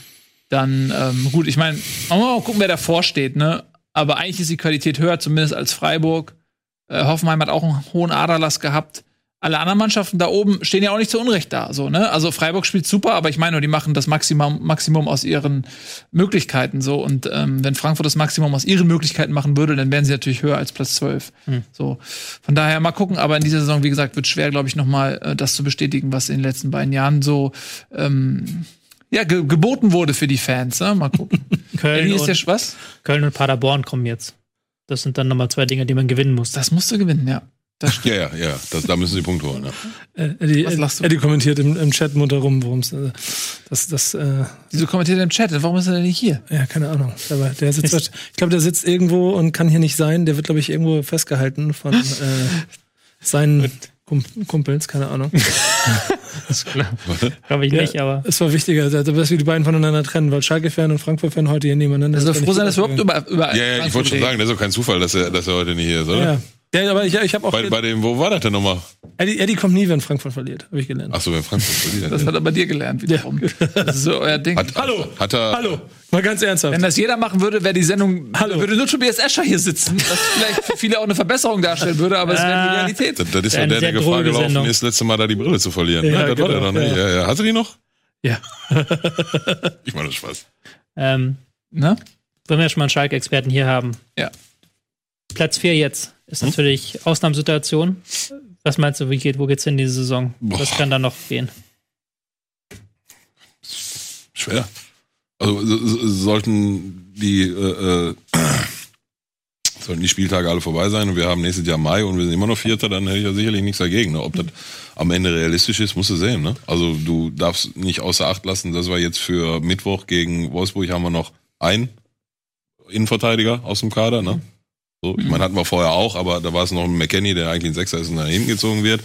dann ähm, gut, ich meine, man muss mal gucken, wer davor steht, ne? Aber eigentlich ist die Qualität höher, zumindest als Freiburg. Äh, Hoffenheim hat auch einen hohen Aderlass gehabt. Alle anderen Mannschaften da oben stehen ja auch nicht zu Unrecht da. So, ne? Also Freiburg spielt super, aber ich meine, nur, die machen das Maximum, Maximum aus ihren Möglichkeiten so. Und ähm, wenn Frankfurt das Maximum aus ihren Möglichkeiten machen würde, dann wären sie natürlich höher als Platz 12. So. Von daher mal gucken, aber in dieser Saison, wie gesagt, wird schwer, glaube ich, nochmal äh, das zu bestätigen, was in den letzten beiden Jahren so ähm, ja, ge geboten wurde für die Fans. Ne? Mal gucken. Köln ist und, was? Köln und Paderborn kommen jetzt. Das sind dann nochmal zwei Dinge, die man gewinnen muss. Das musst du gewinnen, ja. Das Ja, ja, ja. Das, da müssen sie Punkte holen. Ja. Äh, Eddie, Was lachst du? Eddie kommentiert im, im Chat munter rum, worum es äh, das, das, äh, Wieso kommentiert er im Chat? Warum ist er denn nicht hier? ja, keine Ahnung. Aber der sitzt, ich glaube, der sitzt irgendwo und kann hier nicht sein. Der wird, glaube ich, irgendwo festgehalten von äh, seinen Kum Kumpels, keine Ahnung. Glaube ich Ja, nicht, aber Es war wichtiger, dass wir die beiden voneinander trennen, weil Schalke-Fan und Frankfurt-Fan heute hier nebeneinander Also ist, froh sein, dass wir überhaupt über, über Ja, ja, ich wollte schon sagen, das ist doch kein Zufall, dass er, dass er heute nicht hier ist, oder? Ja. Ja, aber ich, ich habe auch. Bei, bei dem, wo war das denn nochmal? Eddie, Eddie kommt nie, wenn Frankfurt verliert, habe ich gelernt. Ach so, wenn Frankfurt verliert. Das hat er bei dir gelernt wiederum. Das ist so euer Ding. Hat, Hallo. Hat er, Hallo, mal ganz ernsthaft. Wenn das jeder machen würde, wäre die Sendung, Hallo. würde nur Tobias Escher hier sitzen, was vielleicht für viele auch eine Verbesserung darstellen würde, aber es wäre die Ah. Realität. Das, das ist ja Eine der, der sehr Gefahr gelaufen Sendung. ist, letzte Mal da die Brille zu verlieren. Ja, ne? Das war genau, der noch, ne? ja. ja. Ja, Hast du die noch? Ja. Ich meine, das Spaß. ähm, Ne? wenn wir schon mal einen Schalke-Experten hier haben. Ja. Platz 4 jetzt ist natürlich Ausnahmesituation. Was meinst du, wie geht, wo geht's hin diese Saison? Was Boah. kann da noch gehen? Schwer. Also so- so- sollten die äh, äh, sollten sollten die Spieltage alle vorbei sein und wir haben nächstes Jahr Mai und wir sind immer noch Vierter, dann hätte ich ja sicherlich nichts dagegen. Ne? Ob das am Ende realistisch ist, musst du sehen. Ne? Also du darfst nicht außer Acht lassen, dass wir jetzt für Mittwoch gegen Wolfsburg haben wir noch einen Innenverteidiger aus dem Kader. Ne? So, ich meine, hatten wir vorher auch, aber da war es noch ein McKenny, der eigentlich ein Sechser ist und nach hinten gezogen wird.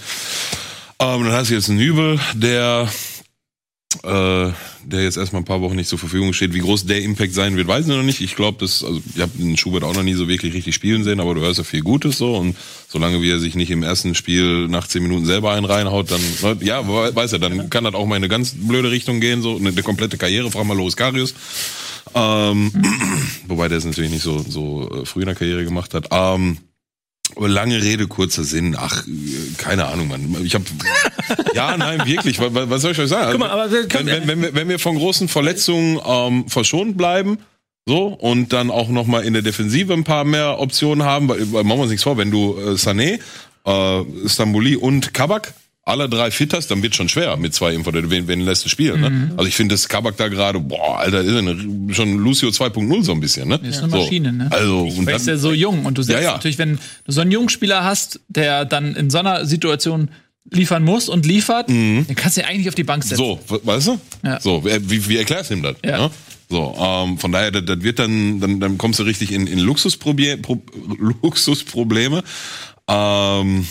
Ähm, dann hast du jetzt einen Nübel, der äh, der jetzt erstmal ein paar Wochen nicht zur Verfügung steht. Wie groß der Impact sein wird, weiß ich noch nicht. Ich glaube, das, also ich habe den Schubert auch noch nie so wirklich richtig spielen sehen, aber du hörst ja viel Gutes so und solange wie er sich nicht im ersten Spiel nach zehn Minuten selber einen reinhaut, dann, ja, weiß er, dann kann das auch mal in eine ganz blöde Richtung gehen, so eine, eine komplette Karriere, frag mal Loris Karius. Ähm, wobei der es natürlich nicht so, so äh, früh in der Karriere gemacht hat. Ähm, Lange Rede, kurzer Sinn. Ach, keine Ahnung, Mann. Ich habe ja, nein, wirklich. Was, was soll ich euch sagen? Guck mal, aber wir können, wenn, wenn, wenn, wir, wenn wir von großen Verletzungen ähm, verschont bleiben, so und dann auch noch mal in der Defensive ein paar mehr Optionen haben, weil, weil machen wir uns nichts vor, wenn du äh, Sané, äh, Stambouli und Kabak alle drei fit hast, dann wird schon schwer mit zwei Info, wen, wen lässt du spielen. Ne? Mhm. Also ich finde das Kabak da gerade, boah, Alter, ist eine, schon Lucio 2.0 so ein bisschen. Ne? Ist eine Maschine, so. ne? Also, und dann, ist ja so jung und du siehst ja, ja. natürlich, wenn du so einen jungen Spieler hast, der dann in so einer Situation liefern muss und liefert, mhm. dann kannst du ja eigentlich auf die Bank setzen. So, weißt du? Ja. So, wie, wie erklärst du ihm das? Ja. Ne? So, ähm, von daher, das, das wird dann, dann, dann kommst du richtig in, in Luxusprobleme. Luxusprobleme. Ähm,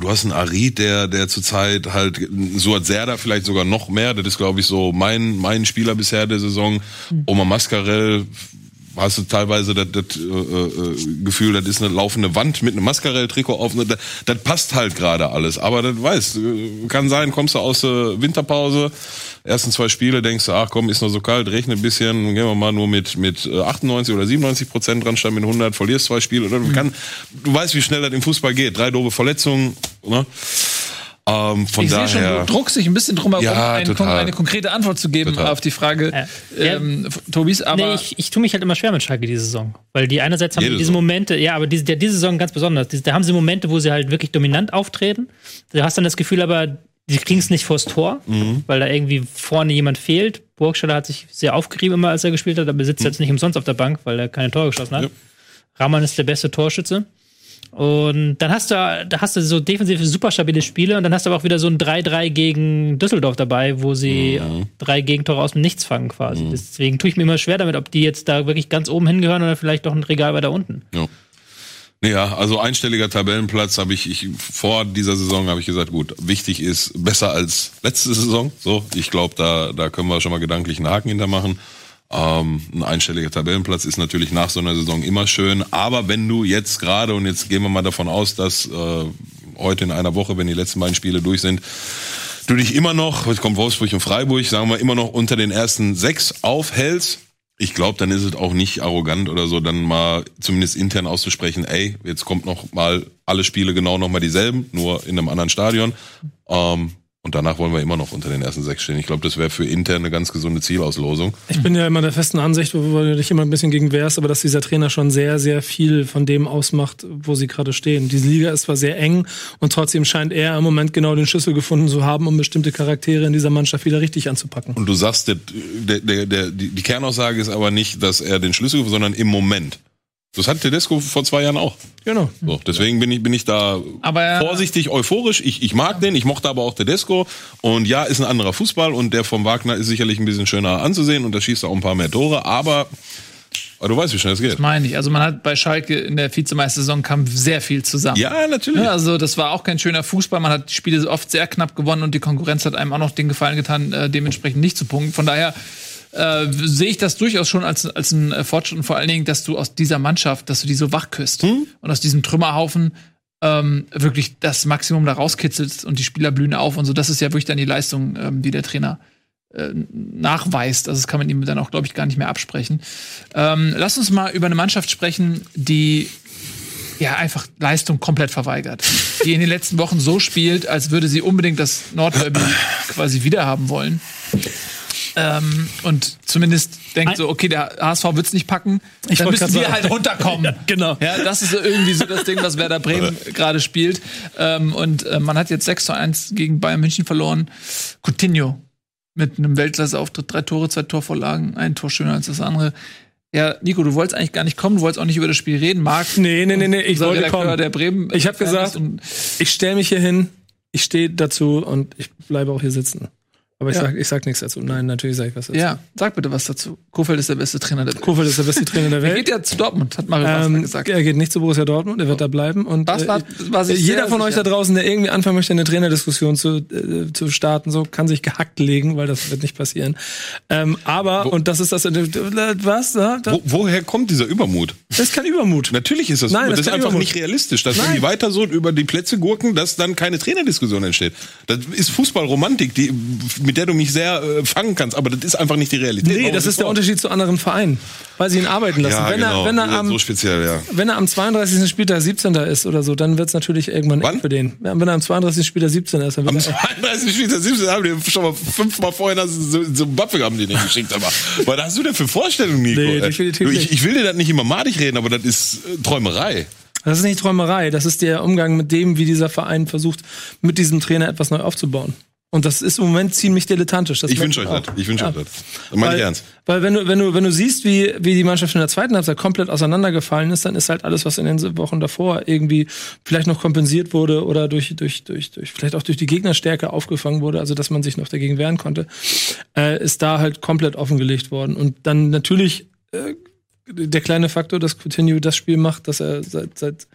Du hast einen Arid, der, der zurzeit halt, so hat Serda vielleicht sogar noch mehr. Das ist, glaube ich, so mein, mein Spieler bisher der Saison. Mhm. Oma Mascarell hast du teilweise das, das äh, äh, Gefühl, das ist eine laufende Wand mit einem Mascarell-Trikot auf. Das, das passt halt gerade alles. Aber das weißt, kann sein, kommst du aus der Winterpause, ersten zwei Spiele denkst du, ach komm, ist noch so kalt, rechne ein bisschen, gehen wir mal nur mit mit 98 äh, oder 97 Prozent dran, statt mit 100, verlierst zwei Spiele. Oder du, kann, du weißt, wie schnell das im Fußball geht. Drei doofe Verletzungen. Ne? Ähm, von ich daher. Sehe schon, du druckst dich ein bisschen drum herum, ja, eine, eine, konkrete Antwort zu geben total. auf die Frage, äh, ähm, Tobis. Aber nee, ich, ich tue mich halt immer schwer mit Schalke diese Saison, weil die einerseits haben Jede diese Momente, ja, aber diese, der, diese Saison ganz besonders. da haben sie Momente, wo sie halt wirklich dominant auftreten. Du hast dann das Gefühl, aber die kriegen es nicht vors Tor, mhm. weil da irgendwie vorne jemand fehlt. Burgstaller hat sich sehr aufgerieben immer, als er gespielt hat, aber sitzt mhm. jetzt nicht umsonst auf der Bank, weil er keine Tore geschossen hat. Ja. Rahman ist der beste Torschütze. Und dann hast du, da hast du so defensive, super stabile Spiele und dann hast du aber auch wieder so ein 3-3 gegen Düsseldorf dabei, wo sie mhm. drei Gegentore aus dem Nichts fangen quasi. Mhm. Deswegen tue ich mir immer schwer damit, ob die jetzt da wirklich ganz oben hingehören oder vielleicht doch ein Regal weiter unten. Ja. Ja, also einstelliger Tabellenplatz habe ich, ich vor dieser Saison habe ich gesagt, gut, wichtig ist besser als letzte Saison. So, ich glaube, da da können wir schon mal gedanklich einen Haken hintermachen. Ähm, ein einstelliger Tabellenplatz ist natürlich nach so einer Saison immer schön. Aber wenn du jetzt gerade, und jetzt gehen wir mal davon aus, dass äh, heute in einer Woche, wenn die letzten beiden Spiele durch sind, du dich immer noch, jetzt kommt Wolfsburg und Freiburg, sagen wir immer noch unter den ersten sechs aufhältst, ich glaube, dann ist es auch nicht arrogant oder so, dann mal zumindest intern auszusprechen, ey, jetzt kommt noch mal alle Spiele genau noch mal dieselben, nur in einem anderen Stadion. Ähm, und danach wollen wir immer noch unter den ersten sechs stehen. Ich glaube, das wäre für intern eine ganz gesunde Zielauslosung. Ich bin ja immer der festen Ansicht, wo du dich immer ein bisschen gegen wehrst, aber dass dieser Trainer schon sehr, sehr viel von dem ausmacht, wo sie gerade stehen. Diese Liga ist zwar sehr eng und trotzdem scheint er im Moment genau den Schlüssel gefunden zu haben, um bestimmte Charaktere in dieser Mannschaft wieder richtig anzupacken. Und du sagst, der, der, der, die, Kernaussage ist aber nicht, dass er den Schlüssel, sondern im Moment. Das hat Tedesco vor zwei Jahren auch. Genau. So, deswegen bin ich, bin ich da aber, vorsichtig euphorisch. Ich, ich mag den, ich mochte aber auch Tedesco. Und ja, ist ein anderer Fußball und der vom Wagner ist sicherlich ein bisschen schöner anzusehen und da schießt er auch ein paar mehr Tore, aber aber du weißt, wie schnell es geht. Das meine ich. Also man hat bei Schalke in der Vizemeistersaison kam sehr viel zusammen. Ja, natürlich. Ja, also das war auch kein schöner Fußball. Man hat die Spiele oft sehr knapp gewonnen und die Konkurrenz hat einem auch noch den Gefallen getan, äh, dementsprechend nicht zu punkten. Von daher äh, sehe ich das durchaus schon als, als ein äh, Fortschritt und vor allen Dingen, dass du aus dieser Mannschaft, dass du die so wach küsst hm? und aus diesem Trümmerhaufen ähm, wirklich das Maximum da rauskitzelst und die Spieler blühen auf und so. Das ist ja wirklich dann die Leistung, ähm, die der Trainer äh, nachweist. Also das kann man ihm dann auch, glaube ich, gar nicht mehr absprechen. Ähm, lass uns mal über eine Mannschaft sprechen, die ja einfach Leistung komplett verweigert. Die in den letzten Wochen so spielt, als würde sie unbedingt das Nordderby quasi wiederhaben wollen. Ähm, und zumindest denkt so, okay, der HSV wird's nicht packen, ich dann müssen wir halt runterkommen. ja, genau. Ja, das ist irgendwie so das Ding, was Werder Bremen gerade spielt. Ähm, und äh, man hat jetzt 6 zu 1 gegen Bayern München verloren. Coutinho mit einem Weltklasse-Auftritt, drei Tore, zwei Torvorlagen, ein Tor schöner als das andere. Ja, Nico, du wolltest eigentlich gar nicht kommen, du wolltest auch nicht über das Spiel reden. Marc, Nee, nee, nee, nee, ich wollte Redakteur, kommen. der Bremen. Ich habe gesagt, ich stelle mich hier hin, ich stehe dazu und ich bleibe auch hier sitzen. Aber ich, Ja. sag, ich sag nichts dazu. Nein, natürlich sage ich was dazu. ja, sag bitte was dazu. Kofeld ist der beste Trainer der Welt. Kofeld ist der beste Trainer der Er Welt. geht ja zu Dortmund, hat Mario Ähm, gesagt. er geht nicht zu Borussia Dortmund, er wird da bleiben. Und Das war- äh, war sich jeder sehr von euch sicher. da draußen, der irgendwie anfangen möchte, eine Trainerdiskussion zu, äh, zu starten, so kann sich gehackt legen, weil das wird nicht passieren. Ähm, aber, und das ist das, äh, was? Da, da, Wo, woher kommt dieser Übermut? das ist kein Übermut. Natürlich ist das, Nein, Über- das das, ist einfach Übermut. nicht realistisch, dass wenn Nein. die weiter so über die Plätze gurken, dass dann keine Trainerdiskussion entsteht. Das ist Fußballromantik, die, mit der du mich sehr äh, fangen kannst, aber das ist einfach nicht die Realität. Nee, das wir ist der. Unterschied zu anderen Vereinen, weil sie ihn arbeiten lassen. Ja, wenn, genau. er, wenn, er am, so speziell, ja. wenn er am 32. Spieltag 17. ist oder so, dann wird's natürlich irgendwann Wann? für den. Ja, wenn er am 32. Spieltag 17. ist, dann wird Am er 32. Spieltag 17 haben die schon mal fünfmal vorher einen Buffel haben die nicht geschickt. Aber was hast du denn für Vorstellungen, Nico? Nee, definitiv ich, ich will dir das nicht immer madig reden, aber das ist äh, Träumerei. Das ist nicht Träumerei, das ist der Umgang mit dem, wie dieser Verein versucht, mit diesem Trainer etwas neu aufzubauen. Und das ist im Moment ziemlich dilettantisch. Das Ich wünsche euch das. Ich wünsche Ja. euch das. Das meine Weil, ich ernst. weil wenn du, wenn du, wenn du siehst, wie, wie die Mannschaft in der zweiten Halbzeit komplett auseinandergefallen ist, dann ist halt alles, was in den Wochen davor irgendwie vielleicht noch kompensiert wurde oder durch, durch, durch, durch, vielleicht auch durch die Gegnerstärke aufgefangen wurde, also dass man sich noch dagegen wehren konnte, äh, ist da halt komplett offengelegt worden. Und dann natürlich äh, der kleine Faktor, dass Coutinho das Spiel macht, dass er seit, seit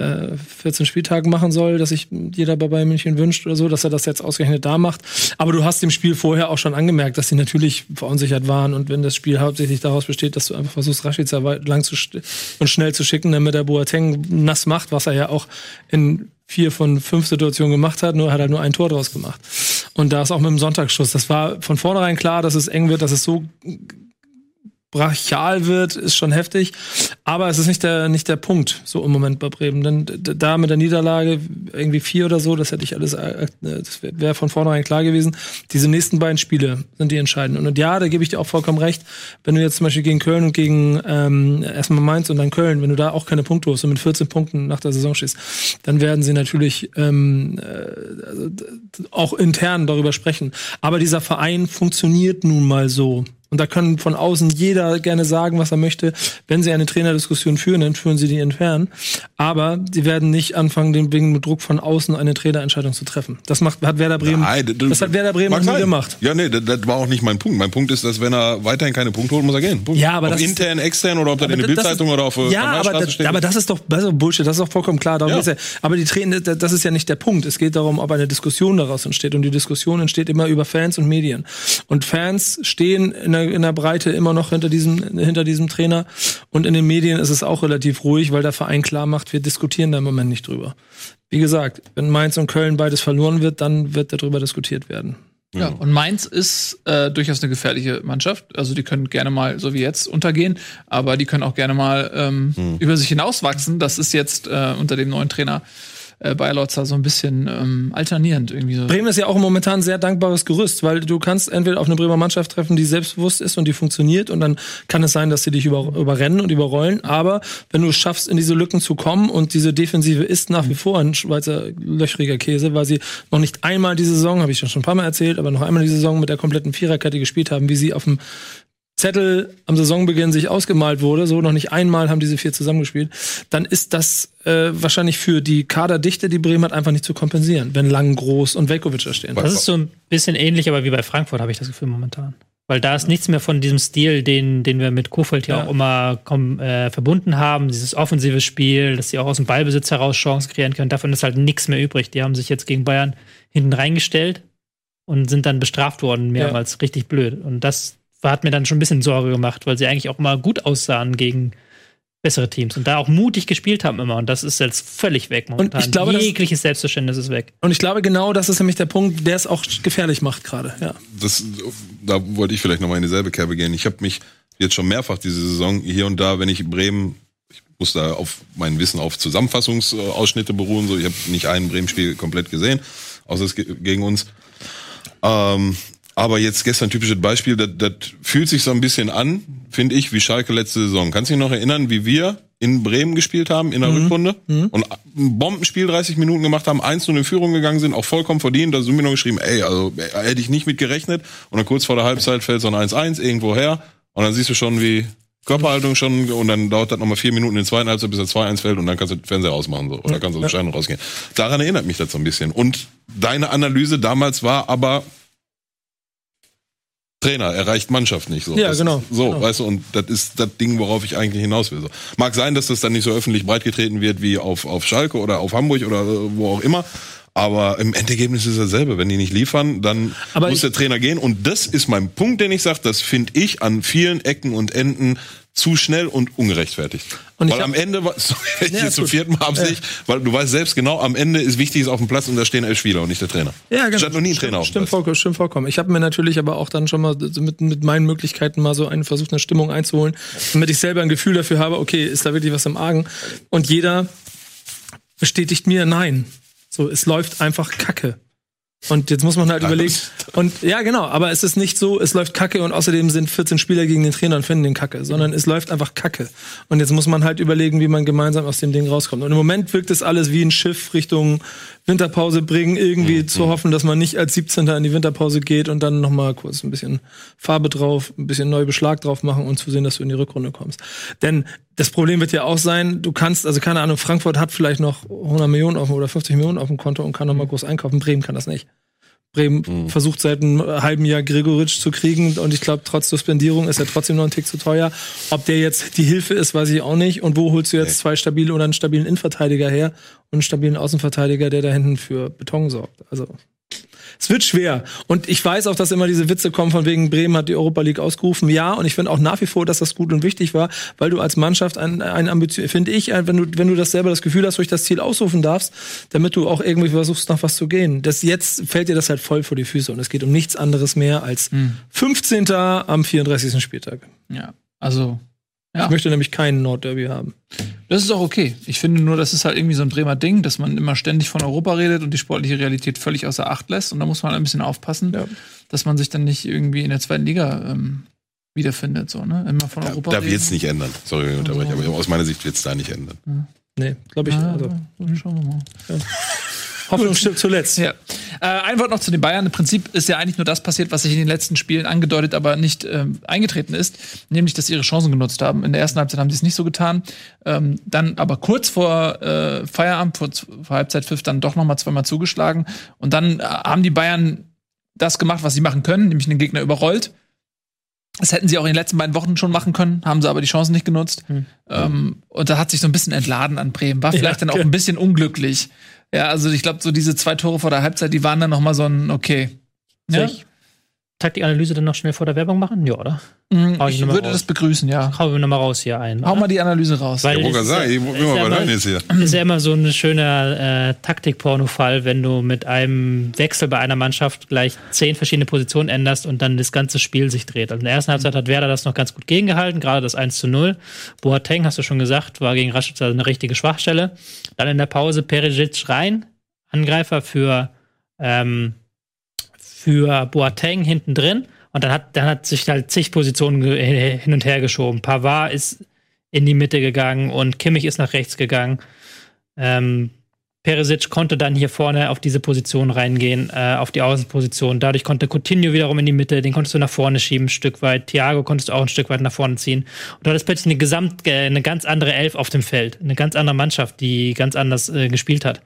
äh, 14 Spieltagen machen soll, dass sich jeder bei München wünscht oder so, dass er das jetzt ausgerechnet da macht. Aber du hast dem Spiel vorher auch schon angemerkt, dass sie natürlich verunsichert waren und wenn das Spiel hauptsächlich daraus besteht, dass du einfach versuchst, Rashica lang zu und schnell zu schicken, damit der Boateng nass macht, was er ja auch in vier von fünf Situationen gemacht hat, nur hat er nur ein Tor draus gemacht. Und da ist auch mit dem Sonntagsschuss. Das war von vornherein klar, dass es eng wird, dass es so brachial wird, ist schon heftig. Aber es ist nicht der, nicht der Punkt, so im Moment bei Bremen. Denn da mit der Niederlage, irgendwie vier oder so, das hätte ich alles, äh, das wäre wär von vornherein klar gewesen. Diese nächsten beiden Spiele sind die entscheidenden. Und ja, da gebe ich dir auch vollkommen recht. Wenn du jetzt zum Beispiel gegen Köln und gegen ähm, erstmal Mainz und dann Köln, wenn du da auch keine Punkte hast und mit 14 Punkten nach der Saison stehst, dann werden sie natürlich ähm, äh, auch intern darüber sprechen. Aber dieser Verein funktioniert nun mal so. Und da kann von außen jeder gerne sagen, was er möchte. Wenn sie eine Trainerdiskussion führen, dann führen sie die intern. Aber sie werden nicht anfangen, den wegen mit Druck von außen eine Trainerentscheidung zu treffen. Das macht, hat Werder Bremen, Nein, das hat Werder Bremen nie gemacht. Ja, nee, das, das war auch nicht mein Punkt. Mein Punkt ist, dass wenn er weiterhin keine Punkte holt, muss er gehen. Punkt. Ja, aber ob das ist- intern, extern oder ob er in der das Bildzeitung ist- oder auf äh, ja, aber das, steht. aber das ist doch das ist Bullshit, das ist doch vollkommen klar. Darum Ja. ja. Aber die Trainer, das das ist ja nicht der Punkt. Es geht darum, ob eine Diskussion daraus entsteht. Und die Diskussion entsteht immer über Fans und Medien. Und Fans stehen in der, in der Breite immer noch hinter diesem, hinter diesem Trainer. Und in den Medien ist es auch relativ ruhig, weil der Verein klar macht, wir diskutieren da im Moment nicht drüber. Wie gesagt, wenn Mainz und Köln beides verloren wird, dann wird darüber diskutiert werden. Ja, und Mainz ist äh, durchaus eine gefährliche Mannschaft. Also die können gerne mal, so wie jetzt, untergehen, aber die können auch gerne mal ähm, über sich hinauswachsen. Das ist jetzt äh, unter dem neuen Trainer äh, Bayerlotzer so ein bisschen ähm, alternierend irgendwie so. Bremen ist ja auch momentan ein sehr dankbares Gerüst, weil du kannst entweder auf eine Bremer Mannschaft treffen, die selbstbewusst ist und die funktioniert und dann kann es sein, dass sie dich über, überrennen und überrollen. Aber wenn du es schaffst, in diese Lücken zu kommen und diese Defensive ist nach wie vor ein Schweizer löchriger Käse, weil sie noch nicht einmal diese Saison, habe ich schon ein paar Mal erzählt, aber noch einmal diese Saison mit der kompletten Viererkette gespielt haben, wie sie auf dem Zettel am Saisonbeginn sich ausgemalt wurde, so noch nicht einmal haben diese vier zusammengespielt, dann ist das äh, wahrscheinlich für die Kaderdichte, die Bremen hat, einfach nicht zu kompensieren, wenn Lang, Groß und Velkovic da stehen. Das ist so ein bisschen ähnlich, aber wie bei Frankfurt habe ich das Gefühl momentan. Weil da ist nichts mehr von diesem Stil, den, den wir mit Kofeld ja, Ja. auch immer komm, äh, verbunden haben. Dieses offensive Spiel, dass sie auch aus dem Ballbesitz heraus Chancen kreieren können. Davon ist halt nichts mehr übrig. Die haben sich jetzt gegen Bayern hinten reingestellt und sind dann bestraft worden, mehrmals richtig blöd. Und das hat mir dann schon ein bisschen Sorge gemacht, weil sie eigentlich auch mal gut aussahen gegen bessere Teams und da auch mutig gespielt haben immer. Und das ist jetzt völlig weg momentan. ich glaube, das- Jegliches Selbstverständnis ist weg. Und ich glaube, genau das ist nämlich der Punkt, der es auch gefährlich macht gerade. Ja. das, da wollte ich vielleicht nochmal in dieselbe Kerbe gehen. Ich habe mich jetzt schon mehrfach diese Saison hier und da, wenn ich Bremen, ich muss da auf mein Wissen auf Zusammenfassungsausschnitte beruhen, so ich habe nicht ein Bremen-Spiel komplett gesehen, außer es ge- gegen uns. Ähm, aber jetzt gestern typisches Beispiel, das, das fühlt sich so ein bisschen an, finde ich, wie Schalke letzte Saison. Kannst du dich noch erinnern, wie wir in Bremen gespielt haben in der Rückrunde und ein Bombenspiel 30 Minuten gemacht haben, 1 in Führung gegangen sind, auch vollkommen verdient. Da sind wir noch geschrieben, ey, also hätte ich nicht mit gerechnet. Und dann kurz vor der Halbzeit fällt so ein 1-1 irgendwo her und dann siehst du schon, wie Körperhaltung schon und dann dauert das nochmal vier Minuten in den zweiten Halbzeit, bis er 2-1 fällt und dann kannst du den Fernseher ausmachen so. oder kannst du aus dem Schein rausgehen. Daran erinnert mich das so ein bisschen. Und deine Analyse damals war aber Trainer erreicht Mannschaft nicht so. Ja, das, genau. So, genau. weißt du, und das ist das Ding, worauf ich eigentlich hinaus will. So. Mag sein, dass das dann nicht so öffentlich breitgetreten wird wie auf, auf Schalke oder auf Hamburg oder wo auch immer. Aber im Endergebnis ist es dasselbe. Wenn die nicht liefern, dann Aber muss der Trainer gehen. Und das ist mein Punkt, den ich sage, das finde ich an vielen Ecken und Enden zu schnell und ungerechtfertigt. Und weil am Ende, sorry, Ja, jetzt ist zum gut. vierten Mal Absicht, weil du weißt selbst genau, am Ende ist wichtig, ist auf dem Platz und da stehen elf Spieler und nicht der Trainer. Ja, genau. Stand noch nie ein Stimmt- Trainer auf dem Stimmt, Platz. vollkommen, stimmt vollkommen. Ich habe mir natürlich aber auch dann schon mal mit, mit meinen Möglichkeiten mal so einen versucht, eine Stimmung einzuholen, damit ich selber ein Gefühl dafür habe, okay, ist da wirklich was im Argen? Und jeder bestätigt mir, nein. So, es läuft einfach Kacke. Und jetzt muss man halt überlegen. Und ja, genau, aber es ist nicht so, es läuft Kacke und außerdem sind 14 Spieler gegen den Trainer und finden den Kacke, sondern es läuft einfach Kacke. Und jetzt muss man halt überlegen, wie man gemeinsam aus dem Ding rauskommt. Und im Moment wirkt es alles wie ein Schiff Richtung Winterpause bringen, irgendwie zu hoffen, dass man nicht als 17. in die Winterpause geht und dann nochmal kurz ein bisschen Farbe drauf, ein bisschen neu Beschlag drauf machen und zu sehen, dass du in die Rückrunde kommst. Denn das Problem wird ja auch sein, du kannst, also keine Ahnung, Frankfurt hat vielleicht noch 100 Millionen auf dem, oder 50 Millionen auf dem Konto und kann nochmal groß einkaufen. Bremen kann das nicht. Bremen versucht seit einem halben Jahr Gregoritsch zu kriegen und ich glaube, trotz Suspendierung ist er trotzdem noch ein Tick zu teuer. Ob der jetzt die Hilfe ist, weiß ich auch nicht. Und wo holst du jetzt zwei stabile oder einen stabilen Innenverteidiger her und einen stabilen Außenverteidiger, der da hinten für Beton sorgt? Also es wird schwer. Und ich weiß auch, dass immer diese Witze kommen von wegen Bremen hat die Europa League ausgerufen. Ja, und ich finde auch nach wie vor, dass das gut und wichtig war, weil du als Mannschaft ein, ein Ambition, finde ich, wenn du, wenn du das selber das Gefühl hast, durch das Ziel ausrufen darfst, damit du auch irgendwie versuchst, nach was zu gehen. Das jetzt fällt dir das halt voll vor die Füße und es geht um nichts anderes mehr als 15. am 34. Spieltag. Ja, also Ja. Ich möchte nämlich keinen Nordderby haben. Das ist auch okay. Ich finde nur, das ist halt irgendwie so ein Bremer Ding, dass man immer ständig von Europa redet und die sportliche Realität völlig außer Acht lässt. Und da muss man ein bisschen aufpassen, Ja. dass man sich dann nicht irgendwie in der zweiten Liga ähm, wiederfindet. So, ne? Immer von Da, Europa da reden. wird's nicht ändern. Sorry, wenn ich unterbreche, aber aus meiner Sicht wird's da nicht ändern. Nee, glaube ich. Ja, Also, schauen wir mal. Hoffnung stirbt zuletzt. Ja. Äh, ein Wort noch zu den Bayern. Im Prinzip ist ja eigentlich nur das passiert, was sich in den letzten Spielen angedeutet, aber nicht ähm, eingetreten ist, nämlich, dass sie ihre Chancen genutzt haben. In der ersten Halbzeit haben sie es nicht so getan. Ähm, dann aber kurz vor äh, Feierabend, vor, vor Halbzeitpfiff, dann doch noch mal zweimal zugeschlagen. Und dann äh, haben die Bayern das gemacht, was sie machen können, nämlich den Gegner überrollt. Das hätten sie auch in den letzten beiden Wochen schon machen können, haben sie aber die Chancen nicht genutzt. Ähm, und da hat sich so ein bisschen entladen an Bremen. War vielleicht dann auch ein bisschen unglücklich. Ja, also ich glaube, so diese zwei Tore vor der Halbzeit, die waren dann noch mal so ein okay. Ja? Ich Taktikanalyse dann noch schnell vor der Werbung machen? Ja, oder? Hau ich Ich würde raus. das begrüßen, ja. Hauen wir nochmal raus hier ein. Hau oder? mal die Analyse raus. Weil Ich es gerade sagen, ist ich ja- bin mal ja Leine jetzt hier. ist ja immer so ein schöner äh, Taktik-Porno-Fall, wenn du mit einem Wechsel bei einer Mannschaft gleich zehn verschiedene Positionen änderst und dann das ganze Spiel sich dreht. Also in der ersten Halbzeit hat Werder das noch ganz gut gegengehalten, gerade das 1 zu 0. Boateng, hast du schon gesagt, war gegen Rashica eine richtige Schwachstelle. Dann in der Pause Perisic rein, Angreifer für, ähm, für Boateng hinten drin. Und dann hat, dann hat sich halt zig Positionen ge- hin und her geschoben. Pavard ist in die Mitte gegangen und Kimmich ist nach rechts gegangen. Ähm, Perisic konnte dann hier vorne auf diese Position reingehen, äh, auf die Außenposition. Dadurch konnte Coutinho wiederum in die Mitte, den konntest du nach vorne schieben, ein Stück weit. Thiago konntest du auch ein Stück weit nach vorne ziehen. Und du hattest plötzlich eine gesamt, äh, eine ganz andere Elf auf dem Feld, eine ganz andere Mannschaft, die ganz anders äh, gespielt hat.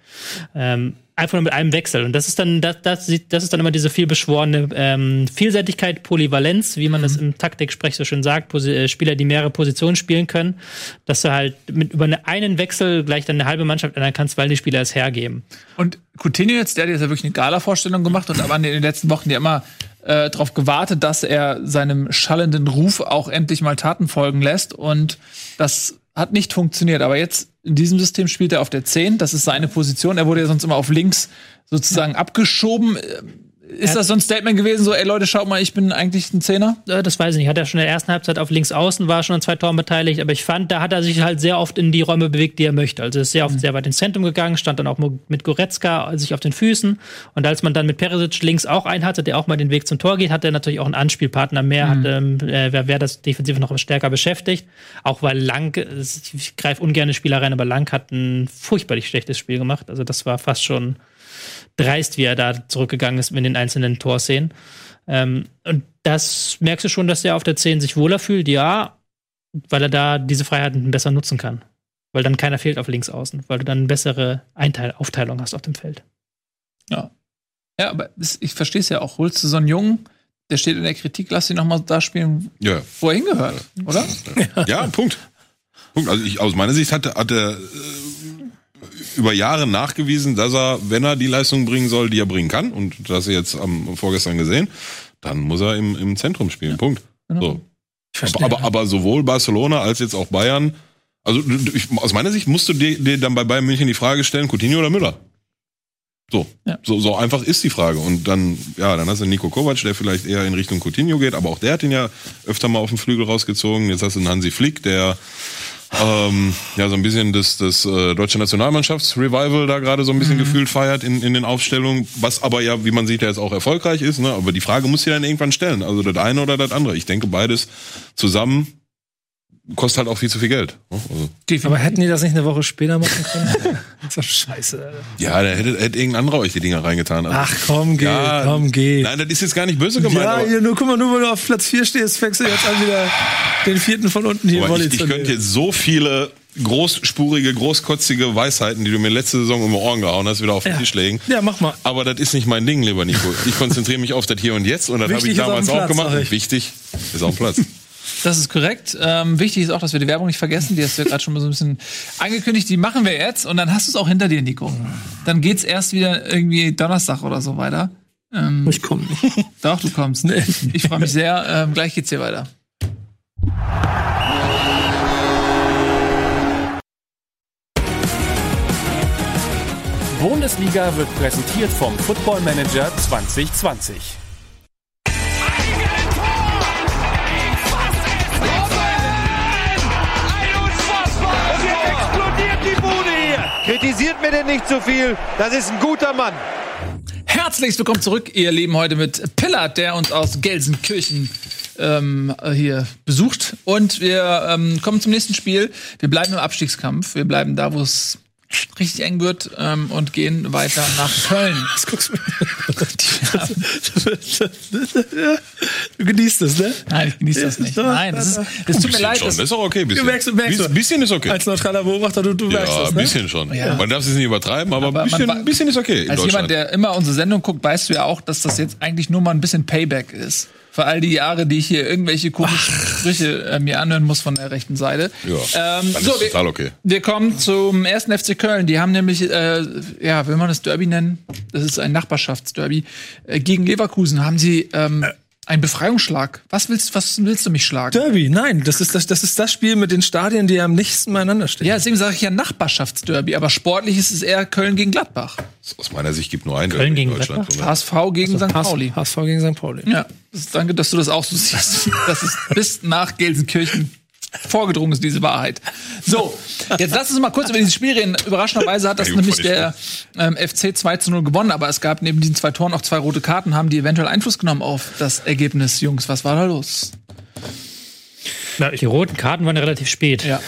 Ähm, einfach nur mit einem Wechsel. Und das ist dann, das, das, sieht- das ist dann immer diese vielbeschworene ähm, Vielseitigkeit, Polyvalenz, wie man das im Taktiksprech so schön sagt, Posi äh, Spieler, die mehrere Positionen spielen können, dass du halt mit über eine, einen Wechsel gleich dann eine halbe Mannschaft ändern kannst, weil die Spieler es hergeben. Und Coutinho jetzt, der hat jetzt ja wirklich eine Gala-Vorstellung gemacht und waren in den letzten Wochen ja immer äh, darauf gewartet, dass er seinem schallenden Ruf auch endlich mal Taten folgen lässt. Und das hat nicht funktioniert. Aber jetzt in diesem System spielt er auf der 10. Das ist seine Position. Er wurde ja sonst immer auf links sozusagen abgeschoben. Ist das so ein Statement gewesen, so, ey Leute, schaut mal, ich bin eigentlich ein Zehner? Äh, Das weiß ich nicht. Hat er schon in der ersten Halbzeit auf links außen, war schon an zwei Toren beteiligt, aber ich fand, da hat er sich halt sehr oft in die Räume bewegt, die er möchte. Also ist sehr oft sehr weit ins Zentrum gegangen, stand dann auch mit Goretzka sich auf den Füßen. Und als man dann mit Perisic links auch einen hatte, der auch mal den Weg zum Tor geht, hat er natürlich auch einen Anspielpartner mehr, hat, ähm, äh, wer, wer das defensiv noch stärker beschäftigt. Auch weil Lang, ich greife ungern Spieler rein, aber Lang hat ein furchtbarlich schlechtes Spiel gemacht. Also das war fast schon dreist, wie er da zurückgegangen ist mit den einzelnen Torszenen. Ähm, und das merkst du schon, dass er auf der 10 sich wohler fühlt, ja. weil er da diese Freiheiten besser nutzen kann. Weil dann keiner fehlt auf links außen, weil du dann eine bessere Einteil Aufteilung hast auf dem Feld. Ja. Ja, aber ich verstehe es ja auch. Holst du so einen Jungen, der steht in der Kritik, lass ihn noch mal da spielen, Ja. wo er hingehört, oder? Ja, Punkt. Punkt. Also ich, aus meiner Sicht hat, er- hat er äh, über Jahre nachgewiesen, dass er, wenn er die Leistung bringen soll, die er bringen kann, und das jetzt am vorgestern gesehen, dann muss er im, im Zentrum spielen. Punkt. So. Aber, aber, aber sowohl Barcelona als jetzt auch Bayern, also ich, aus meiner Sicht musst du dir, dir dann bei Bayern München die Frage stellen, Coutinho oder Müller? So. Ja. so, so einfach ist die Frage. Und dann, ja, dann hast du Nico Kovac, der vielleicht eher in Richtung Coutinho geht, aber auch der hat ihn ja öfter mal auf den Flügel rausgezogen. Jetzt hast du einen Hansi Flick, der ähm, ja so ein bisschen das, das äh, deutsche Nationalmannschaftsrevival da gerade so ein bisschen gefühlt feiert in, in den Aufstellungen, was aber ja, wie man sieht, ja jetzt auch erfolgreich ist. Ne? Aber die Frage muss sich dann irgendwann stellen. Also das eine oder das andere. Ich denke, beides zusammen kostet halt auch viel zu viel Geld. ne? Also, Aber hätten die das nicht eine Woche später machen können? das ist doch scheiße. Alter. ja, da hätte, hätte irgendein anderer euch die Dinger reingetan. Also, Ach komm, geh, Ja, komm, geh. Nein, das ist jetzt gar nicht böse gemeint. ja, hier, nur, guck mal, nur weil du auf Platz 4 stehst, fängst du jetzt an, wieder den vierten von unten hier Aber Volley ich, ich könnte jetzt so viele großspurige, großkotzige Weisheiten, die du mir letzte Saison um die Ohren gehauen hast, wieder auf den Ja. Tisch legen. Ja, mach mal. Aber das ist nicht mein Ding, lieber Nico. Ich konzentriere mich auf das Hier und Jetzt und das habe ich damals dem auch Platz, gemacht. Wichtig ist auf dem Platz. Das ist korrekt. Ähm, wichtig ist auch, dass wir die Werbung nicht vergessen. Die hast du ja gerade schon mal so ein bisschen angekündigt. Die machen wir jetzt und dann hast du es auch hinter dir, Nico. Dann geht's erst wieder irgendwie Donnerstag oder so weiter. Ähm, Ich komm nicht. doch, du kommst. Ich freue mich sehr. Ähm, gleich geht's hier weiter. Bundesliga wird präsentiert vom Football Manager 2020. Kritisiert mir denn nicht zu viel. Das ist ein guter Mann. Herzlich willkommen zurück, ihr Leben heute mit Pillard, der uns aus Gelsenkirchen ähm, äh, hier besucht. Und wir ähm, kommen zum nächsten Spiel. Wir bleiben im Abstiegskampf. Wir bleiben da, wo es richtig eng wird ähm, und gehen weiter nach Köln. Was guckst du Du genießt es, ne? Nein, ich genieße das nicht. Nein, das, ist, das tut mir leid. schon, Das, das ist auch okay. Bisschen. Du merkst- du merkst Biss- bisschen ist okay. Als neutraler Beobachter, du, du merkst ja, das, ein ne? bisschen schon. Ja. Man darf es nicht übertreiben, aber, Aber ein bisschen, man bisschen ist okay als jemand, der immer unsere Sendung guckt, weißt du ja auch, dass das jetzt eigentlich nur mal ein bisschen Payback ist. Für all die Jahre, die ich hier irgendwelche komischen Sprüche äh, mir anhören muss von der rechten Seite. ja, Ähm, so, wir, total okay. Wir kommen zum ersten FC Köln. Die haben nämlich, äh, ja, will man das Derby nennen? Das ist ein Nachbarschaftsderby. Äh, gegen Leverkusen haben sie ähm, einen Befreiungsschlag. Was willst, was willst du mich schlagen? Derby, nein, das ist das, das ist das Spiel mit den Stadien, die am nächsten beieinander stehen. Ja, deswegen sage ich ja Nachbarschaftsderby, aber sportlich ist es eher Köln gegen Gladbach. Aus meiner Sicht gibt nur ein Köln Derby in gegen Deutschland. Gladbach? HSV gegen St. Pauli. HSV gegen St. Pauli. Ja, danke, dass du das auch so siehst. Das ist bis nach Gelsenkirchen vorgedrungen ist, diese Wahrheit. So, jetzt lass uns mal kurz über dieses Spiel reden. Überraschenderweise hat das Ja, nämlich der ähm, FC 2 zu 0 gewonnen, aber es gab neben diesen zwei Toren auch zwei rote Karten, haben die eventuell Einfluss genommen auf das Ergebnis. Jungs, was war da los? Die roten Karten waren ja relativ spät. Ja.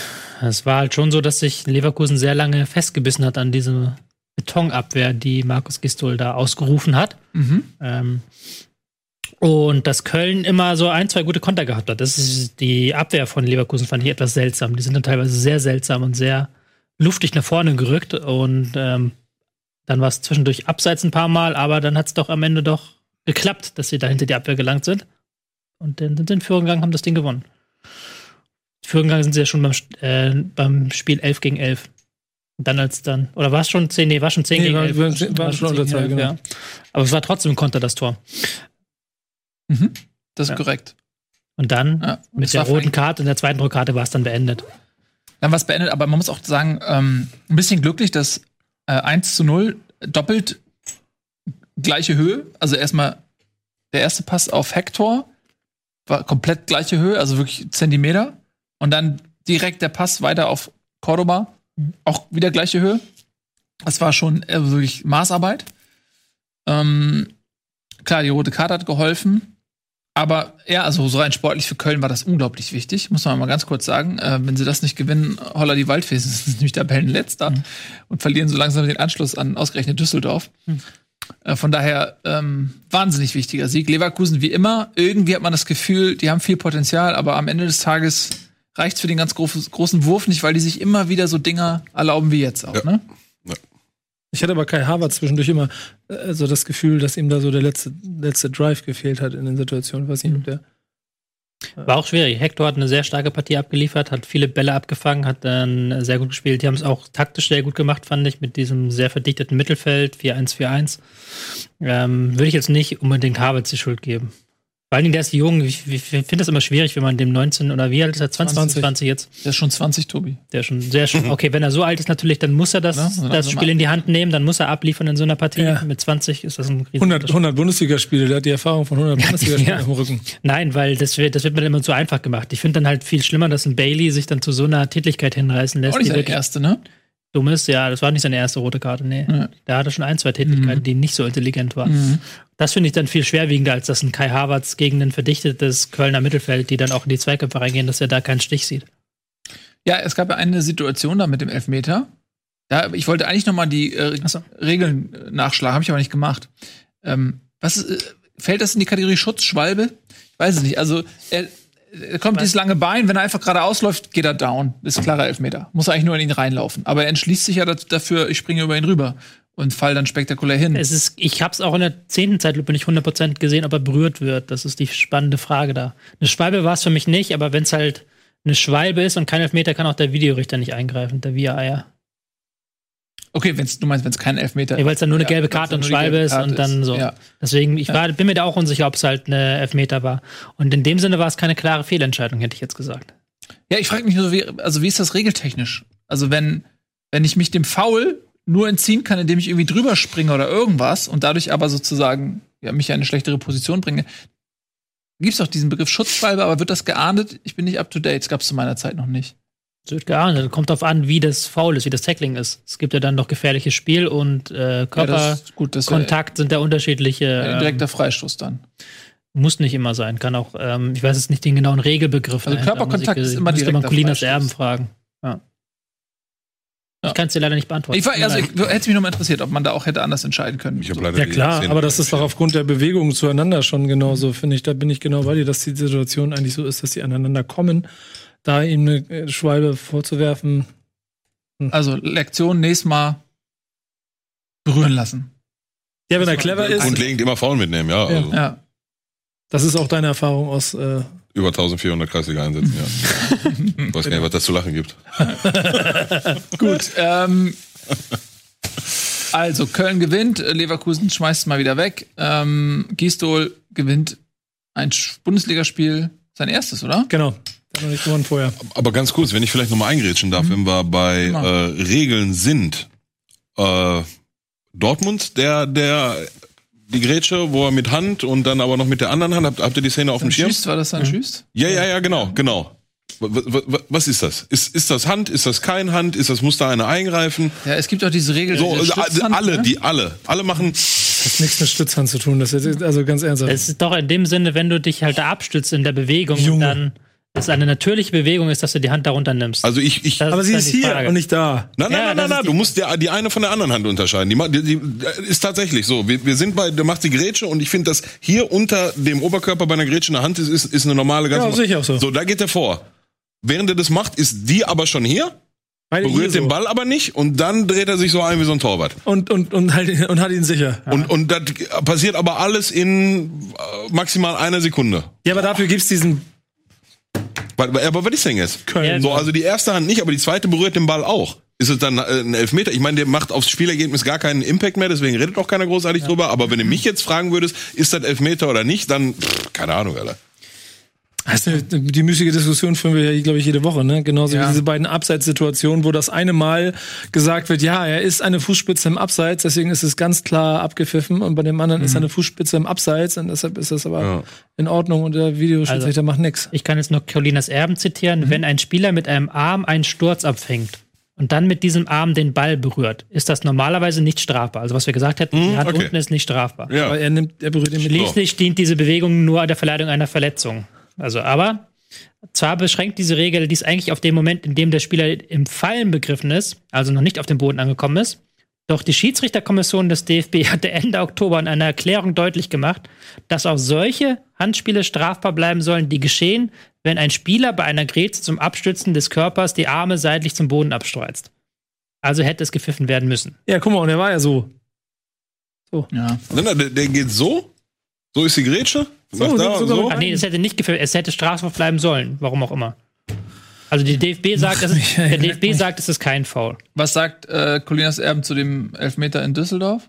Es war halt schon so, dass sich Leverkusen sehr lange festgebissen hat an diese Betonabwehr, die Markus Gistol da ausgerufen hat. Ähm, und dass Köln immer so ein, zwei gute Konter gehabt hat. Das ist die Abwehr von Leverkusen fand ich etwas seltsam. Die sind dann teilweise sehr seltsam und sehr luftig nach vorne gerückt. Und ähm, dann war es zwischendurch abseits ein paar Mal, aber dann hat es doch am Ende doch geklappt, dass sie da hinter die Abwehr gelangt sind. Und dann sind sie in Führung gegangen, haben das Ding gewonnen. Führung gegangen sind sie ja schon beim, äh, beim Spiel 11 gegen 11. Und dann als dann, oder war es schon 10, nee, war schon 10 Nee, gegen war- 11. war- war schon 10 unter zwei, gegen 11, genau. ja. Aber es war trotzdem ein Konter, das Tor. Das ist Ja. korrekt. Und dann Ja, mit der roten. Karte und der zweiten roten Karte war es dann beendet. Dann war es beendet, aber man muss auch sagen, ähm, ein bisschen glücklich, dass äh, 1 zu 0 doppelt gleiche Höhe. Also erstmal der erste Pass auf Hector war komplett gleiche Höhe, also wirklich Zentimeter. Und dann direkt der Pass weiter auf Cordoba, auch wieder gleiche Höhe. Das war schon äh, wirklich Maßarbeit. Ähm, klar, die rote Karte hat geholfen. Aber ja, also so rein sportlich für Köln war das unglaublich wichtig, muss man mal ganz kurz sagen. Äh, wenn sie das nicht gewinnen, holla die Waldfee, sie sind nämlich Tabellenletzter und verlieren so langsam den Anschluss an ausgerechnet Düsseldorf. Äh, von daher ähm, wahnsinnig wichtiger Sieg. Leverkusen wie immer, irgendwie hat man das Gefühl, die haben viel Potenzial, aber am Ende des Tages reicht's für den ganz groß, großen Wurf nicht, weil die sich immer wieder so Dinger erlauben wie jetzt auch, Ja. ne? Ich hatte aber Kai Harvard zwischendurch immer äh, so das Gefühl, dass ihm da so der letzte, letzte Drive gefehlt hat in den Situationen. Weiß nicht, ob der. War auch schwierig. Hector hat eine sehr starke Partie abgeliefert, hat viele Bälle abgefangen, hat dann sehr gut gespielt. Die haben es auch taktisch sehr gut gemacht, fand ich, mit diesem sehr verdichteten Mittelfeld, 4-1-4-1. Ähm, Würde ich jetzt nicht unbedingt Harvard die Schuld geben. Vor allen Dingen, der ist jung. Ich, ich finde das immer schwierig, wenn man dem 19 oder wie alt ist er? 20, 20. 20 jetzt. Der ist schon 20, Tobi. Der ist schon sehr schön. Okay, wenn er so alt ist, natürlich, dann muss er das, Ja, dann das Spiel in die Hand nehmen, dann muss er abliefern in so einer Partie. Ja. Mit 20 ist das ein riesen 100, 100 Bundesligaspiele, der hat die Erfahrung von 100 Bundesligaspielen Ja. dem Rücken. Nein, weil das wird, das wird mir immer zu einfach gemacht. Ich finde dann halt viel schlimmer, dass ein Bailey sich dann zu so einer Tätigkeit hinreißen lässt, Auch nicht der erste, ne? Dumm ist. Ja, das war nicht seine erste rote Karte, nee. Ja. Da hatte schon ein, zwei Tätigkeiten, die nicht so intelligent waren. Das finde ich dann viel schwerwiegender, als dass ein Kai Havertz gegen ein verdichtetes Kölner Mittelfeld, die dann auch in die Zweikämpfe reingehen, dass er da keinen Stich sieht. Ja, es gab ja eine Situation da mit dem Elfmeter. Da, ich wollte eigentlich noch mal die äh, so. Regeln äh, nachschlagen, habe ich aber nicht gemacht. Ähm, was ist, äh, fällt das in die Kategorie Schutzschwalbe? Ich weiß es nicht. Also er kommt Was? dieses lange Bein, wenn er einfach gerade ausläuft, geht er down. Ist klarer Elfmeter. Muss eigentlich nur in ihn reinlaufen. Aber er entschließt sich ja dafür, ich springe über ihn rüber und fall dann spektakulär hin. Es ist, ich habe es auch in der zehnten Zeitlupe nicht 100% gesehen, ob er berührt wird. Das ist die spannende Frage da. Eine Schwalbe war es für mich nicht, aber wenn es halt eine Schwalbe ist und kein Elfmeter, kann auch der Videorichter nicht eingreifen, der VAR. Okay, wenn's, du meinst, wenn es kein Elfmeter Ja, weil es dann nur eine gelbe Karte und Schwalbe ist und dann so. Ja. Deswegen, ich war, bin mir da auch unsicher, ob es halt eine Elfmeter war. Und in dem Sinne war es keine klare Fehlentscheidung, hätte ich jetzt gesagt. Ja, ich frage mich nur, so, wie, also wie ist das regeltechnisch? Also wenn, wenn ich mich dem Foul nur entziehen kann, indem ich irgendwie drüber springe oder irgendwas und dadurch aber sozusagen ja, mich in eine schlechtere Position bringe, gibt's doch diesen Begriff Schutzschwalbe, aber wird das geahndet? Ich bin nicht up to date. Das gab's zu meiner Zeit noch nicht. Es wird geahndet. Kommt darauf an, wie das Foul ist, wie das Tackling ist. Es gibt ja dann noch gefährliches Spiel und äh, Ja, Körperkontakt Kontakt, sind da unterschiedliche. äh, Ähm, direkter Freistoß dann. muss nicht immer sein. Kann auch, ähm, ich weiß jetzt nicht den genauen Regelbegriff. Also. Körperkontakt ist immer müsste direkter man Colinas Freistoß. Erben fragen. Ja. Ja. Ich kann es dir leider nicht beantworten. Ich war, also, ich, hätte mich noch mal interessiert, ob man da auch hätte anders entscheiden können. Ich So. leider Ja klar, aber das ist doch aufgrund der Bewegung zueinander schon genauso, finde ich. Da bin ich genau bei dir, dass die Situation eigentlich so ist, dass sie aneinander kommen. Da ihm eine äh, Schwalbe vorzuwerfen, Also Lektion nächstes Mal berühren lassen. ja, wenn er clever ist, Grundlegend immer faul mitnehmen, ja. Also Ja. das ist auch deine Erfahrung aus. Äh, Über 1400 Kreisliga einsetzen, ja. ich weiß gar nicht, was das zu lachen gibt. Gut. ähm, also, Köln gewinnt, Leverkusen schmeißt es mal wieder weg. Ähm, Gistol gewinnt ein Bundesligaspiel, sein erstes, oder? genau, hat noch nicht gewonnen vorher. Aber ganz kurz, wenn ich vielleicht nochmal eingrätschen darf, wenn wir bei äh, Regeln sind, äh, Dortmund, der, der, die Grätsche, wo er mit Hand und dann aber noch mit der anderen Hand, habt, habt ihr die Szene auf dem Schirm? Schüst, war das dann Schüst? Ja, ja, ja, genau, genau. Was ist das? Ist, ist das Hand? Ist das kein Hand? Ist das, muss da einer eingreifen? Ja, es gibt auch diese Regel. So, diese also Stützhand, alle, ne? die, alle, alle machen, Das hat nichts mit Stützhand zu tun. Das ist, also ganz ernsthaft. Es ist doch in dem Sinne, wenn du dich halt da abstützt in der Bewegung und Junge. dann es eine natürliche Bewegung ist, dass du die Hand darunter nimmst. also ich, ich, Das aber sie ist hier Frage. und nicht da. Nein, nein, Ja, nein, nein, nein. du musst die, die eine von der anderen Hand unterscheiden. Die, die, die ist tatsächlich so. Wir, wir sind bei, du machst die Grätsche und ich finde, dass hier unter dem Oberkörper bei einer Grätsche eine Hand ist, ist, ist eine normale ganz Ja, ich auch so. So, da geht er vor. Während er das macht, ist die aber schon hier, Beide berührt so. den Ball aber nicht und dann dreht er sich so ein wie so ein Torwart. Und, und, und, halt, und hat ihn sicher. Und, und das passiert aber alles in äh, maximal einer Sekunde. Ja, aber dafür gibt's diesen Aber, was ist denn jetzt? Köln. So, also die erste Hand nicht, aber die zweite berührt den Ball auch. Ist es dann äh, ein Elfmeter? Ich meine, der macht aufs Spielergebnis gar keinen Impact mehr, deswegen redet auch keiner großartig drüber. Aber wenn du mich jetzt fragen würdest, ist das Elfmeter oder nicht, dann, pff, keine Ahnung, Alter. Eine, die müßige Diskussion führen wir ja, glaube ich, jede Woche, ne? Genauso Ja. wie diese beiden Abseitssituationen, wo das eine Mal gesagt wird, ja, er ist eine Fußspitze im Abseits, deswegen ist es ganz klar abgepfiffen und bei dem anderen ist er eine Fußspitze im Abseits und deshalb ist das aber Ja. in Ordnung und der Videoschiedsrichter macht nix. Ich kann jetzt noch Colinas Erben zitieren. Wenn ein Spieler mit einem Arm einen Sturz abfängt und dann mit diesem Arm den Ball berührt, ist das normalerweise nicht strafbar. Also was wir gesagt hätten, die Hand okay. unten ist nicht strafbar. Ja. Aber er nimmt, er berührt ihn mit Schließlich dient diese Bewegung nur der Verleidung einer Verletzung. Also, aber zwar beschränkt diese Regel dies eigentlich auf den Moment, in dem der Spieler im Fallen begriffen ist, also noch nicht auf dem Boden angekommen ist. Doch die Schiedsrichterkommission des DFB hatte Ende Oktober in einer Erklärung deutlich gemacht, dass auch solche Handspiele strafbar bleiben sollen, die geschehen, wenn ein Spieler bei einer Grätsche zum Abstützen des Körpers die Arme seitlich zum Boden abstreizt. Also hätte es gepfiffen werden müssen. Ja, guck mal, und er war ja so. Ja. Nein, nein, der, der geht so. So ist die Grätsche. Macht So, da, so- so. so- Ah, nee, es hätte nicht gepfiffen, es hätte strafbar bleiben sollen. Warum auch immer. Also die DFB sagt, es ist, mich, der DFB mich. sagt, es ist kein Foul. Was sagt äh, Colinas Erben zu dem Elfmeter in Düsseldorf?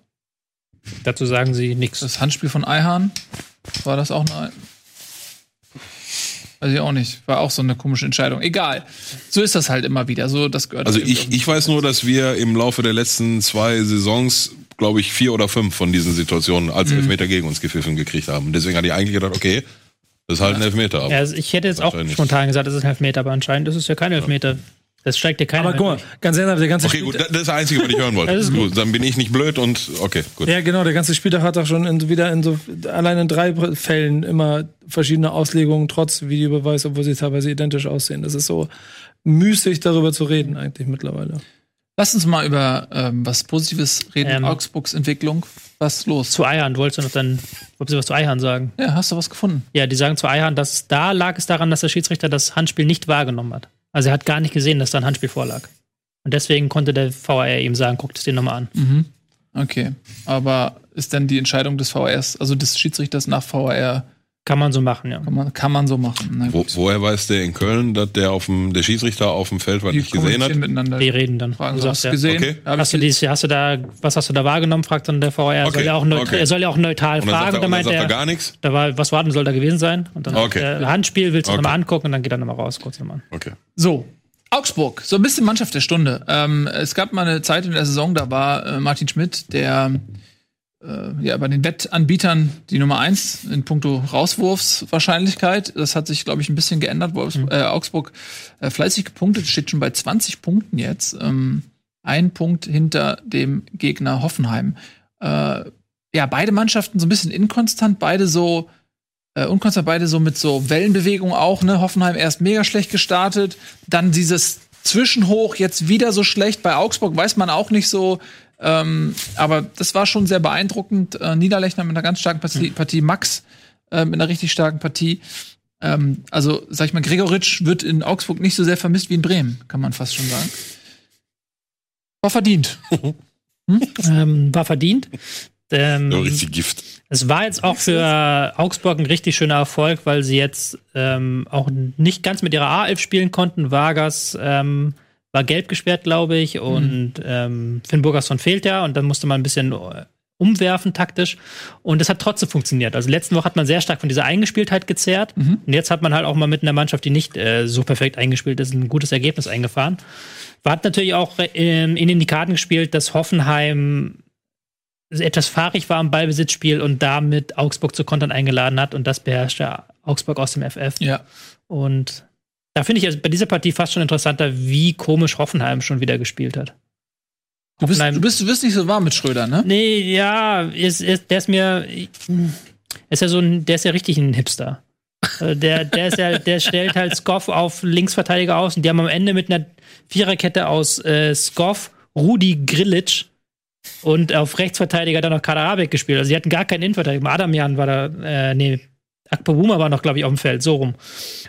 Dazu sagen sie nichts. Das Handspiel von Eihahn? War das auch eine. Weiß ich auch nicht. War auch so eine komische Entscheidung. Egal. So ist das halt immer wieder. So, das gehört Also irgendwie ich, ich weiß nur, dass wir im Laufe der letzten zwei Saisons, glaube ich, vier oder fünf von diesen Situationen als Mhm. Elfmeter gegen uns gepfiffen gekriegt haben. Deswegen hatte ich eigentlich gedacht, okay, das ist halt ein Elfmeter. Aber Ja, also ich hätte jetzt auch spontan gesagt, es ist ein Elfmeter, aber anscheinend ist es ja kein Elfmeter. Das steigt dir keiner. Aber guck mal, ganz ehrlich, der ganze okay, gut, das ist das Einzige, was ich hören wollte. Das ist gut. Dann bin ich nicht blöd und okay, gut. Ja, genau, der ganze Spieltag hat doch schon in, wieder in so, allein in drei Fällen immer verschiedene Auslegungen, trotz Videobeweis, obwohl sie teilweise identisch aussehen. Das ist so müßig, darüber zu reden, eigentlich mittlerweile. Lass uns mal über ähm, was Positives reden. Ähm. Augsburgs Entwicklung. Was ist los? Zu Eihahn, wolltest du noch dann, wolltest du was zu Eihahn sagen? Ja, hast du was gefunden? Ja, die sagen zu Eihahn, dass da lag es daran, dass der Schiedsrichter das Handspiel nicht wahrgenommen hat. Also er hat gar nicht gesehen, dass da ein Handspiel vorlag. Und deswegen konnte der VAR ihm sagen, guckt es dir nochmal an. Mhm. Okay. Aber ist denn die Entscheidung des VRs, also des Schiedsrichters nach VR, Kann man so machen, ja. kann man, kann man so machen? Wo, woher weiß der in Köln, dass der auf dem, der Schiedsrichter auf dem Feld was Die nicht gesehen hat? miteinander. Die reden dann. Fragen, Du hast du ja. gesehen? Okay. Hast du, ich dies, hast du da, was hast du da wahrgenommen, fragt dann der VAR. Er, soll Okay, ja auch neut- okay. er soll ja auch neutral Und dann sagt fragen. er, Da und dann meint sagt er er, gar nichts? da war, was war denn, soll da gewesen sein? Und dann Okay. äh, Handspiel, willst du Okay. nochmal angucken und dann geht er nochmal raus, kurz nochmal. Okay. So, Augsburg, so ein bisschen Mannschaft der Stunde. Ähm, es gab mal eine Zeit in der Saison, da war äh, Martin Schmidt, der ja bei den Wettanbietern die Nummer eins in puncto Rauswurfswahrscheinlichkeit. Das hat sich, glaube ich, ein bisschen geändert. Wolfs äh, Augsburg äh, fleißig gepunktet, steht schon bei 20 Punkten jetzt. Ähm, ein Punkt hinter dem Gegner Hoffenheim. Äh, ja, beide Mannschaften so ein bisschen inkonstant, beide so äh, unkonstant, beide so mit so Wellenbewegung auch, ne? Hoffenheim erst mega schlecht gestartet, dann dieses Zwischenhoch jetzt wieder so schlecht. Bei Augsburg weiß man auch nicht so. Ähm, aber das war schon sehr beeindruckend. Äh, Niederlechner mit einer ganz starken Partie, Partie Max äh, mit einer richtig starken Partie. Ähm, also, sag ich mal, Gregoritsch wird in Augsburg nicht so sehr vermisst wie in Bremen, kann man fast schon sagen. War verdient. Ähm, war verdient. Ähm, So richtig Gift. Es war jetzt auch für Augsburg ein richtig schöner Erfolg, weil sie jetzt ähm, auch nicht ganz mit ihrer A11 spielen konnten. Vargas ähm, war gelb gesperrt, glaube ich, und ähm, Finn Burgerson fehlt ja und dann musste man ein bisschen äh, umwerfen taktisch und es hat trotzdem funktioniert. Also letzten Woche hat man sehr stark von dieser Eingespieltheit gezerrt und jetzt hat man halt auch mal mit einer Mannschaft, die nicht äh, so perfekt eingespielt ist, ein gutes Ergebnis eingefahren. War hat natürlich auch ähm, in den Karten gespielt, dass Hoffenheim etwas fahrig war im Ballbesitzspiel und damit Augsburg zu Kontern eingeladen hat und das beherrschte Augsburg aus dem FF. Ja. Und da finde ich also bei dieser Partie fast schon interessanter, wie komisch Hoffenheim schon wieder gespielt hat. Du bist, Hoffenheim- du bist, du bist nicht so warm mit Schröder, ne? Nee, ja, ist, ist, der ist mir. Ist ja so ein, der ist ja richtig ein Hipster. Äh, Der, der, ist ja, der stellt halt Skoff auf Linksverteidiger aus und die haben am Ende mit einer Viererkette aus äh, Skoff, Rudi Grilic und auf Rechtsverteidiger dann noch Kaderabek gespielt. Also die hatten gar keinen Innenverteidiger. Adamjan war da, äh, nee, Akpobuma war noch, glaube ich, auf dem Feld, so rum.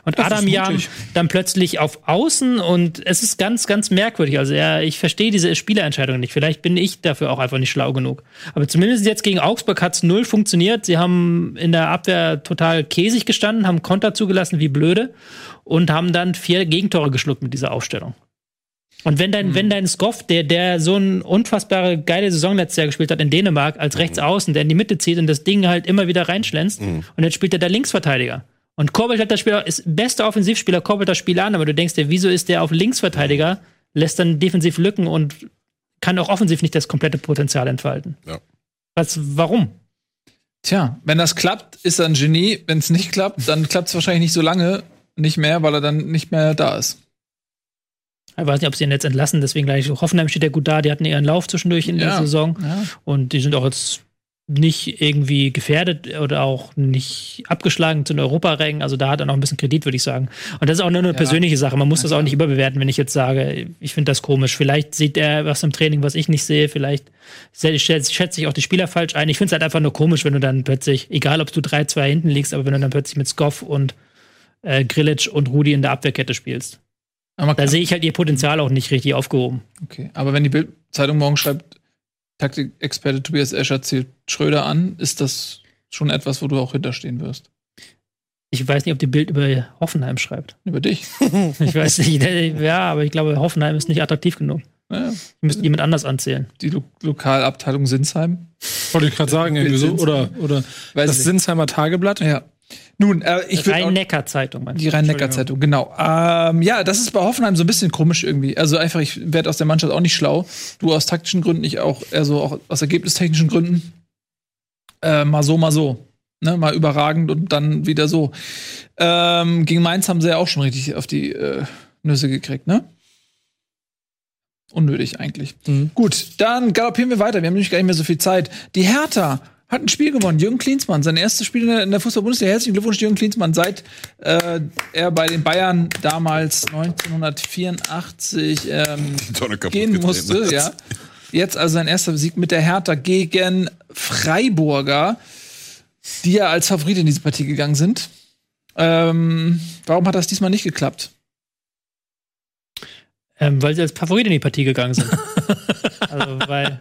Und Das mutig. dann plötzlich auf Außen und es ist ganz, ganz merkwürdig. Also ja, ich verstehe diese Spielerentscheidung nicht. Vielleicht bin ich dafür auch einfach nicht schlau genug. Aber zumindest jetzt gegen Augsburg hat es null funktioniert. Sie haben in der Abwehr total käsig gestanden, haben Konter zugelassen wie blöde und haben dann vier Gegentore geschluckt mit dieser Aufstellung. Und wenn dein, wenn dein Skoff, der, der so eine unfassbare geile Saison letztes Jahr gespielt hat in Dänemark, als Rechtsaußen, der in die Mitte zieht und das Ding halt immer wieder reinschlänzt, und jetzt spielt er der Linksverteidiger. Und Korbelt hat das Spieler, ist bester Offensivspieler, Korbelt das Spiel an, aber du denkst dir, wieso ist der auf Linksverteidiger, lässt dann defensiv Lücken und kann auch offensiv nicht das komplette Potenzial entfalten. Ja. Was, warum? Tja, wenn das klappt, ist er ein Genie. Wenn es nicht klappt, dann klappt es wahrscheinlich nicht so lange nicht mehr, weil er dann nicht mehr da ist. Ich weiß nicht, ob sie ihn jetzt entlassen, deswegen gleich. Hoffenheim steht ja gut da, die hatten ihren Lauf zwischendurch in der Ja. Saison Ja. und die sind auch jetzt nicht irgendwie gefährdet oder auch nicht abgeschlagen zu den Europarängen. Also da hat er noch ein bisschen Kredit, würde ich sagen. Und das ist auch nur eine persönliche Sache. Man muss das auch nicht überbewerten, wenn ich jetzt sage, ich finde das komisch. Vielleicht sieht er was im Training, was ich nicht sehe. Vielleicht schä- schä- schätze ich auch die Spieler falsch ein. Ich finde es halt einfach nur komisch, wenn du dann plötzlich, egal ob du 3-2 hinten liegst, aber wenn du dann plötzlich mit Skoff und äh, Grilic und Rudi in der Abwehrkette spielst. Aber Da sehe ich halt ihr Potenzial auch nicht richtig aufgehoben. Okay, aber wenn die Bild-Zeitung morgen schreibt, Taktikexperte Tobias Escher zählt Schröder an, ist das schon etwas, wo du auch hinterstehen wirst. Ich weiß nicht, ob die Bild über Hoffenheim schreibt. Über dich. Ich weiß nicht. Ja, aber ich glaube, Hoffenheim ist nicht attraktiv genug. Naja, Die müssen jemand anders anzählen. die Lo Lokalabteilung Sinsheim. Wollte ich gerade sagen, irgendwie so. Oder, oder das. Sinsheimer Tageblatt. Ja. Nun, äh, ich würd auch- Rhein-Neckar-Zeitung, Die Rhein-Neckar-Zeitung, genau. Ähm, ja, das ist bei Hoffenheim so ein bisschen komisch irgendwie. Also einfach, ich werde aus der Mannschaft auch nicht schlau. Du aus taktischen Gründen, ich auch, eher so auch aus ergebnistechnischen Gründen. Äh, mal so, mal so. Ne, mal überragend und dann wieder so. Ähm, gegen Mainz haben sie ja auch schon richtig auf die äh, Nüsse gekriegt, ne? Unnötig eigentlich. Gut, dann galoppieren wir weiter. Wir haben nämlich gar nicht mehr so viel Zeit. Die Hertha hat ein Spiel gewonnen. Jürgen Klinsmann, sein erstes Spiel in der, Fußball-Bundesliga. Herzlichen Glückwunsch, Jürgen Klinsmann. Seit äh, er bei den Bayern damals 1984 ähm, gehen musste, hat. ja. Jetzt also sein erster Sieg mit der Hertha gegen Freiburger, die ja als Favorit in diese Partie gegangen sind. Ähm, warum hat das diesmal nicht geklappt? Ähm, weil sie als Favorit in die Partie gegangen sind. also, weil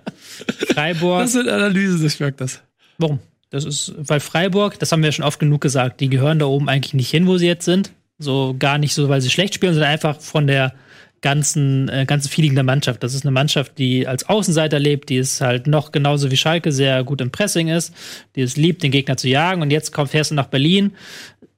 Freiburg. Das sind Analysen, ich merke das. Warum? Das ist, weil Freiburg, das haben wir schon oft genug gesagt, die gehören da oben eigentlich nicht hin, wo sie jetzt sind. So gar nicht so, weil sie schlecht spielen, sondern einfach von der ganzen, äh, ganzen Feeling der Mannschaft. Das ist eine Mannschaft, die als Außenseiter lebt, die es halt noch genauso wie Schalke sehr gut im Pressing ist, die es liebt, den Gegner zu jagen. Und jetzt komm, fährst du nach Berlin,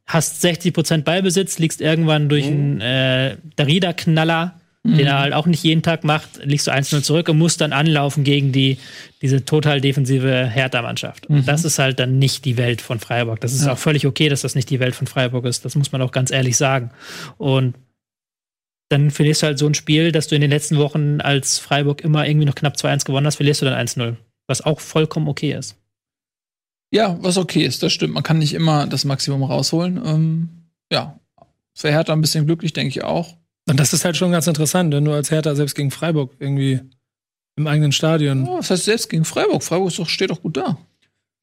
hast 60% Ballbesitz, liegst irgendwann durch einen äh, Darida-Knaller, den er halt auch nicht jeden Tag macht, liegst du 1-0 zurück und musst dann anlaufen gegen die, diese total defensive Hertha-Mannschaft. Und das ist halt dann nicht die Welt von Freiburg. Das ist auch völlig okay, dass das nicht die Welt von Freiburg ist. Das muss man auch ganz ehrlich sagen. Und dann verlierst du halt so ein Spiel, dass du in den letzten Wochen als Freiburg immer irgendwie noch knapp 2-1 gewonnen hast, verlierst du dann 1-0. Was auch vollkommen okay ist. Ja, was okay ist, das stimmt. Man kann nicht immer das Maximum rausholen. Ähm, ja, für Hertha ein bisschen glücklich, denke ich auch. Und das ist halt schon ganz interessant, wenn du als Hertha selbst gegen Freiburg irgendwie im eigenen Stadion. Oh, was heißt selbst gegen Freiburg? Freiburg ist doch, steht doch gut da.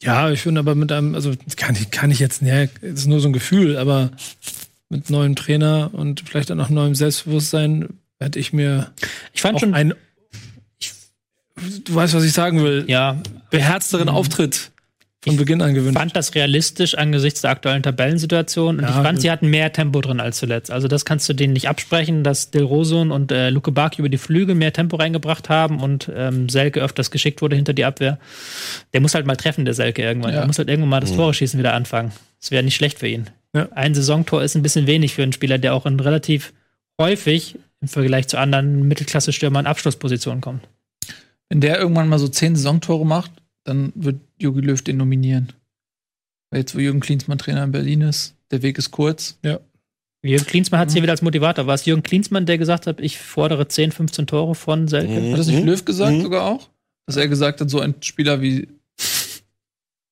Ja, ich finde aber mit einem, also kann ich, kann ich jetzt, ja, das ist nur so ein Gefühl, aber mit neuem Trainer und vielleicht auch noch neuem Selbstbewusstsein hätte ich mir Ich fand auch schon, einen, du weißt, was ich sagen will, ja, beherzteren Auftritt von Beginn an gewünscht. fand das realistisch angesichts der aktuellen Tabellensituation. Und Ja, ich fand, gut. sie hatten mehr Tempo drin als zuletzt. Also das kannst du denen nicht absprechen, dass Del Rosun und äh, Luke Bak über die Flügel mehr Tempo reingebracht haben und ähm, Selke öfters geschickt wurde hinter die Abwehr. Der muss halt mal treffen, der Selke irgendwann. Ja. Der muss halt irgendwann mal das Tore schießen wieder anfangen. Das wäre nicht schlecht für ihn. Ja. Ein Saisontor ist ein bisschen wenig für einen Spieler, der auch in relativ häufig im Vergleich zu anderen Mittelklasse-Stürmern in Abschlusspositionen kommt. Wenn der irgendwann mal so zehn Saisontore macht, dann wird Jogi Löw den nominieren. Weil jetzt, wo Jürgen Klinsmann Trainer in Berlin ist, der Weg ist kurz. Jürgen Klinsmann hat es hier wieder als Motivator. War es Jürgen Klinsmann, der gesagt hat, ich fordere 10, 15 Tore von Selke? Mhm. Hat das nicht Löw gesagt Mhm. sogar auch? Dass er gesagt hat, so ein Spieler wie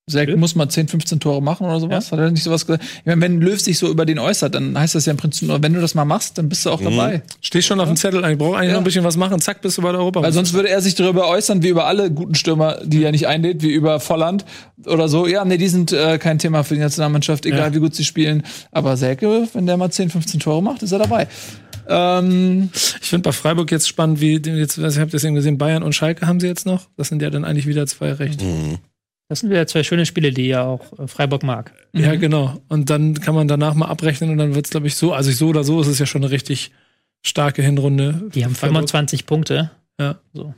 Selke Löw? muss mal 10, 15 Tore machen oder sowas? Hat er nicht sowas gesagt? Ich meine, wenn Löw sich so über den äußert, dann heißt das ja im Prinzip nur, wenn du das mal machst, dann bist du auch Mhm. dabei. Stehst schon auf dem Zettel, ich brauche eigentlich Ja. noch ein bisschen was machen, zack, bist du bei der Europa. Weil sonst würde er sich darüber äußern, wie über alle guten Stürmer, die er nicht einlädt, wie über Volland oder so. Ja, nee, die sind äh, kein Thema für die Nationalmannschaft, egal Ja. wie gut sie spielen. Aber Selke, wenn der mal 10, 15 Tore macht, ist er dabei. Ähm, Ich finde bei Freiburg jetzt spannend, wie jetzt, ich habe das eben gesehen, Bayern und Schalke haben sie jetzt noch. Das sind ja dann eigentlich wieder zwei recht. Mhm. Das sind wieder zwei schöne Spiele, die ja auch äh, Freiburg mag. Ja, genau. Und dann kann man danach mal abrechnen und dann wird's glaube ich, so. Also so oder so ist es ja schon eine richtig starke Hinrunde. Die haben Freiburg. 25 Punkte. Ja. So.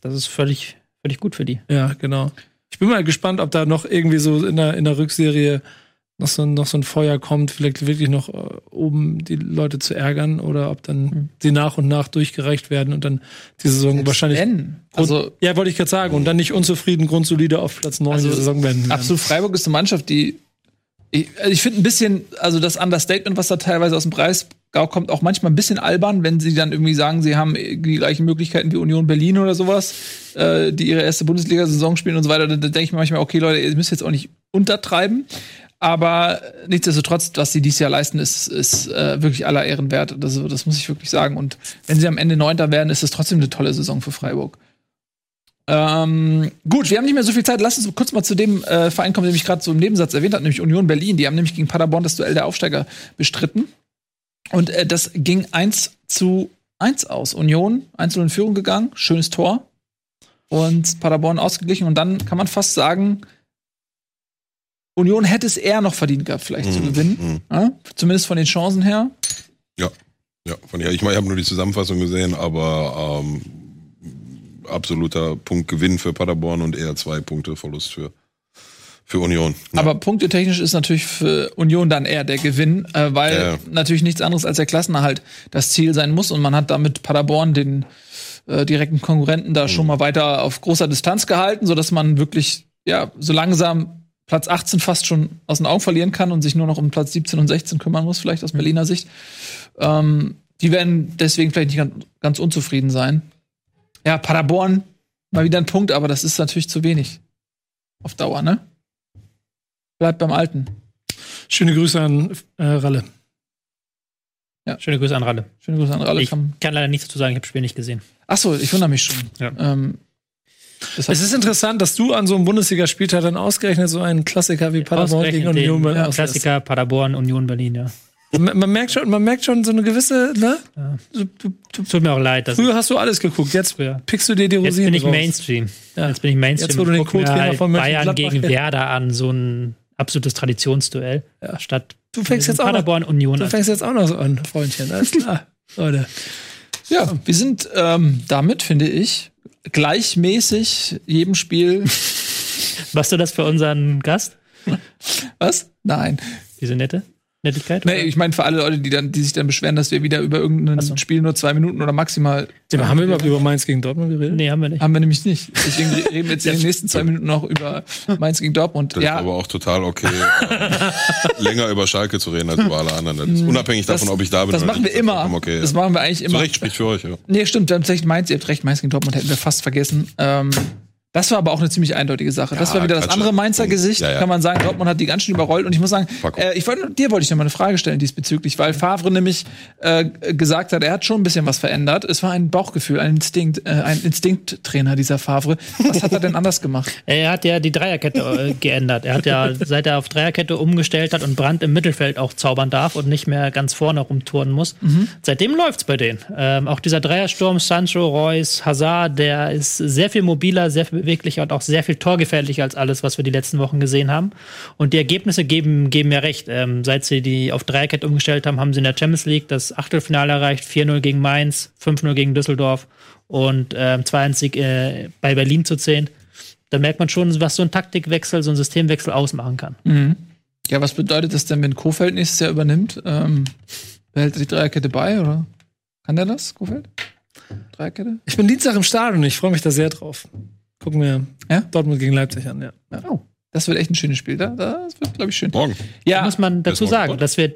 Das ist völlig, völlig gut für die. Ja, genau. Ich bin mal gespannt, ob da noch irgendwie so in der, in der Rückserie noch so, noch so ein Feuer kommt, vielleicht wirklich noch äh, oben die Leute zu ärgern oder ob dann sie nach und nach durchgereicht werden und dann die Saison wahrscheinlich. wenn. Also, ja, wollte ich gerade sagen. Und dann nicht unzufrieden, grundsolide auf Platz 9 Also, die Saison werden. absolut Freiburg ist eine Mannschaft, die Ich, also ich finde ein bisschen, also das Understatement, was da teilweise aus dem Breisgau kommt, auch manchmal ein bisschen albern, wenn sie dann irgendwie sagen, sie haben die gleichen Möglichkeiten wie Union Berlin oder sowas, äh, die ihre erste Bundesliga-Saison spielen und so weiter. Da, da denke ich mir manchmal, okay, Leute, ihr müsst jetzt auch nicht untertreiben. Aber nichtsdestotrotz, was sie dieses Jahr leisten, ist, ist äh, wirklich aller Ehren wert. Das, das muss ich wirklich sagen. Und wenn sie am Ende Neunter werden, ist es trotzdem eine tolle Saison für Freiburg. Ähm, gut, wir haben nicht mehr so viel Zeit. Lass uns kurz mal zu dem äh, Verein kommen, den ich gerade so im Nebensatz erwähnt habe, nämlich Union Berlin. Die haben nämlich gegen Paderborn das Duell der Aufsteiger bestritten. Und äh, das ging 1 zu 1 aus. Union 1 in Führung gegangen, schönes Tor. Und Paderborn ausgeglichen. Und dann kann man fast sagen, Union hätte es eher noch verdient gehabt, vielleicht zu Mhm, gewinnen. mhm. Ja? Zumindest von den Chancen her. Ja, ja. Von, ja ich meine, ich habe nur die Zusammenfassung gesehen, aber ähm, absoluter Punktgewinn für Paderborn und eher zwei Punkte Verlust für, für Union. Ja. Aber punktetechnisch ist natürlich für Union dann eher der Gewinn, äh, weil Ja. natürlich nichts anderes als der Klassenerhalt das Ziel sein muss und man hat damit Paderborn den äh, direkten Konkurrenten da Mhm. schon mal weiter auf großer Distanz gehalten, so dass man wirklich ja so langsam Platz 18 fast schon aus den Augen verlieren kann und sich nur noch um Platz 17 und 16 kümmern muss, vielleicht Mhm. aus Berliner Sicht. Ähm, die werden deswegen vielleicht nicht ganz, ganz unzufrieden sein. Ja, Paderborn mal wieder ein Punkt, aber das ist natürlich zu wenig auf Dauer, ne? Bleibt beim Alten. Schöne Grüße an äh, Ralle. Schöne Grüße an Ralle. Schöne Grüße an alle. Ich kann leider nichts dazu sagen, ich habe das Spiel nicht gesehen. Achso, ich wundere mich schon. Ja. Ähm, Es ist interessant, dass du an so einem Bundesligaspieltag dann ausgerechnet so einen Klassiker wie Paderborn gegen Union Berlin ja. Klassiker, Paderborn, Union Berlin, ja. Man, man merkt schon, man merkt schon so eine gewisse, ne? Du, du, du, Tut mir auch leid, dass früher hast du alles geguckt, jetzt Früher. pickst du dir die jetzt Rosinen bin ich raus. Mainstream. Ja. Jetzt bin ich Mainstream. Jetzt, wo du den Co-Trainer halt von Bayern gegen. Werder an, so ein absolutes Traditionsduell. Ja. Statt Du fängst jetzt auch noch, Paderborn, Union du an. fängst jetzt auch noch so an, Freundchen. Alles klar, Leute. ja, wir sind ähm, damit, finde ich, gleichmäßig jedem Spiel. Machst du das für unseren Gast? Was? Nein. Diese nette Nettigkeit? Nee, ich meine für alle Leute, die, dann, die sich dann beschweren, dass wir wieder über irgendein Spiel nur zwei Minuten oder maximal. haben wir mal über Mainz gegen Dortmund geredet? nee, haben wir nicht. Haben wir nämlich nicht. Deswegen reden wir jetzt in den nächsten zwei Minuten noch über Mainz gegen Dortmund. Das ja, ist aber auch total okay, äh, länger über Schalke zu reden als über alle anderen. Das ist unabhängig davon, ob ich da bin das oder machen wir nicht. immer. vollkommen Okay, Das ja. machen wir eigentlich Zu immer. Recht spricht für euch, ja. Nee, stimmt, tatsächlich Mainz, ihr habt recht, Mainz gegen Dortmund hätten wir fast vergessen. Ähm, das war aber auch eine ziemlich eindeutige Sache. das Ja, war wieder das andere Mainzer. Gesicht, Ja, ja. kann man sagen. Dortmund hat die ganz schön überrollt. Und ich muss sagen, äh, ich wollte, dir wollte ich noch mal eine Frage stellen diesbezüglich, weil Favre nämlich äh, gesagt hat, er hat schon ein bisschen was verändert. Es war ein Bauchgefühl, ein Instinkt, äh, ein Instinkttrainer, dieser Favre. Was hat er denn anders gemacht? Er hat ja die Dreierkette äh, geändert. Er hat ja, seit er auf Dreierkette umgestellt hat und Brandt im Mittelfeld auch zaubern darf und nicht mehr ganz vorne rumturnen muss, seitdem läuft's bei denen. Ähm, auch dieser Dreiersturm, Sancho, Reus, Hazard, der ist sehr viel mobiler, sehr viel beweglicher und auch sehr viel torgefährlicher als alles, was wir die letzten Wochen gesehen haben. Und die Ergebnisse geben, geben mir recht. Ähm, seit sie die auf Dreierkette umgestellt haben, haben sie in der Champions League das Achtelfinale erreicht, 4-0 gegen Mainz, 5-0 gegen Düsseldorf und ähm, 2-1 Sieg, äh, bei Berlin zu 10 da merkt man schon, was so ein Taktikwechsel, so ein Systemwechsel ausmachen kann. Ja, was bedeutet das denn, wenn Kofeld nächstes Jahr übernimmt? Ähm, behält er die Dreierkette bei oder kann der das, Kofeld? Dreierkette? Ich bin Dienstag im Stadion, ich freue mich da sehr drauf. Gucken wir Ja? Dortmund gegen Leipzig an, ja. Oh, das wird echt ein schönes Spiel. Da, das wird, glaube ich, schön. Morgen. Da Ja, muss man dazu sagen, dass wir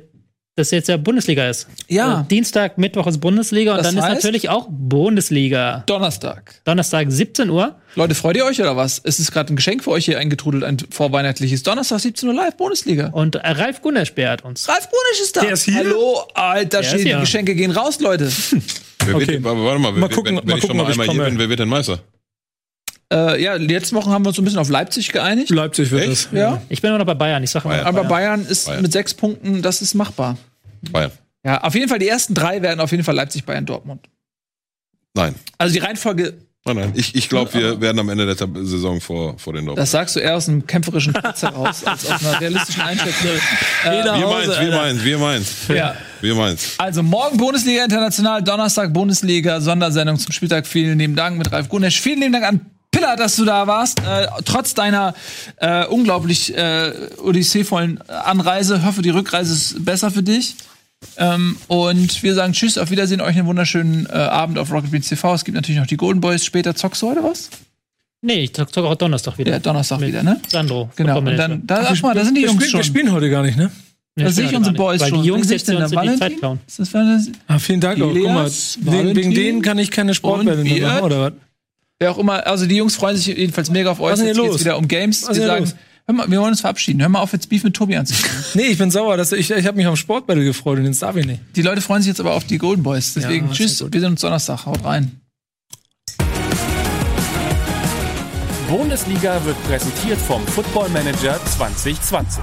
dass jetzt ja Bundesliga ist. Ja. Äh, Dienstag, Mittwoch ist Bundesliga und Das dann ist natürlich auch Bundesliga. Donnerstag. Donnerstag 17 Uhr. Leute, freut ihr euch oder was? Es ist gerade ein Geschenk für euch hier eingetrudelt, ein vorweihnachtliches. Donnerstag 17 Uhr live, Bundesliga. Und Ralf Gunner sperrt uns. Ralf Brunisch ist da. Der ist hier? Hallo, alter ist Schwede, die hier. Geschenke gehen raus, Leute. Wer Okay. wird, warte mal, Mal wer, gucken- wenn, wenn mal ich schon gucken, mal einmal hier komme. bin, wer wird denn Meister? Äh, ja, die letzten Wochen haben wir uns so ein bisschen auf Leipzig geeinigt. Leipzig wird es. Ja. Ich bin immer noch bei Bayern. Ich sage mal, Bayern. Aber Bayern ist Bayern. mit sechs Punkten, das ist machbar. Bayern. Ja, auf jeden Fall, die ersten drei werden auf jeden Fall Leipzig, Bayern, Dortmund. Nein. Also die Reihenfolge, Nein, nein. Ich, ich glaube, wir werden am Ende der Tab Saison vor, vor den Dortmund. das sagst du eher aus einem kämpferischen Platz heraus, als aus einer realistischen Einschätzung. Äh, Wir meins, wir meins, wir meins. Ja. Wir meins. Also morgen Bundesliga International, Donnerstag Bundesliga, Sondersendung zum Spieltag. Vielen lieben Dank mit Ralf Gunesch. Vielen lieben Dank an Piller, dass du da warst. Äh, trotz deiner äh, unglaublich äh, odysseevollen Anreise. Hoffe, die Rückreise ist besser für dich. Ähm, und wir sagen Tschüss, auf Wiedersehen, euch einen wunderschönen äh, Abend auf Rocket Beans TV. Es gibt natürlich noch die Golden Boys später. Zockst du heute was? Nee, ich zocke auch Donnerstag wieder. Ja, Donnerstag Mit wieder, ne? Sandro. Genau. Und dann, da, ach mal, da sind die wir, Jungs spielen, wir schon. spielen heute gar nicht, ne? Ja, Da sehe ich unsere Boys Weil schon. die Jungs uns denn Zeit Valentin? klauen. Ist das? Ah, vielen Dank auch. Guck mal, wegen, wegen denen kann ich keine mehr ihr? machen, oder was? Wer auch immer, also die Jungs freuen sich jedenfalls mega auf euch. Was ist denn Jetzt geht's los? wieder um Games. Was denn sagen, los? hör mal, wir wollen uns verabschieden. Hör mal auf, jetzt Beef mit Tobi anzufangen. Nee, ich bin sauer. Dass ich ich habe mich am Sportbattle gefreut und jetzt darf ich nicht. die Leute freuen sich jetzt aber auf die Golden Boys. Deswegen Ja, tschüss, wir sehen uns Donnerstag. Haut rein. Bundesliga wird präsentiert vom Football Manager 2020.